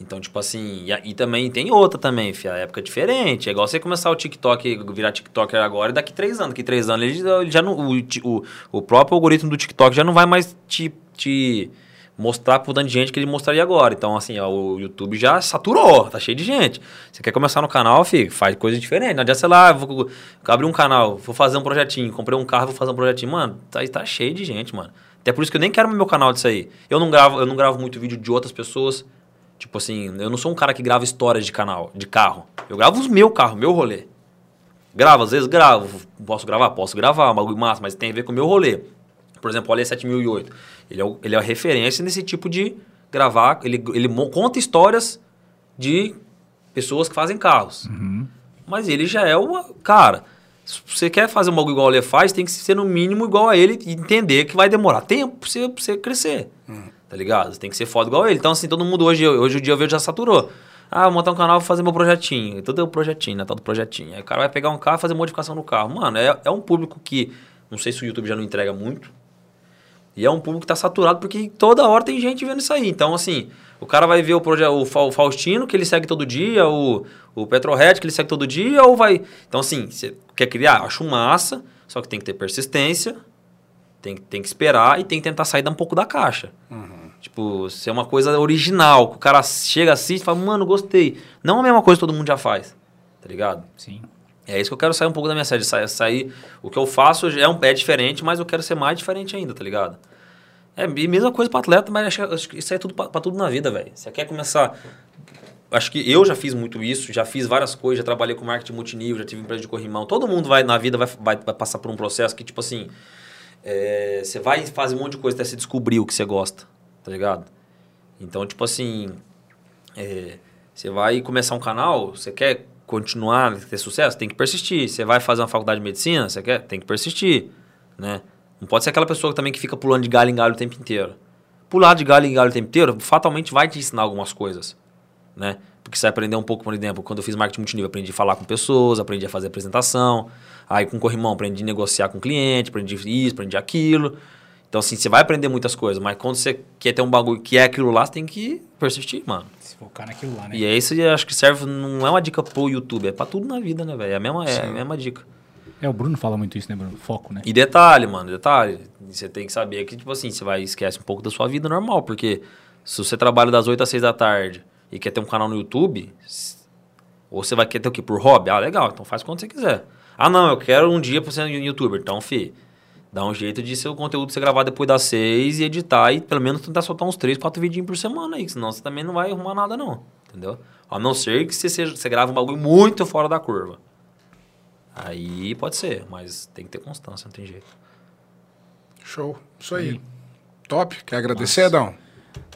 Então, tipo assim, e, e também tem outra também, fi, a época é diferente. É igual você começar o TikTok, virar TikToker agora, e daqui três anos. Daqui três anos ele, já- ele já não. O, o, o próprio algoritmo do TikTok já não vai mais te, te mostrar pro tanto de gente que ele mostraria agora. Então, assim, ó, o YouTube já saturou, tá cheio de gente. Você quer começar no canal, fi, faz coisa diferente. Não adianta, sei lá, vou abrir um canal, vou fazer um projetinho, comprei um carro, vou fazer um projetinho. Mano, tá, tá cheio de gente, mano. Até por isso que eu nem quero meu canal disso aí. Eu não gravo, eu não gravo muito vídeo de outras pessoas. Tipo assim, eu não sou um cara que grava histórias de canal, de carro. Eu gravo os meu carro, meu rolê. Gravo, às vezes gravo. Posso gravar? Posso gravar, um bagulho massa, mas tem a ver com o meu rolê. Por exemplo, o Ale 7008. Ele é, o- ele é a referência nesse tipo de gravar. Ele, ele conta histórias de pessoas que fazem carros. Mas ele já é uma. Cara, se você quer fazer um bagulho igual o Ale faz, tem que ser no mínimo igual a ele e entender que vai demorar tempo pra você, pra você crescer. Tá ligado? Tem que ser foda igual ele. Então, assim, todo mundo hoje, hoje o dia eu vejo já saturou. Ah, vou montar um canal, vou fazer meu projetinho. Tudo é um projetinho, né? Tal do projetinho. Aí o cara vai pegar um carro e fazer modificação no carro. Mano, é, é um público que. Não sei se o YouTube já não entrega muito. E é um público que tá saturado porque toda hora tem gente vendo isso aí. Então, assim, o cara vai ver o, o Fa- o Faustino, que ele segue todo dia, o, o Petrohead, que ele segue todo dia, ou vai. Então, assim, você quer criar? Acho massa, só que tem que ter persistência, tem, que- tem que esperar e tem que tentar sair um pouco da caixa. Tipo, ser uma coisa original, que o cara chega, assiste e fala, mano, gostei. Não a mesma coisa que todo mundo já faz, tá ligado? Sim. É isso que eu quero sair um pouco da minha série. Sair, sair o que eu faço é, um, é diferente, mas eu quero ser mais diferente ainda, tá ligado? É a mesma coisa para atleta, mas acho, que isso é tudo para tudo na vida, velho. Você quer começar. Acho que eu já fiz muito isso, já fiz várias coisas, já trabalhei com marketing multinível, já tive empresa de corrimão. Todo mundo vai na vida vai, vai, vai passar por um processo que, tipo assim, é, você vai fazer um monte de coisa até você descobrir o que você gosta, tá ligado? Então, tipo assim, é, você vai começar um canal, você quer continuar, ter sucesso, tem que persistir. Você vai fazer uma faculdade de medicina, você quer, tem que persistir, né? Não pode ser aquela pessoa também que fica pulando de galho em galho o tempo inteiro. Pular de galho em galho o tempo inteiro, fatalmente vai te ensinar algumas coisas, né? Porque você vai aprender um pouco, por exemplo, quando eu fiz marketing multinível, aprendi a falar com pessoas, aprendi a fazer apresentação. Aí com corrimão, aprendi a negociar com cliente, aprendi isso, aprendi aquilo. Então, assim, você vai aprender muitas coisas, mas quando você quer ter um bagulho que é aquilo lá, você tem que persistir, mano. Se focar naquilo lá, né? E é isso que acho que serve, não é uma dica pro YouTube, é pra tudo na vida, né, velho? É a mesma, é a mesma dica. É, o Bruno fala muito isso, né, Bruno? Foco, né? E detalhe, mano, detalhe. Você tem que saber que, tipo assim, você vai esquece um pouco da sua vida normal, porque se você trabalha das 8 às 6 da tarde e quer ter um canal no YouTube, ou você vai querer ter o quê? Por hobby? Ah, legal, então faz quando você quiser. Ah, não, eu quero um dia pra ser youtuber. Então, fi, dá um jeito de seu conteúdo ser gravado depois das 6 e editar e pelo menos tentar soltar uns 3, 4 vidinhos por semana aí, senão você também não vai arrumar nada, não. Entendeu? A não ser que você, seja, você grave um bagulho muito fora da curva. Aí pode ser, mas tem que ter constância, não tem jeito. Show. Isso aí. Top. Quer agradecer, Adão?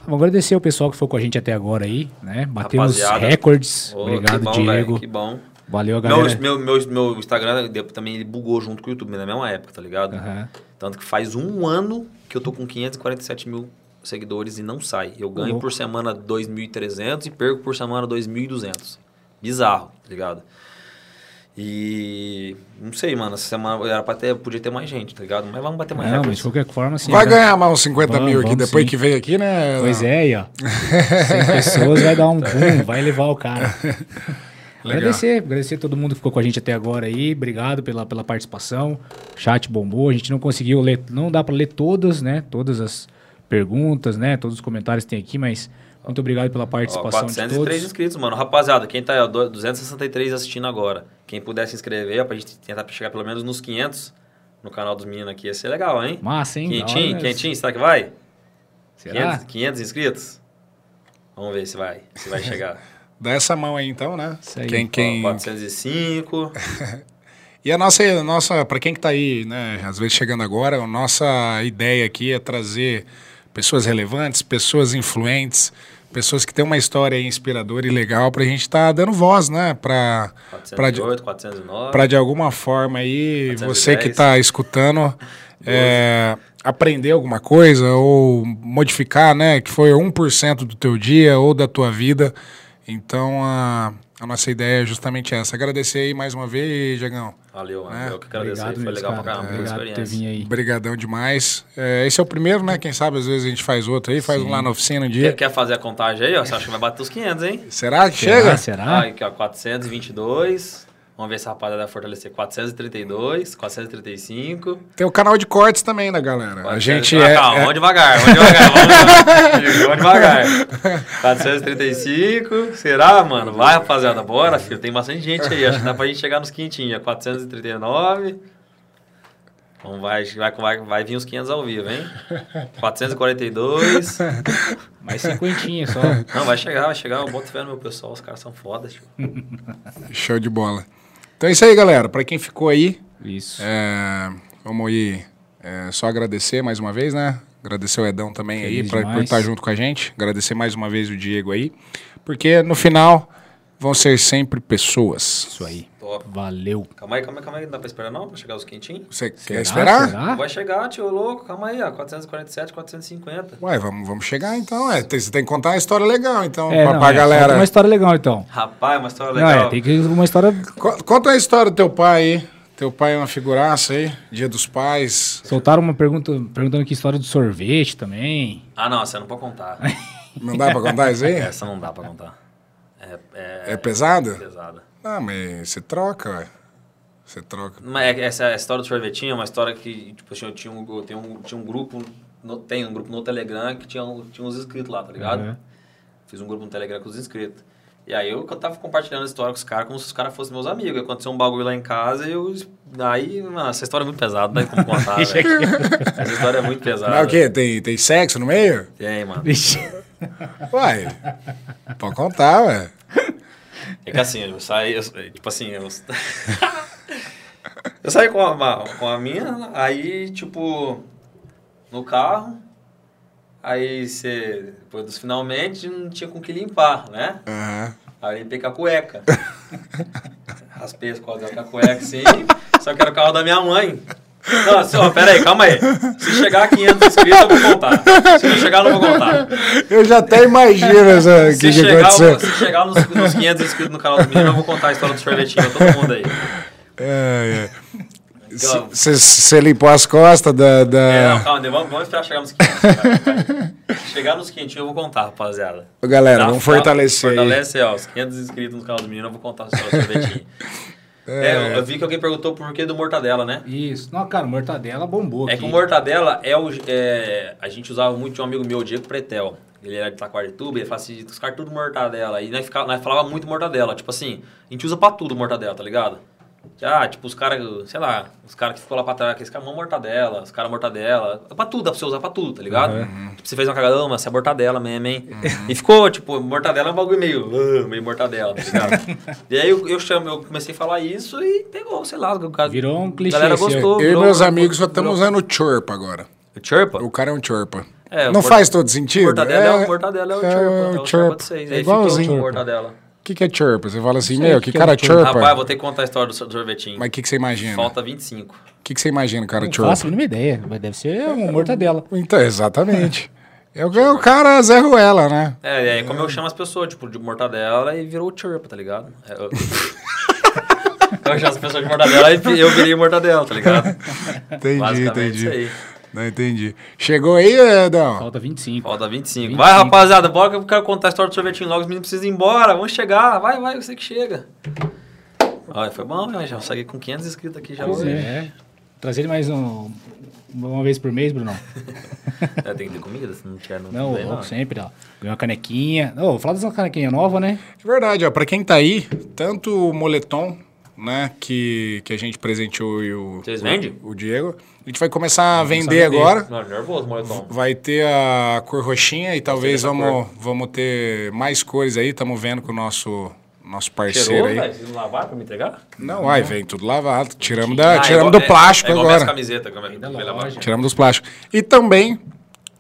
Vamos agradecer o pessoal que foi com a gente até agora aí, né? Batemos Rapaziada. recordes. Ô, Obrigado, que bom, Diego. velho, que bom. Valeu, Meu, galera. meu, meu, meu Instagram também ele bugou junto com o YouTube na mesma época, tá ligado? Aham. Tanto que faz um ano que eu tô com 547 mil seguidores e não sai. Eu ganho louco. por semana 2.300 e perco por semana 2.200. Bizarro, tá ligado? E não sei, mano, essa semana era pra ter, podia ter mais gente, tá ligado? Mas vamos bater mais Não, mas de qualquer forma, assim. Vai agra- ganhar mais uns 50 Vamos, mil aqui vamos depois sim. que veio aqui, né? Pois é, aí, ó. <laughs> 100 pessoas vai dar um boom, vai levar o cara. <laughs> Agradecer, agradecer a todo mundo que ficou com a gente até agora aí. Obrigado pela, pela participação. O chat bombou. A gente não conseguiu ler, não dá para ler todas, né? Todas as perguntas, né? Todos os comentários que tem aqui, mas muito obrigado pela Ó, participação de 403 todos. inscritos, mano. Rapaziada, quem tá ó, do- 263 assistindo agora, quem puder se inscrever, ó, pra gente tentar chegar pelo menos nos 500 no canal dos meninos aqui, ia ser legal, hein? Massa, hein? Quentinho, quentinho, será que vai? Será? 500, 500 inscritos? Vamos ver se vai, se vai chegar. <laughs> Dá essa mão aí então, né? Isso aí. Quem, quem... Ó, 405. <laughs> E a nossa, a nossa para quem que tá aí, né, às vezes chegando agora, a nossa ideia aqui é trazer pessoas relevantes, pessoas influentes, pessoas que têm uma história inspiradora e legal pra gente estar dando voz, né, pra, pra, de- 408, 409. pra de alguma forma aí, 410. você que tá escutando, é, aprender alguma coisa ou modificar, né, que foi 1% do teu dia ou da tua vida. Então, ah, A nossa ideia é justamente essa. Agradecer aí mais uma vez, Diegão. Valeu, mano. É. Eu que agradeço. Obrigado Foi legal cara. pra caramba. Obrigado por vindo aí. Obrigadão demais. É, esse é o primeiro, né? Quem sabe às vezes a gente faz outro aí, faz um lá na oficina um dia. Quer, quer fazer a contagem aí? ó? Você acha que vai bater os 500, hein? Será que Será? chega? Será? Ah, aqui, ó, 422. Vamos ver se a rapaziada vai fortalecer. 432, 435. Tem o canal de cortes também, né, galera? A gente ah, é, Calma, é- vamos devagar, vamos devagar. Vamos, <laughs> vamos devagar. 435. Será, mano? Vai, rapaziada, bora, filho. Tem bastante gente aí. Acho que dá pra gente chegar nos quintinhos. 439. Vamos, vai, vai, vai, vai vir os 500 ao vivo, hein? 442. Mais cinquentinha só. Não, vai chegar, vai chegar. Eu boto fé no meu pessoal. Os caras são fodas, tio. Show de bola. Então é isso aí, galera. Pra quem ficou aí, Isso. é, vamos aí é, só agradecer mais uma vez, né? Agradecer o Edão também aí Feliz pra, por estar junto com a gente. Agradecer mais uma vez o Diego aí. Porque no final vão ser sempre pessoas. Isso aí. Top. Valeu. Calma aí, calma aí, calma aí. Não dá pra esperar não? Pra chegar os quentinhos? Você Será? quer esperar? Será? Vai chegar, tio louco. Calma aí, ó. 447, 450. Ué, vamos, vamos chegar então. É, tem- você tem que contar uma história legal, então, É, pra, não, pra é, galera. uma história legal, então. Rapaz, uma história Não, legal. é, tem que uma história... Co- Conta a história do teu pai aí. Teu pai é uma figuraça aí. Dia dos pais. Soltaram uma pergunta perguntando que história do sorvete também. Ah, não, essa não pode contar. Não dá pra contar isso aí? <laughs> essa não dá pra contar. É, é, É pesada? pesada. Não, mas você troca, ué. Você troca. Mas é- essa história do sorvetinho é uma história que, tipo assim, eu tinha um, eu tenho um, tinha um grupo, no- tem um grupo no Telegram que tinha, um- tinha uns inscritos lá, tá ligado? Uhum. Fiz um grupo no Telegram com os inscritos. E aí eu, eu tava compartilhando a história com os caras como se os caras fossem meus amigos. Aconteceu um bagulho lá em casa e eu... Aí, mano, essa história é muito pesada, não tem como contar, <laughs> velho. Essa história é muito pesada. Mas o quê? Tem, tem sexo no meio? Tem, mano. Vixe. Uai. Pode contar, ué. É que assim, eu saí, eu- tipo assim, eu... <laughs> eu saí com a, com a minha, aí, tipo, no carro, aí você, depois dos finalmente, não tinha com que limpar, né? Aham. Aí eu limpei com a cueca. <laughs> Raspei as costas com a cueca, sim, só que era o carro da minha mãe. Não, assim, ó, pera aí, calma aí. Se chegar a 500 inscritos, eu vou contar. Se não chegar, eu não vou contar. Eu já até imagino essa, Se que, que chegar, aconteceu. se chegar nos, nos 500 inscritos no canal do menino, eu vou contar a história do sorvetinho. Todo mundo aí. É, Então- Você limpou as costas da. da... É, não, calma, vamos, vamos esperar chegar nos 500. cara. Se chegar nos 500 eu vou contar, rapaziada. Ô, Galera, Tá? vamos fortalecer. Fortalece, ó, os 500 inscritos no canal do menino, eu vou contar a história do sorvetinho. É, eu, eu vi que alguém perguntou por que do mortadela, né? Isso. Não, cara, mortadela bombou É aqui. que o mortadela é o. é, a gente usava muito de um amigo meu, o Diego Pretel. Ele era de Taquarituba, ele falava assim, os caras tudo mortadela. E nós, ficava, nós falava muito mortadela. Tipo assim, a gente usa pra tudo mortadela, tá ligado? Ah, tipo, os caras, sei lá, os caras que ficou lá pra trás, aqueles caras, mortadela, os caras mortadela. É pra tudo, dá pra você usar pra tudo, tá ligado? Tipo, você fez uma cagadão, mas você é mortadela mesmo, hein? E ficou, tipo, mortadela é um bagulho meio, ah, meio mortadela, tá ligado? <laughs> e aí eu, eu, chamo, eu comecei a falar isso e pegou, sei lá, o cara. Virou um clichê A galera gostou. Eu e virou- meus amigos só estamos usando o chirp agora. O Chirpa? O cara é um chirpa. É, Não o faz todo sentido? Mortadela é, o mortadela é o é chirpa. É o o chirp. chirpa de. É Aí fica o igualzinho. mortadela. O que, que é chirpa? Você fala assim, Sei, meu, que que cara é chirpa? Rapaz, vou ter que contar a história do so- sorvetinho. Mas o que, que você imagina? Falta 25. O que, que você imagina, cara Não chirpa? faço a mínima ideia, mas deve ser uma mortadela. Então, exatamente. É o, é o cara Zé Ruela, né? É, é como eu chamo as pessoas, tipo, de mortadela e virou chirpa, tá ligado? É, eu... <laughs> eu chamo as pessoas de mortadela e eu virei mortadela, tá ligado? Entendi, entendi. isso aí. Não entendi. Chegou aí, Edão? Falta 25. Falta 25. 25. Vai, rapaziada, bora que eu quero contar a história do sorvetinho logo. Os meninos precisam ir embora. Vamos chegar. Vai, vai, você que chega. Olha, foi bom, né? Já saí com 500 inscritos aqui já Pois hoje. é. Trazer ele mais um, uma vez por mês, Brunão. <laughs> É, tem que ter comida, se não tiver, não, Não, vem, ô, sempre, ó. Ganhou uma canequinha. Ô, vou falar dessa canequinha nova, né? É verdade, ó. Pra quem tá aí, tanto o moletom, né, que, que a gente presenteou e o, Vocês o- vendem? o Diego, a gente vai começar a vender vender. agora. Não, nervoso, moletom. Vai ter a cor roxinha e talvez vamos, vamos ter mais cores aí. Estamos vendo com o nosso, nosso parceiro Cheirou, aí. Vocês não lavaram pra me entregar? Não, ai, vem tudo lavado. Tiramos, da, Ah, tiramos igual- do plástico é, é agora. camisetas, como é. Tiramos dos plásticos. E também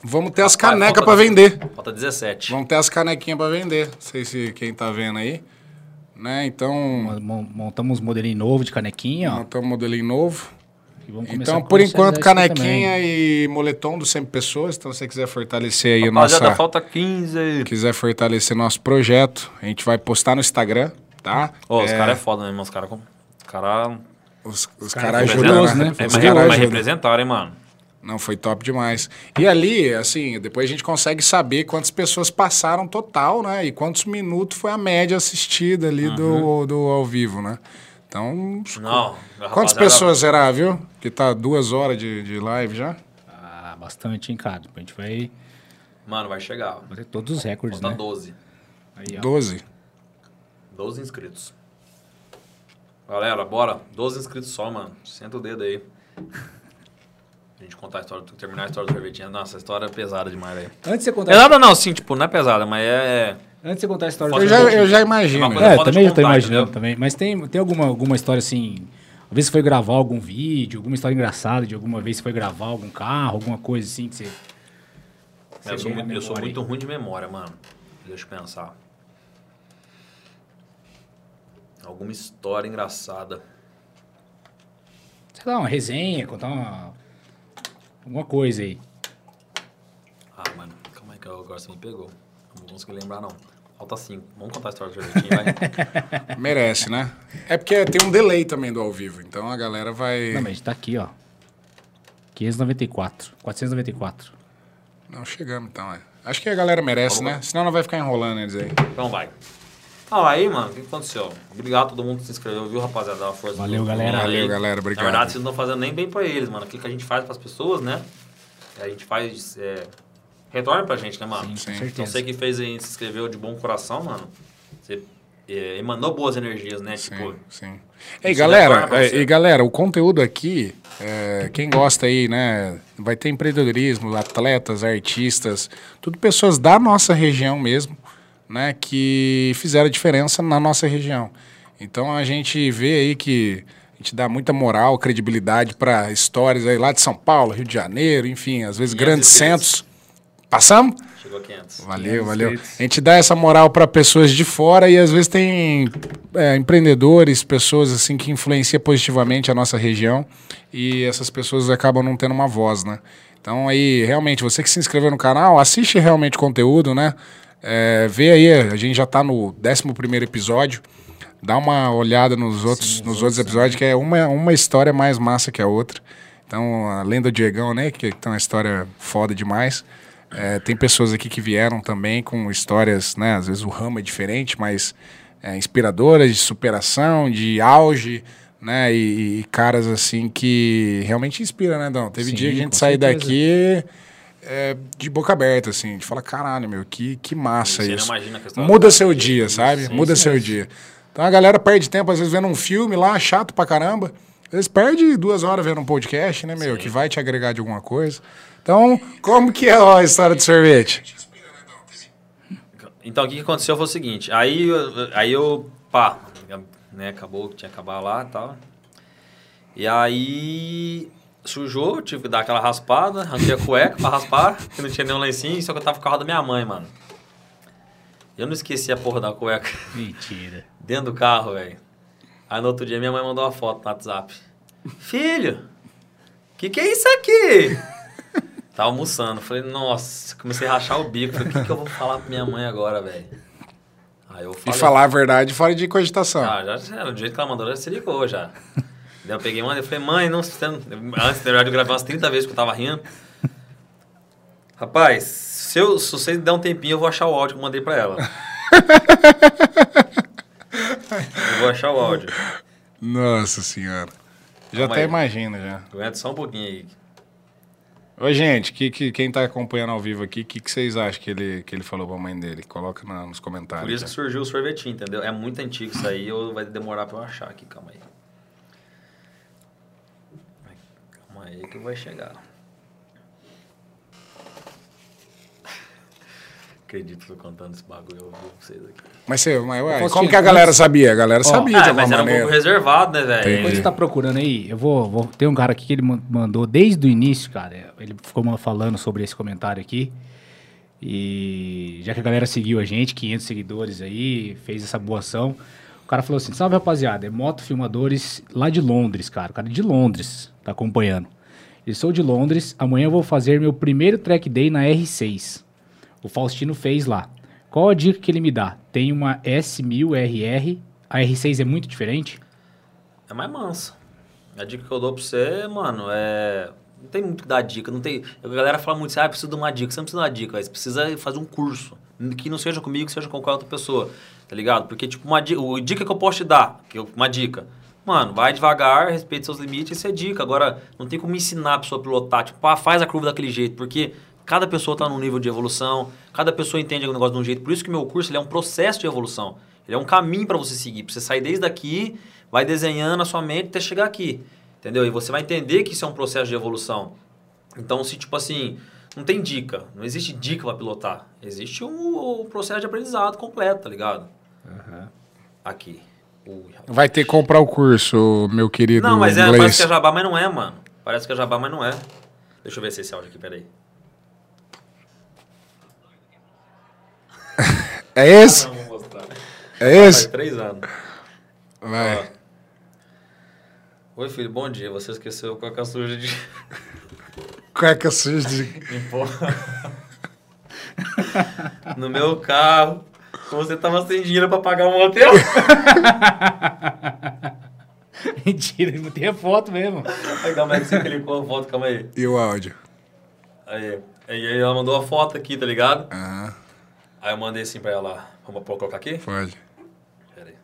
vamos ter as Rapaz, canecas falta- para vender. Falta 17. Vamos ter as canequinhas para vender. Não sei se quem tá vendo aí. Né? Então, Mon- Montamos um modelinho novo de canequinha, ó. montamos um modelinho novo. Então, por enquanto, canequinha e moletom do 100 pessoas. Então, se você quiser fortalecer aí o Rapaziada, nossa... falta 15. quiser fortalecer nosso projeto, a gente vai postar no Instagram. tá? Ô, os É, caras é foda mesmo, os caras. Os caras. Os, os cara caras foi ajudam, poderoso, né? né? Os É, mas, poderoso. mas ajudam. representaram, hein, mano? Não, foi top demais. E ali, assim, depois a gente consegue saber quantas pessoas passaram total, né? E quantos minutos foi a média assistida ali do, do ao vivo, né? Então, Não. quantas pessoas será, viu? Que tá duas horas de, de live já? Ah, bastante, hein, cara? A gente vai Mano, vai chegar. bater todos os recordes, Falta tá né? 12. Aí, ó. Doze. 12 inscritos. Galera, bora. 12 inscritos só, mano. Senta o dedo aí. <laughs> A gente contar a história, terminar a história do sorvetinho. Nossa, a história é pesada demais, velho. Antes de você contar, Pesada não, sim, tipo, não é pesada, mas é... antes de você contar a história Foda Eu do já, eu já É imagino. É, de também já tô contar, imaginando entendeu? também. Mas tem, tem alguma, alguma história assim. Às vezes você foi gravar algum vídeo, alguma história engraçada de alguma vez você foi gravar algum carro, alguma coisa assim que você. Eu sou, tem na muito, eu sou muito ruim de memória, mano. Deixa eu pensar. Alguma história engraçada. Sei lá, uma resenha, contar uma. Alguma coisa aí. Ah, mano, calma aí que eu agora você me pegou. Não vou conseguir lembrar, não. Falta cinco. Vamos contar a história do sorvetinho, vai. <laughs> Merece, né? É porque tem um delay também do ao vivo, então a galera vai. Não, mas a gente tá aqui, ó. 594. 494. Não, chegamos então, é. Acho que a galera merece, né? Senão não vai ficar enrolando eles aí. Então vai. Ah, aí, mano, o que aconteceu? Obrigado a todo mundo que se inscreveu, viu, rapaziada? Dá uma força Valeu, galera. mano aí. Valeu, galera, obrigado. Na verdade, vocês não estão fazendo nem bem pra eles, mano. Aquilo que a gente faz pras pessoas, né? A gente faz. É... Retorna pra gente, né, mano? Sim, com Sim. certeza. Então você que fez aí, se inscreveu de bom coração, mano. Você é, emanou boas energias, né? Sim, Tipo, sim. Ei, Isso galera, é, e galera, o conteúdo aqui, é, quem gosta aí, né? Vai ter empreendedorismo, atletas, artistas, tudo pessoas da nossa região mesmo, né? Que fizeram a diferença na nossa região. Então a gente vê aí que a gente dá muita moral, credibilidade para histórias aí lá de São Paulo, Rio de Janeiro, enfim, às vezes 500 grandes centros. Passamos? chegou a 500. Valeu, 500 valeu. inscritos. A gente dá essa moral para pessoas de fora e às vezes tem é, empreendedores, pessoas assim que influenciam positivamente a nossa região e essas pessoas acabam não tendo uma voz, né? Então aí, realmente, você que se inscreveu no canal, assiste realmente o conteúdo, né? É, vê aí, a gente já tá no 11 primeiro episódio. Dá uma olhada nos outros, nos outros episódios, que é uma, uma história mais massa que a outra. Então, além do Diegão, né? Que tem uma história foda demais. É, tem pessoas aqui que vieram também com histórias, né? Às vezes o ramo é diferente, mas é, inspiradoras de superação, de auge, né? E, e caras assim que realmente inspiram, né, Dão? Teve Sim, dia que a gente com sai certeza. daqui é, de boca aberta, assim, de falar, caralho, meu, que, que massa Você não isso. Muda tá seu dia, sabe? sim, Muda sim, seu sim. dia. Então a galera perde tempo, às vezes, vendo um filme lá, chato pra caramba. Às vezes perde duas horas vendo um podcast, né, meu? Que vai te agregar de alguma coisa. Então, como que é ó, a história do sorvete? Então, o que aconteceu foi o seguinte. Aí, eu- aí eu, pá, né, acabou, tinha que acabar lá e tal. E aí, sujou, tive que dar aquela raspada, arranquei a cueca pra raspar, que não tinha nenhum lencinho, só que eu tava com o carro da minha mãe, mano. Eu não esqueci a porra da cueca Mentira. <laughs> dentro do carro, velho. Aí no outro dia minha mãe mandou uma foto no WhatsApp. Filho, que que é isso aqui? Tava almoçando. Falei, nossa, comecei a rachar o bico. Falei, o que, que eu vou falar pra minha mãe agora, velho? Aí eu E falei. falar a verdade fora de cogitação. Ah, já, já, do jeito que ela mandou, ela se ligou já. Daí eu peguei uma e falei, mãe, não, você não... Antes, verdade, eu gravei umas 30 vezes que eu tava rindo. Rapaz, se, eu, se você der um tempinho, eu vou achar o áudio que eu mandei pra ela. <laughs> eu vou achar o áudio. Nossa senhora. Já Calma até aí. imagina já. Aguenta só um pouquinho aí. Ô, gente, que, que, quem tá acompanhando ao vivo aqui, o que, que vocês acham que ele, que ele falou pra mãe dele? Coloca na- nos comentários. Por isso que surgiu o sorvetinho, entendeu? É muito antigo isso aí, eu, vai demorar pra eu achar aqui, calma aí. Calma aí que vai chegar. Acredito que eu tô contando esse bagulho, eu vou pra vocês aqui. Mas, você, mas ué, como que a galera antes- sabia? A galera sabia de Ah, alguma mas era um maneira. pouco reservado, né, velho? Enquanto você tá procurando aí, eu vou, vou. Tem um cara aqui que ele man- mandou desde o início, cara. Ele ficou falando sobre esse comentário aqui. E já que a galera seguiu a gente, 500 seguidores aí, fez essa boa ação. O cara falou assim: salve rapaziada, é Moto Filmadores lá de Londres, cara. O cara é de Londres tá acompanhando. Eu sou de Londres, amanhã eu vou fazer meu primeiro track day na R6. O Faustino fez lá. Qual a dica que ele me dá? Tem uma S1000RR A R6 é muito diferente? É mais mansa. A dica que eu dou pra você, mano, é. Não tem muito que dar dica. Não tem... A galera fala muito assim, ah, preciso de uma dica. Você não precisa de uma dica, mas você precisa fazer um curso. Que não seja comigo, que seja com qualquer outra pessoa. Tá ligado? Porque, tipo, uma dica, o dica que eu posso te dar, que eu- uma dica. Mano, vai devagar, respeite seus limites, isso é dica. Agora, não tem como ensinar a pessoa a pilotar. Tipo, ah, faz a curva daquele jeito. Porque cada pessoa tá num nível de evolução, cada pessoa entende o negócio de um jeito. Por isso que o meu curso ele é um processo de evolução. Ele é um caminho para você seguir. Pra você sair desde aqui, vai desenhando a sua mente até chegar aqui. Entendeu? E você vai entender que isso é um processo de evolução. Então, se tipo assim, não tem dica, não existe dica para pilotar. Existe um, um processo de aprendizado completo, tá ligado? Aqui. Ui. Vai ter que comprar o curso, meu querido não, mas é, inglês. parece que é jabá, mas não é, mano. Parece que é jabá, mas não é. Deixa eu ver se esse áudio aqui, peraí. É esse? Não, vou mostrar. É Faz esse? três anos. Vai. Oi, filho, bom dia. Você esqueceu qual que é a suja de... <laughs> Cueca suja de... <laughs> No meu carro. Você tava sem dinheiro pra pagar um hotel. <laughs> Mentira, não tem a foto mesmo. Aí, calma aí que você clicou a foto, calma aí. E o áudio? Aí, aí aí ela mandou a foto aqui, tá ligado? Aham, Aí eu mandei assim pra ela. Vamos colocar aqui? pode. Pera aí.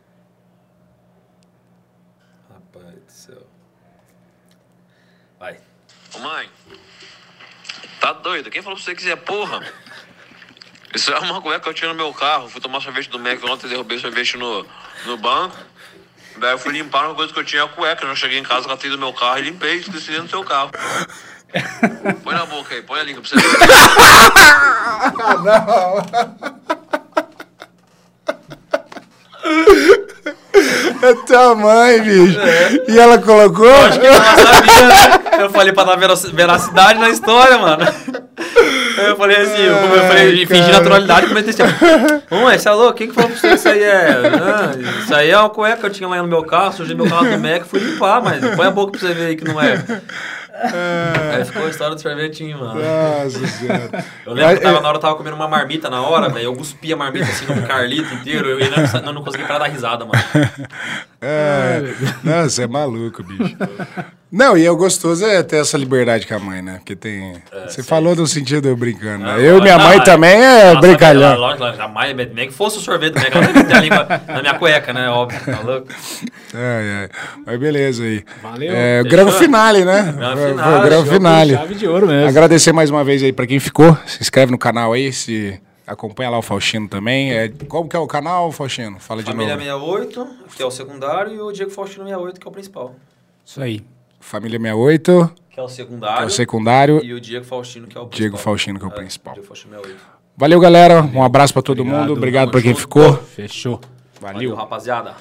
Rapaz do céu. Vai. Ô mãe, tá doido? Quem falou pra você que quiser porra? Isso é uma cueca que eu tinha no meu carro. Fui tomar sorvete do Mac ontem, derrubei sorvete no, no banco. Daí eu fui limpar uma coisa que eu tinha, a cueca. Eu já cheguei em casa, catei do meu carro e limpei, esqueci dentro do seu carro. Põe na boca aí, põe a língua pra você ver. É tua mãe, bicho. E ela colocou? Acho que ela sabia, né? Eu falei pra dar verac- veracidade na história, mano. Eu falei assim, eu, eu falei, fingi naturalidade, comentei assim, Mãe, você é louco? Quem que falou pra você que isso aí é? Ah, isso aí é uma cueca que eu tinha lá no meu carro, sujei meu carro do Mac, fui limpar, mas põe a boca pra você ver aí que não é. Aí ficou a história do sorvetinho, mano. Nossa senhora. Eu lembro que eu tava, na hora eu tava comendo uma marmita na hora, velho. Eu cuspi a marmita assim no Carlito inteiro. Eu não, não, não consegui parar da risada, mano. <laughs> É, não, você é maluco, bicho. Não, e é o gostoso é ter essa liberdade com a mãe, né? Porque tem. você falou no sentido eu brincando, né? Eu e minha mãe é- também é Nossa, brincalhão. Lógico, ela jamais, nem que fosse o sorvete Mac, ela meter a língua na minha cueca, né? Óbvio, tá louco? Ai, ai. Mas beleza aí. Valeu. É, grande finale, né? Grande finale. Chave de ouro mesmo. Agradecer mais uma vez aí pra quem ficou. Se inscreve no canal aí, se acompanha lá o Faustino também. É, como que é o canal, Faustino? Fala de Família novo. 68, que é o secundário, e o Diego Faustino 68, que é o principal. Isso aí. Família 68, Que é o secundário. que é o secundário. E o Diego Faustino, que é o principal. Diego Faustino, que é o principal. Diego Faustino 68. Valeu, galera. Um abraço pra todo mundo. Obrigado pra quem ficou. Fechou. Valeu, rapaziada.